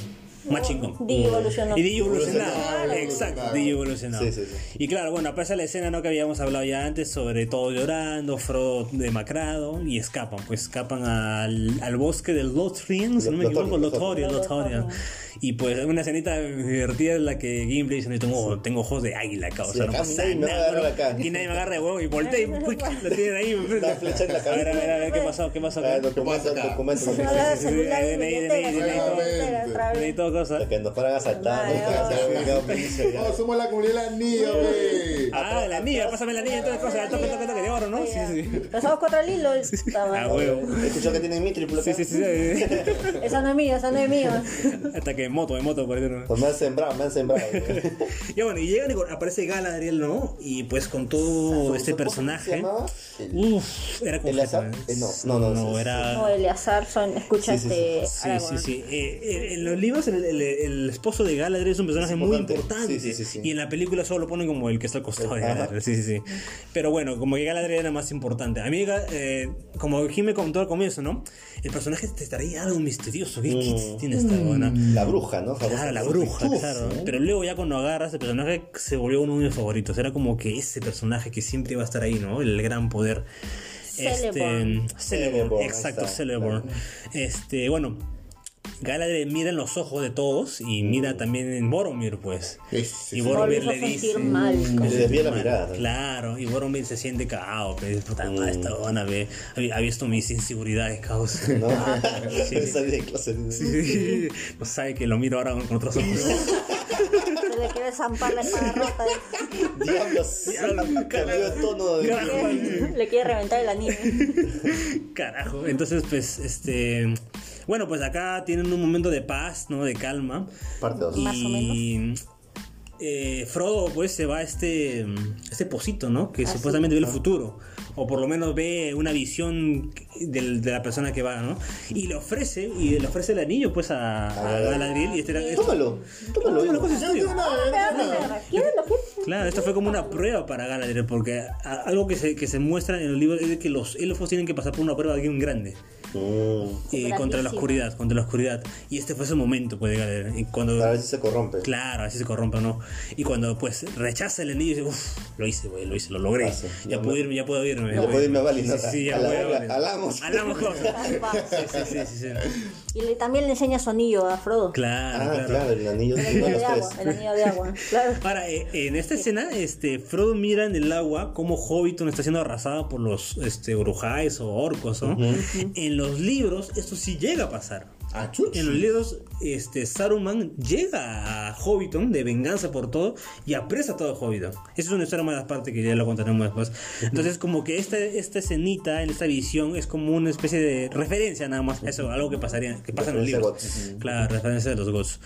más chingón. Y de evolucionado. Exacto, de evolucionado. Sí, sí, sí. Y claro, bueno, aparece la escena ¿no? que habíamos hablado ya antes sobre todo llorando, Frodo demacrado y escapan, pues escapan al, al bosque del Lothlorien, si no me equivoco, Lothorian. Lothorian. Y pues una escenita divertida en la que Gimli dice, no, tengo, tengo ojos de águila, no acá pasa nadie me va a nada. Aquí nadie me agarra de huevo y voltea y (laughs) lo tienen ahí. (laughs) La flecha en la A ver, a ver, a ver, ¿qué (laughs) pasó? ¿Qué pasó? Ah, documento, pasa documento. No, la. Y todo cosa. Que nos fueran milicia, ya. No, somos la comunidad de la niña, wey. Ah, la niña, pásame la niña, entonces cosa, toque, toque, toque de oro, ¿no? Sí, sí. Pasamos contra el hilo. Ah, huevo. Escuchó que tienen mi triple sí, sí. sí. Esa no es mía, esa no es mía. Hasta que en moto, en moto, por. Pues me han sembrado, me han sembrado. (laughs) Y bueno, y llegan y aparece Galadriel, ¿no? Y pues con todo este ¿Se personaje. llamaba? Uf, era como. ¿Eleazar? Eh, no, no, no, no, sí, era. No, Eleazar, son, escucha Sí, sí, sí. este. Sí, sí, Aragorn. sí. Eh, eh, en los libros, el, el- el esposo de Galadriel es un personaje Es muy importante. importante. Sí, sí, sí, sí. Y en la película solo lo ponen como el que está al costado de Ajá. Galadriel. Sí, sí, sí. Pero bueno, como que Galadriel era más importante. A mí, eh, como Jim me contó al comienzo, ¿no? El personaje te traía algo misterioso. ¿Qué, qué tiene esta buena? La bruja, ¿no? Claro, la bruja, claro. Pero luego ya cuando agarras el personaje se volvió uno de mis favoritos. Era como que ese personaje que siempre iba a estar ahí, ¿no? El gran poder. Celeborn. Este, Celeborn, Celeborn, exacto, está, Celeborn. Este, bueno, Galadriel mira en los ojos de todos y mira también en Boromir, pues. Y sí. Boromir le dice. mal. Le desvía la mirada. Claro, y Boromir se siente cagado, pero dice, puta madre, esta buena ve, ha ha visto mis inseguridades, causa. (laughs) ¿No? Sí. Salí de clase. Sí, no sabe que lo miro ahora con otros ojos. (laughs) Se le quiere zampar la espada rota. Diablos. Cambió de tono. de- Carajo. Le quiere reventar el anime. Carajo. Entonces, pues, este. Bueno, pues acá tienen un momento de paz, ¿no? De calma. Parte 2. Más o Y. eh, Frodo pues se va a este, este pocito, ¿no? Que supuestamente ve el futuro. O por lo menos ve una visión del- de, la persona que va, ¿no? Y le ofrece, y le ofrece el anillo pues a, a Galadriel y este era... esto- Tómalo, tómalo. Tómalo. Claro, esto fue como una prueba para Galadriel, porque algo que se, que se muestra en el libro es de que los elfos tienen que pasar por una prueba bien grande Mm, eh, contra la oscuridad, contra la oscuridad. Y este fue su momento, pues, de Galadriel. Y cuando, ver si se corrompe. claro, así se corrompe o no. Y cuando, pues, rechaza el anillo, dice, uff, lo hice, güey, lo hice, lo logré. Sí. Ya Ya puedo me- irme, ya puedo irme. Ya puedo irme a Bali, Sí, sí, sí, ya A a a Bali. alamos. Alamos (laughs) cosas. Sí, sí, sí, sí, sí. Y le- también le enseña su anillo a Frodo. Claro, Ah, claro. claro, el anillo El de anillo de agua, tres. el anillo de agua. (laughs) Claro. Ahora, eh, en esta escena, este, Frodo mira en el agua cómo Hobbiton está siendo arrasada por los este, o orcos, ¿no? En los libros, esto sí llega a pasar. Ah. En los libros, este, Saruman llega a Hobbiton de venganza por todo y apresa a todo Hobbiton. Esa es una historia más aparte que ya lo contaremos después. Entonces, como que esta, esta escenita, en esta visión, es como una especie de referencia nada más. Eso, algo que pasaría, que pasa en los libros. a Gots. Claro, referencia de los gods.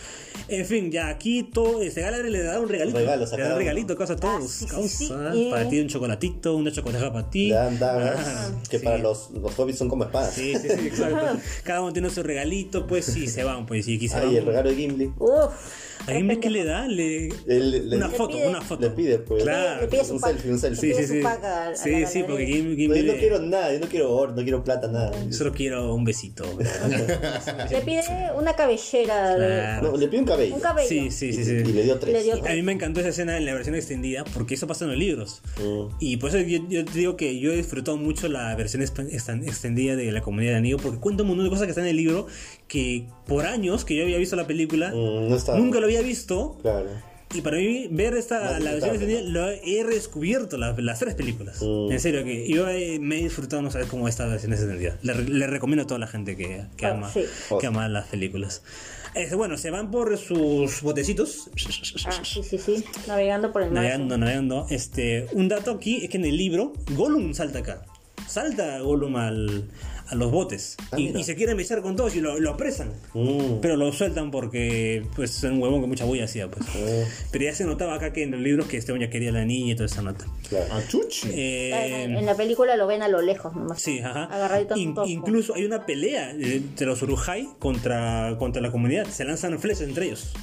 En fin, ya aquí todo, este Galadriel le da un regalito. Regalos a le da un regalito, causa a todos. Ah, sí, sí, causa, sí. Para ti un chocolatito, una chocolateja para ti. Le dan dagas, Ah, que sí. para los, los hobbits son como espadas. Sí, sí, sí, exacto. (laughs) Cada uno tiene su regalito, pues sí, se van, pues sí, van. el regalo de Gimli. Uf. ¿A quién ves que le da? Le... Él- le- Una le- foto, pide- una foto. Le pide, pues. Claro. Le pide su un pack. selfie, un selfie. Sí, sí, sí. a- a Sí, sí, porque No, yo no le- quiero nada, yo no quiero oro, no quiero plata, nada. Solo quiero un besito. (laughs) Le pide una cabellera. Claro. No, le pide un cabello. Un cabello. Sí, sí, sí, Y, sí. y le dio tres. Le dio A mí me encantó esa escena en la versión extendida porque eso pasa en los libros. Mm. Y por eso yo, yo te digo que yo he disfrutado mucho la versión extendida de la comunidad de anillo porque cuenta un montón de cosas que están en el libro que por años que yo había visto la película Mm, no nunca lo había visto Claro. y para mí ver esta Más la versión extendida lo he redescubierto la- las tres películas Mm. en serio que yo he- me he disfrutado no sabes cómo esta versión extendida le, le recomiendo a toda la gente que, que Ah, ama sí. que ama las películas Este, bueno se van por sus botecitos Ah, sí, sí, sí. Navegando por el mar. Navegando, navegando. Este, un dato aquí es que en el libro Gollum salta acá. Salta Gollum al, a los botes. Ah, y, se quieren besar con todos y lo, lo apresan. Mm. Pero lo sueltan porque pues es un huevón que mucha bulla hacía. Pues. Mm, Pero ya se notaba acá que en los libros que este hombre ya quería a la niña y toda esa nota. claro. Ah, chuchi. Eh, En, en la película lo ven a lo lejos nomás. Sí, ajá. Agarradito In- incluso hay una pelea eh, de los Urujai contra, contra la comunidad. Se lanzan flechas entre ellos.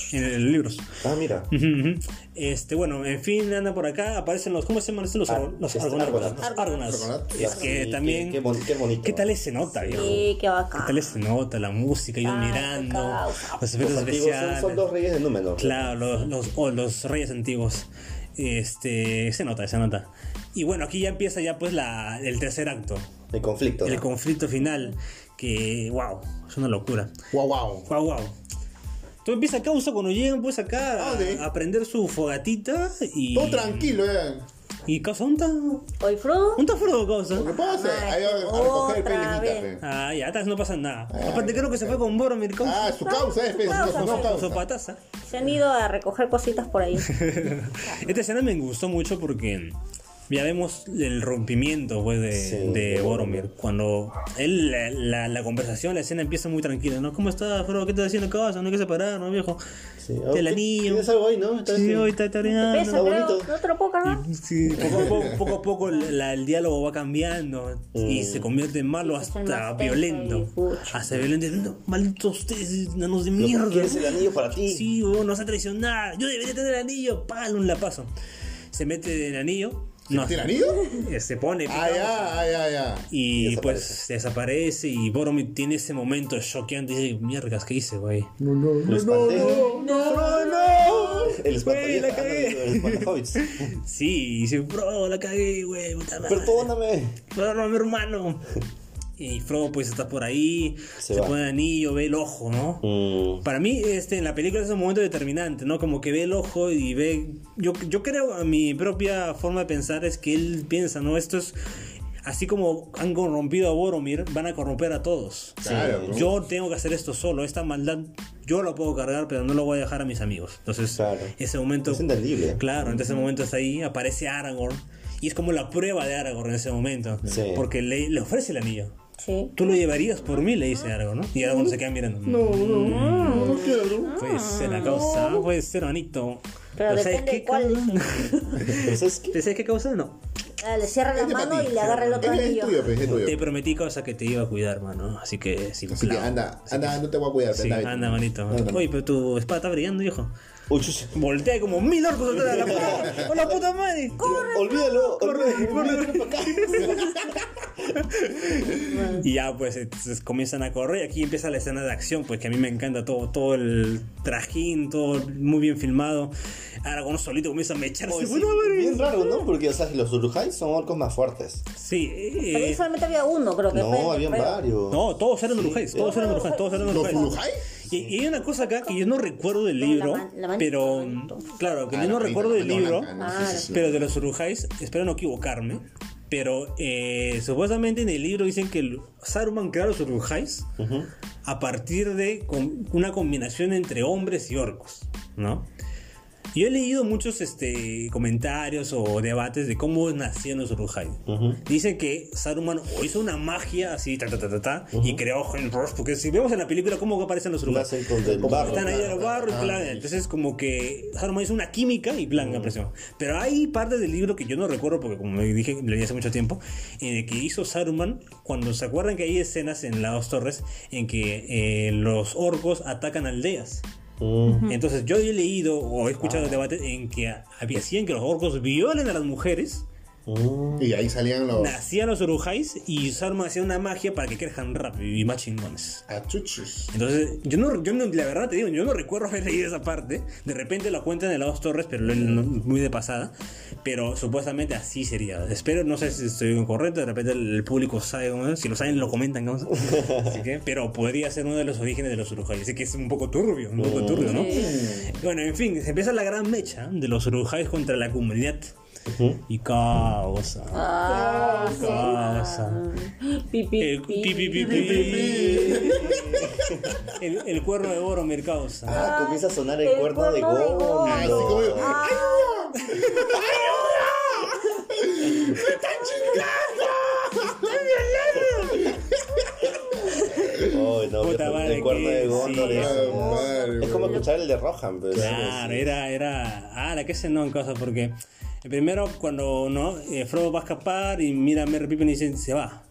(laughs) En los libros. Ah, mira. Este, bueno, en fin, anda por acá, aparecen los, ¿cómo se llaman estos? Los, Ar- argo- los este, argonautas. argonautas. Argonautas. Argonautas. Es que Sí, también, Qué, qué bon- qué bonito. ¿qué tal se nota, viejo? Sí, qué ¿Qué bacán. tal se nota la música, qué mirando, los Los efectos antiguos son, especiales? son dos reyes de número. Claro, los, los, oh, los reyes antiguos. Este, se nota, se nota. Y bueno, aquí ya empieza ya pues la, el tercer acto, El conflicto. el ¿no? conflicto final, que, wow, es una locura. Wow, wow. Wow, wow. Todo empieza a causa cuando llegan pues acá ¿A a, a prender su fogatita y... Todo tranquilo, eh. ¿Y causa un tan... Hoy Frodo. Un tan frodo causa? Lo que pasa Ay, ahí a, a recoger el otra pelimita, vez. pe. Ah, ya, no pasa nada. Aparte creo que se fue con Boromir causa. Ah, su causa es, pe, Su no, causa. Su pataza. Se han ido a recoger cositas por ahí. (laughs) Esta escena me gustó mucho porque ya vemos el rompimiento pues, de, Sí, de de Boromir. Cuando él, la, la, la conversación, la escena empieza muy tranquila, ¿no? ¿Cómo estás, Frodo? ¿Qué estás haciendo casa? No hay que separar, ¿no, viejo? Sí. El anillo. Tienes algo ahí, ¿no? Está Sí, hoy está tareando. creo. bonito. No te lo puedo cargar. Sí, poco a poco, poco, a (laughs) poco la- el diálogo va cambiando y Mm. se convierte en malo hasta violento. y. Hasta violento. Malditos ustedes, nanos de mierda. quieres el anillo para ti. Sí, vos nos ha traicionado. Yo debería tener el anillo. Palo, un lapazo. Se mete en el anillo. No, ¿Tiene anillo? eh, se pone. Ah, ya, ah, ya, ya. Y pues desaparece y Boromir tiene ese momento choqueante y dice, mierdas, ¿qué hice, güey? No, no, Lo espanté. No, no. El Güey, la espantaviejas. cagué. (laughs) Sí, y dice, bro, la cagué, güey. puta madre. Perdóname. Perdóname, mi hermano. Y Frodo pues está por ahí, se, Se pone el anillo, ve el ojo, ¿no? Mm, Para mí, este, en la película es un momento determinante, ¿no? Como que ve el ojo y ve... Yo, yo creo, a mi propia forma de pensar es que él piensa, ¿no? Esto es... Así como han corrompido a Boromir, van a corromper a todos. Claro. Yo tengo que hacer esto solo. Esta maldad yo lo puedo cargar, pero no lo voy a dejar a mis amigos. Entonces, Claro. ese momento... es entendible. Claro, en ese momento está ahí, aparece Aragorn. Y es como la prueba de Aragorn en ese momento. Sí. Porque le, le ofrece el anillo. Sí. Tú lo llevarías por mí, le dice Aragorn, ¿no? Y Aragorn se queda mirando. No, no, no, no quiero. Puede ser la causa, puede ser, manito. Pero ¿sabes depende qué cuál. (laughs) ¿Sabes qué causa? No. Ah, Le cierra la mano y le agarra el otro anillo. tuyo, pues, es tuyo. Te prometí cosa que te iba a cuidar, mano. Así que sin Así que plan. anda, anda, no te voy a cuidar. Sí, anda, manito. Oye, pero tu espada está brillando, hijo. Voltea como mil orcos atrás de la puta. ¡Con (laughs) la puta madre! Olvídalo, olvídalo, acá. (laughs) Y ya, pues, entonces comienzan a correr. Y aquí empieza la escena de acción, pues que a mí me encanta todo, todo el trajín, todo muy bien filmado. Aragorn solito comienza a mecharse. Oye, sí, Bueno, bien raro, ¿no? Porque, o sea, los Urujai son orcos más fuertes. Sí, Pero eh, solamente había uno, creo que fue No, primero. varios. no, todos eran urujais, todos eran urujais, todos eran ¿Los urujais. Urujai? Y, y hay una cosa acá que yo no recuerdo del la libro, man- la mancha, pero claro, que Ah, yo no recuerdo del libro, blanca, ¿no? Ah, pero de los urujais, espero no equivocarme, pero eh, supuestamente en el libro dicen que Saruman creó los urujais a partir de com- una combinación entre hombres y orcos, ¿no? Yo he leído muchos este, comentarios o debates de cómo nacían los Urujai. Dicen que Saruman o hizo una magia así, ta, ta, ta, ta, ta, y creó Hellbroth, porque si vemos en la película cómo aparecen los Urujai. Están ahí en el barro y plan, entonces como que Saruman hizo una química y plan, impresión. Pero hay partes del libro que yo no recuerdo porque como me dije, lo leí hace mucho tiempo, en el que hizo Saruman, cuando se acuerdan que hay escenas en las dos torres en que eh, los orcos atacan aldeas. Entonces yo he leído o he escuchado debates en que había decían que los orcos violen a las mujeres, Mm. Y ahí salían los nacían los urujais y Saruman hacía una magia para que crezcan rápido y más chingones. achuchos. Entonces, yo no, yo no- la verdad te digo, yo no recuerdo haber leído esa parte. De repente lo cuentan en las dos torres, pero no- muy de pasada. Pero supuestamente así sería. Espero, no sé si estoy incorrecto, de repente el, el público sabe, ¿no? si lo saben lo comentan. ¿no? (laughs) Así que, pero podría ser uno de los orígenes de los urujais. Así que es un poco turbio, un poco turbio, ¿no? Bueno, en fin, se empieza la gran mecha de los urujais contra la comunidad. Y causa. Ah, sí. Causa. Pi, pi, El, pi. pi, pi, pi, pi. el, el cuerno de Boromir causa. Ah, comienza a sonar el, El cuerno, de cuerno de Gondor. Gondor. Así como yo, Ah, Ay, no, Puta el- madre, el cuerno que de Gondor sí. es, madre, es como escuchar el de Rohan, pues. Claro, era, era. Ah, la que se no en cosas, porque primero cuando no, eh, Frodo va a escapar y mira a Merry Pippin y dice, se va.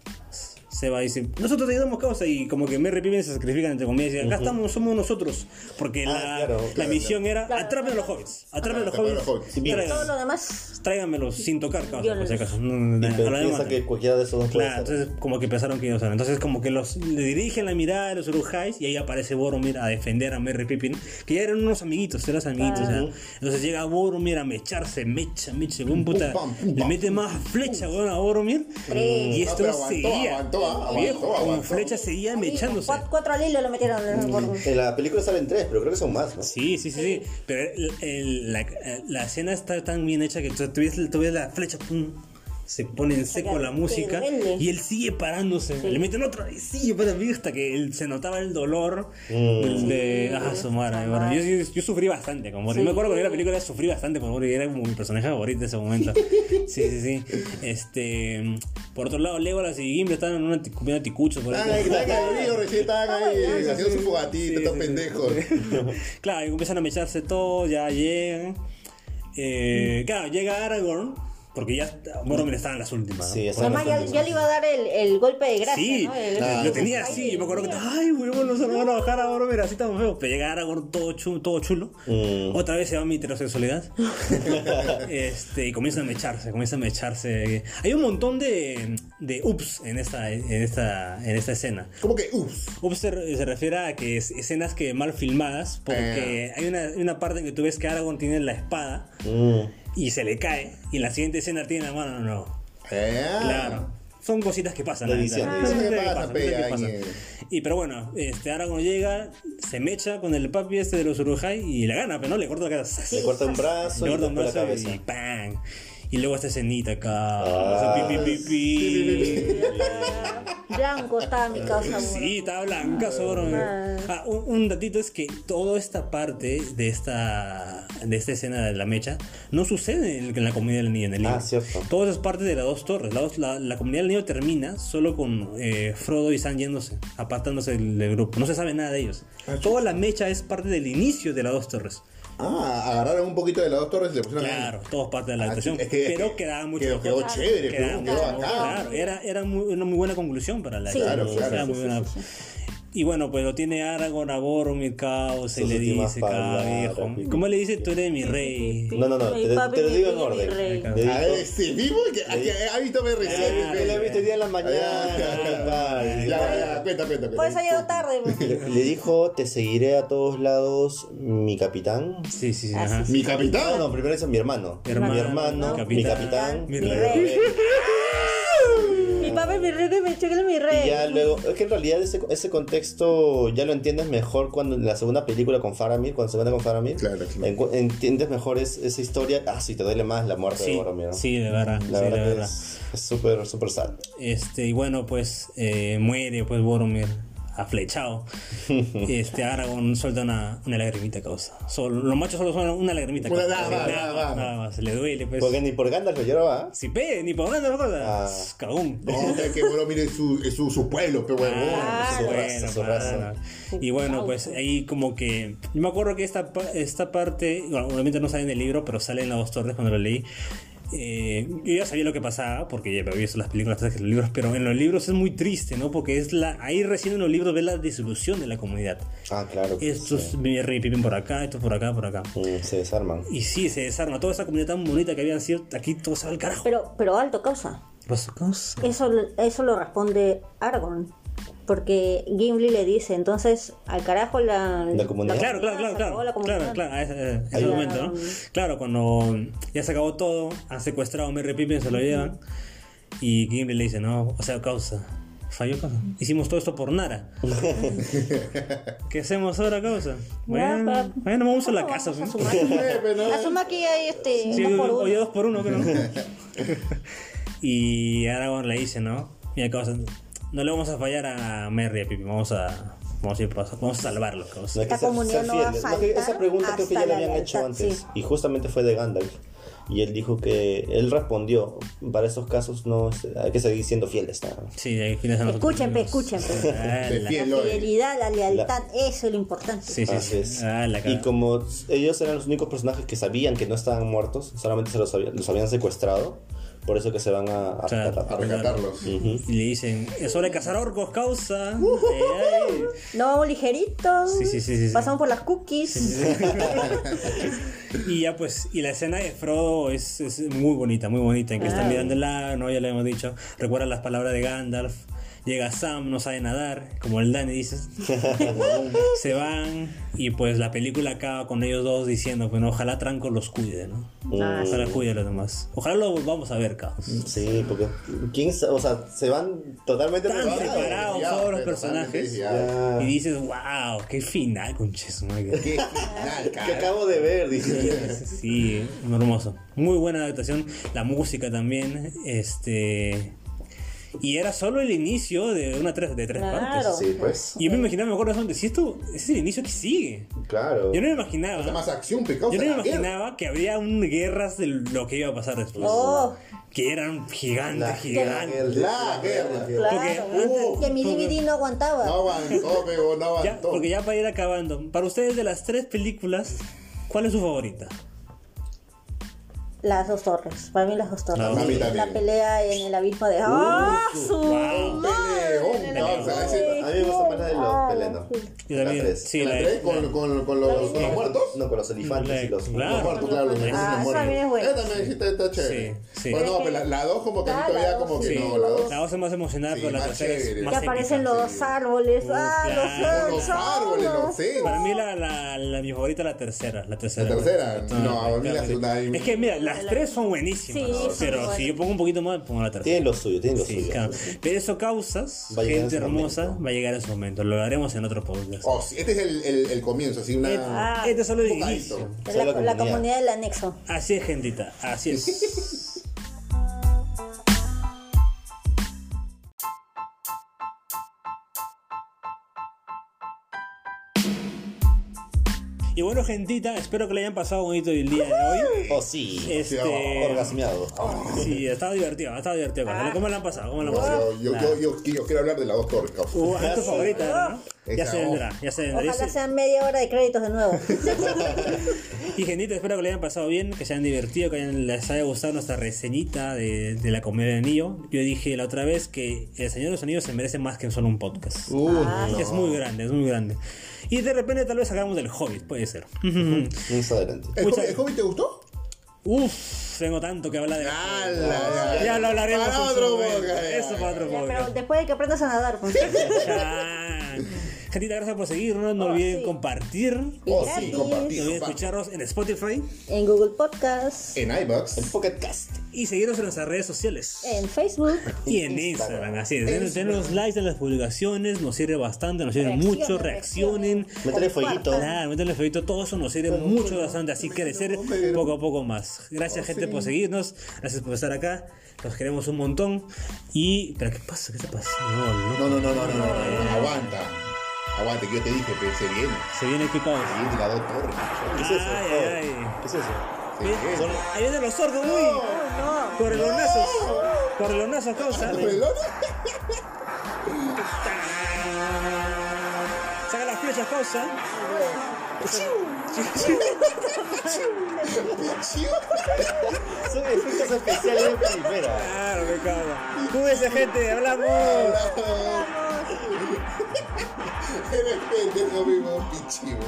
Se va y dice, nosotros te ayudamos causa y como que Merry Pippin se sacrifican entre comillas y acá estamos, somos nosotros. Porque Ah, la, claro, la claro, misión era, Claro. atrapen a los hobbits, atrapen a los a hobbits, traigan- todo lo demás. tráiganmelos sin tocar causa, por si acaso. No, a piensa que cualquiera de esos dos Claro, entonces como que pensaron que ellos eran. Entonces como que los le dirigen la mirada de los Urujais y ahí aparece Boromir a defender a Merry Pippin, que ya eran unos amiguitos, eran amiguitos. Entonces llega Boromir a mecharse, mecha, mecha, un puta, pam, pum, le pam. mete más flecha weón, a Boromir y esto seguía. Aguantó, ah, Viejo, aguantó, con flecha seguía mechándose. Cuatro, cuatro al hilo lo metieron. En la película salen tres, pero creo que son más, ¿no? Sí, sí, sí, sí. Pero el- el- la, la escena está tan bien hecha que tú, tú ves, tú ves la flecha, pum, se pone en seco la música y él sigue parándose. Le meten otra y sigue parando hasta que él, se notaba el dolor Mm. de. Ah, su madre. bueno, yo, yo, yo sufrí bastante con Boris. Me acuerdo cuando vi la película sufrí bastante con Boris. Era como mi personaje favorito en ese momento. (laughs) Sí, sí, sí. Este. Por otro lado, Legolas y Gimli estaban en una comiendo ticuchos. por ahí. Estaban ahí, recién estaban ahí Ay, haciendo su fogatito, Sí, estos sí, pendejos. Claro, y empiezan a mecharse todo, ya llegan. Eh, claro, llega Aragorn, porque ya Boromir estaba en las últimas. ¿no? Sí, Además, ya, ya le iba a dar el, el golpe de gracia, Sí, ¿no? El- Ah, lo tenía así. Yo me acuerdo que, ay, huevón, no se lo van a bajar a Boromir así tan feo. Pero llega Aragorn todo chulo. Todo chulo. Mm. Otra vez se va mi heterosexualidad. (laughs) este, y comienzan a mecharse, comienzan a mecharse. Hay un montón de, de ups en esta, en, esta, en esta escena. Como que, uff. Ups se, se refiere a que es escenas que mal filmadas, porque hay, una, hay una parte en que tú ves que Aragorn tiene la espada Mm. Y se le cae, y en la siguiente escena tiene la mano, no, no. Eh, Claro. Son cositas que pasan. La la. Y pero bueno, este Aragorn llega, se mecha con el papi este de los Urujai y le gana, pero no le corta la cabeza. Le corta un brazo Le corta un la brazo cabeza. y ¡pam! Y luego esta escenita acá. Ah, o sea, pi, pi, pi, pi. Blanco estaba mi causa. Sí, está blanca, Sauron. Ah, un, un datito es que toda esta parte de esta de esta escena de la mecha no sucede en, en la comunidad del niño en el libro. Ah, cierto. Todo es parte de las dos torres. La, la, la comunidad del niño termina solo con eh, Frodo y Sam yéndose, apartándose del, del grupo. No se sabe nada de ellos. Toda la mecha es parte del inicio de las dos torres. Ah, agarraron un poquito de las dos torres y le pusieron ahí. Claro, todos parte de la Ah, es que- pero es que quedaba mucho quedó- quedó chévere, Quedaba quedó- bacán. Claro, era, era muy- una muy buena conclusión para la Sí. Claro, claro. era muy Sí, buena. Sí, Y bueno, pues lo tiene Aragorn a Boromir Caos y Sus le dice, cada viejo. ¿Cómo le dice? Tú eres mi rey. No, no, no, Mi te, lo mi digo en mi orden. rey. A ver, este vivo que, ha visto me recién. "Ah, lo he visto hoy día en la mañana. Ya, tal". ya, ya, cuenta, cuenta. Por eso llegó tarde. pues. Le, dijo, te seguiré a todos lados, mi capitán. Sí, sí, sí. Ah, sí, Mi capitán. no, primero es mi hermano. Mi hermano, mi mi mi capitán, mi mi rey. Rey. Mi papi, mi Y ya luego, es que en realidad ese, ese contexto ya lo entiendes mejor cuando en la segunda película con Faramir, cuando se mete con Faramir, Claro, entiendes mejor es- esa historia. Ah, sí, te duele más la muerte de Sí, Boromir. ¿no? sí, de verdad. La sí, de verdad verdad. es súper, súper sad. Este, y bueno, pues eh, muere pues Boromir aflechado. (laughs) este Aragorn suelta una, una lagrimita causa. Solo, los machos solo suenan una lagrimita causa. nada, Sí, nada, nada. nada más, le duele pues. Porque ni por Gandalf lo lloraba. ¿ah? Si pe, ni por nada, cosa. Ah. Cagón. No, es que bueno, mire, su, es su, su pueblo, huevón. Ah, su bueno, raza, su mano. raza. Y bueno, pues ahí como que. Yo me acuerdo que esta, esta parte, bueno, obviamente no sale en el libro, pero sale en las dos torres cuando lo leí. Eh, yo ya sabía lo que pasaba porque ya había visto las películas antes que los libros, pero en los libros es muy triste, ¿no? Porque es la ahí recién en los libros ves la disolución de la comunidad. Ah, claro. Estos sí. pipen por acá, estos por acá, por acá. Mm, se desarman. Y sí, se desarma toda esa comunidad tan bonita que habían sido aquí todo se va al carajo. Pero, pero alto, causa. ¿Qué pasó, causa? Eso, eso lo responde Aragorn. Porque Gimli le dice, entonces, al carajo la, La comunidad. Claro, claro, claro, acabó claro, la claro, comunidad. claro, a ese, a momento, ¿no? Claro, cuando ya se acabó todo, han secuestrado a Merry Pippin, se lo llevan, y Gimli le dice, no, o sea, causa, falló causa, hicimos todo esto por nada. (laughs) ¿Qué hacemos ahora, causa? Bueno, bueno, vamos a la casa. Vamos a no- (laughs) Asuma que hay este, Sí, uno por oye, uno. dos por uno, creo. (laughs) y Aragorn le dice, ¿no? Mira, causa, no le vamos a fallar a Merry, a Pippin, vamos a, vamos a, ir, vamos a salvarlo. No hay Esta ser, comunidad ser no va a fieles. No, que faltar esa pregunta creo que ya la la habían hecho antes. sí. Y justamente fue de Gandalf. Y él dijo que él respondió, para esos casos no hay que seguir siendo fieles. más". Sí, ahí tienes a. Escuchen, escuchen. (laughs) Ah, la-. La fidelidad, la lealtad, eso es lo importante. Sí, sí, Así sí. es. Ah, la y como ellos eran los únicos personajes que sabían que no estaban muertos, solamente se los, había- los habían secuestrado, por eso que se van a, a Claro. rescatar. A rescatarlos. Y le dicen, es hora de cazar orcos, causa. Ay, ay. No, ligerito. Sí, sí, sí, sí, sí. Pasamos por las cookies. (laughs) Y ya pues, y la escena de Frodo es, es muy bonita, muy bonita, en que están mirando el lago, ¿no? ya le hemos dicho. Recuerda las palabras de Gandalf. Llega Sam, no sabe nadar, como el Dani dices. (laughs) Se van y pues la película acaba con ellos dos diciendo, bueno, ojalá Tranco los cuide, ¿no? Ah, Ojalá cuide a los demás. Ojalá lo volvamos a ver, caos. Sí, porque ¿quién o sea, se van totalmente Tan preparados. preparados Ya, todos los personajes. ya. Y dices, wow, qué final, conches. madre". Qué final, (laughs) Que acabo de ver, dice. Sí, hermoso. Muy buena adaptación. La música también. Este. Y era solo el inicio de una tres, de tres Claro. partes. Sí, pues. Y yo me imaginaba, me acuerdo de si esto es el inicio que sigue. Claro. Yo no me imaginaba. O sea, más acción, pecado. Yo no me imaginaba que habría un guerras de lo que iba a pasar después. Oh. Que eran gigantes, La- gigantes. La guerra. Claro. Porque antes que mi DVD no aguantaba. No aguantó, pero no Ya, aguantó. porque ya para ir acabando, para ustedes de las tres películas, ¿cuál es su favorita? Las dos torres. Para mí las dos torres. No, a mí también. La pelea en el abismo de. ¡Ah! su wow. madre! El no, o sea, ese- A mí me gusta más la de los Ah, pelenos. La también. Sí, ¿La la, tres con, con, con los, con los muertos? No, con los elefantes y los. Claro. Los muertos, claro, los Ah, muertos esa también es buena. Esa también está, está chévere. Sí, sí. Bueno, no, pero la, la dos como que a mí Ah, todavía la como que sí. no, la dos. La dos es más emocional, Sí, pero la tercera es más Que aparecen los árboles. ¡Ah! Los, árboles, los senos. Para mí la, la, la- mi favorita es la tercera. La tercera. ¿La tercera? Ah, No, a mí la segunda- Es que mira, las tres son buenísimas. Sí, son pero buenas. si yo pongo un poquito más, pongo la tercera. Tienen lo suyo, tienen lo Sí, suyo. claro. Pero eso causas, Va gente hermosa, momento. va a llegar a ese momento. Lo haremos en otro podcast. Oh, sí, este es el, el, el comienzo, así una... Ah. este es solo el inicio. La, Solo la comunidad. comunidad del anexo. Así es, gentita. Así es. (laughs) Y bueno, gentita, espero que le hayan pasado bonito el día de hoy. Oh, sí. Este, Orgasmeado. sí, ha estado divertido, ha estado divertido. ¿Cómo le han pasado? ¿Cómo le han pasado? Yo, yo, yo, yo, yo quiero hablar de las dos torres, causa. Uh, es tu favorita, ¿no? Ya se vendrá, ya se vendrá. Y Ojalá se- sean media hora de créditos de nuevo. (laughs) Y genitos, espero que le hayan pasado bien, que se hayan divertido, que hayan- les haya gustado nuestra reseñita de, de la comedia de anillo. Yo dije la otra vez que El Señor de los Anillos se merece más que solo un podcast. Uh, no. Es muy grande, es muy grande. Y de repente tal vez hagamos del Hobbit, puede ser. Más adelante. ¿El, Mucha- Hobbit, el Hobbit te gustó? Uf, tengo tanto que hablar de ¡Hala! Ya lo hablaremos Para otro. Eso para otro Ya, pero después de que aprendas a nadar, pues. (laughs) Gentita, gracias por seguirnos. No Oh, olviden sí. compartir. Oh, sí, No olviden compartir. escucharnos en Spotify En Google Podcast, En iBox. Pocket Cast. y seguirnos en nuestras redes sociales. en Facebook, Y en Instagram, así es. Denos, denos likes en las publicaciones, nos sirve bastante, nos sirve mucho, reaccionen. Métele fueguito. Claro, métanle fueguito, todo eso nos sirve mucho bastante, así crecer pero- poco a poco más. Gracias gente por seguirnos, gracias por estar acá, los queremos un montón. Y, pero ¿qué pasa? ¿Qué te pasa? No, no, No, no, no, no, no, no, no, aguanta. Aguanta, que yo te dije, pero se viene. se viene pausa. Se viene la dos torres. ¿Qué es eso? Ay, ay. ¿Qué es eso? Se viene. Ahí vienen los sordos, uy. no. Correlonazos, correlonazos causa. (laughs) Saca las flechas causa. Son efectos especiales de primera. Claro, me cago. Cuídense gente, hablamos. Eres pendejo, mismo, pichivo.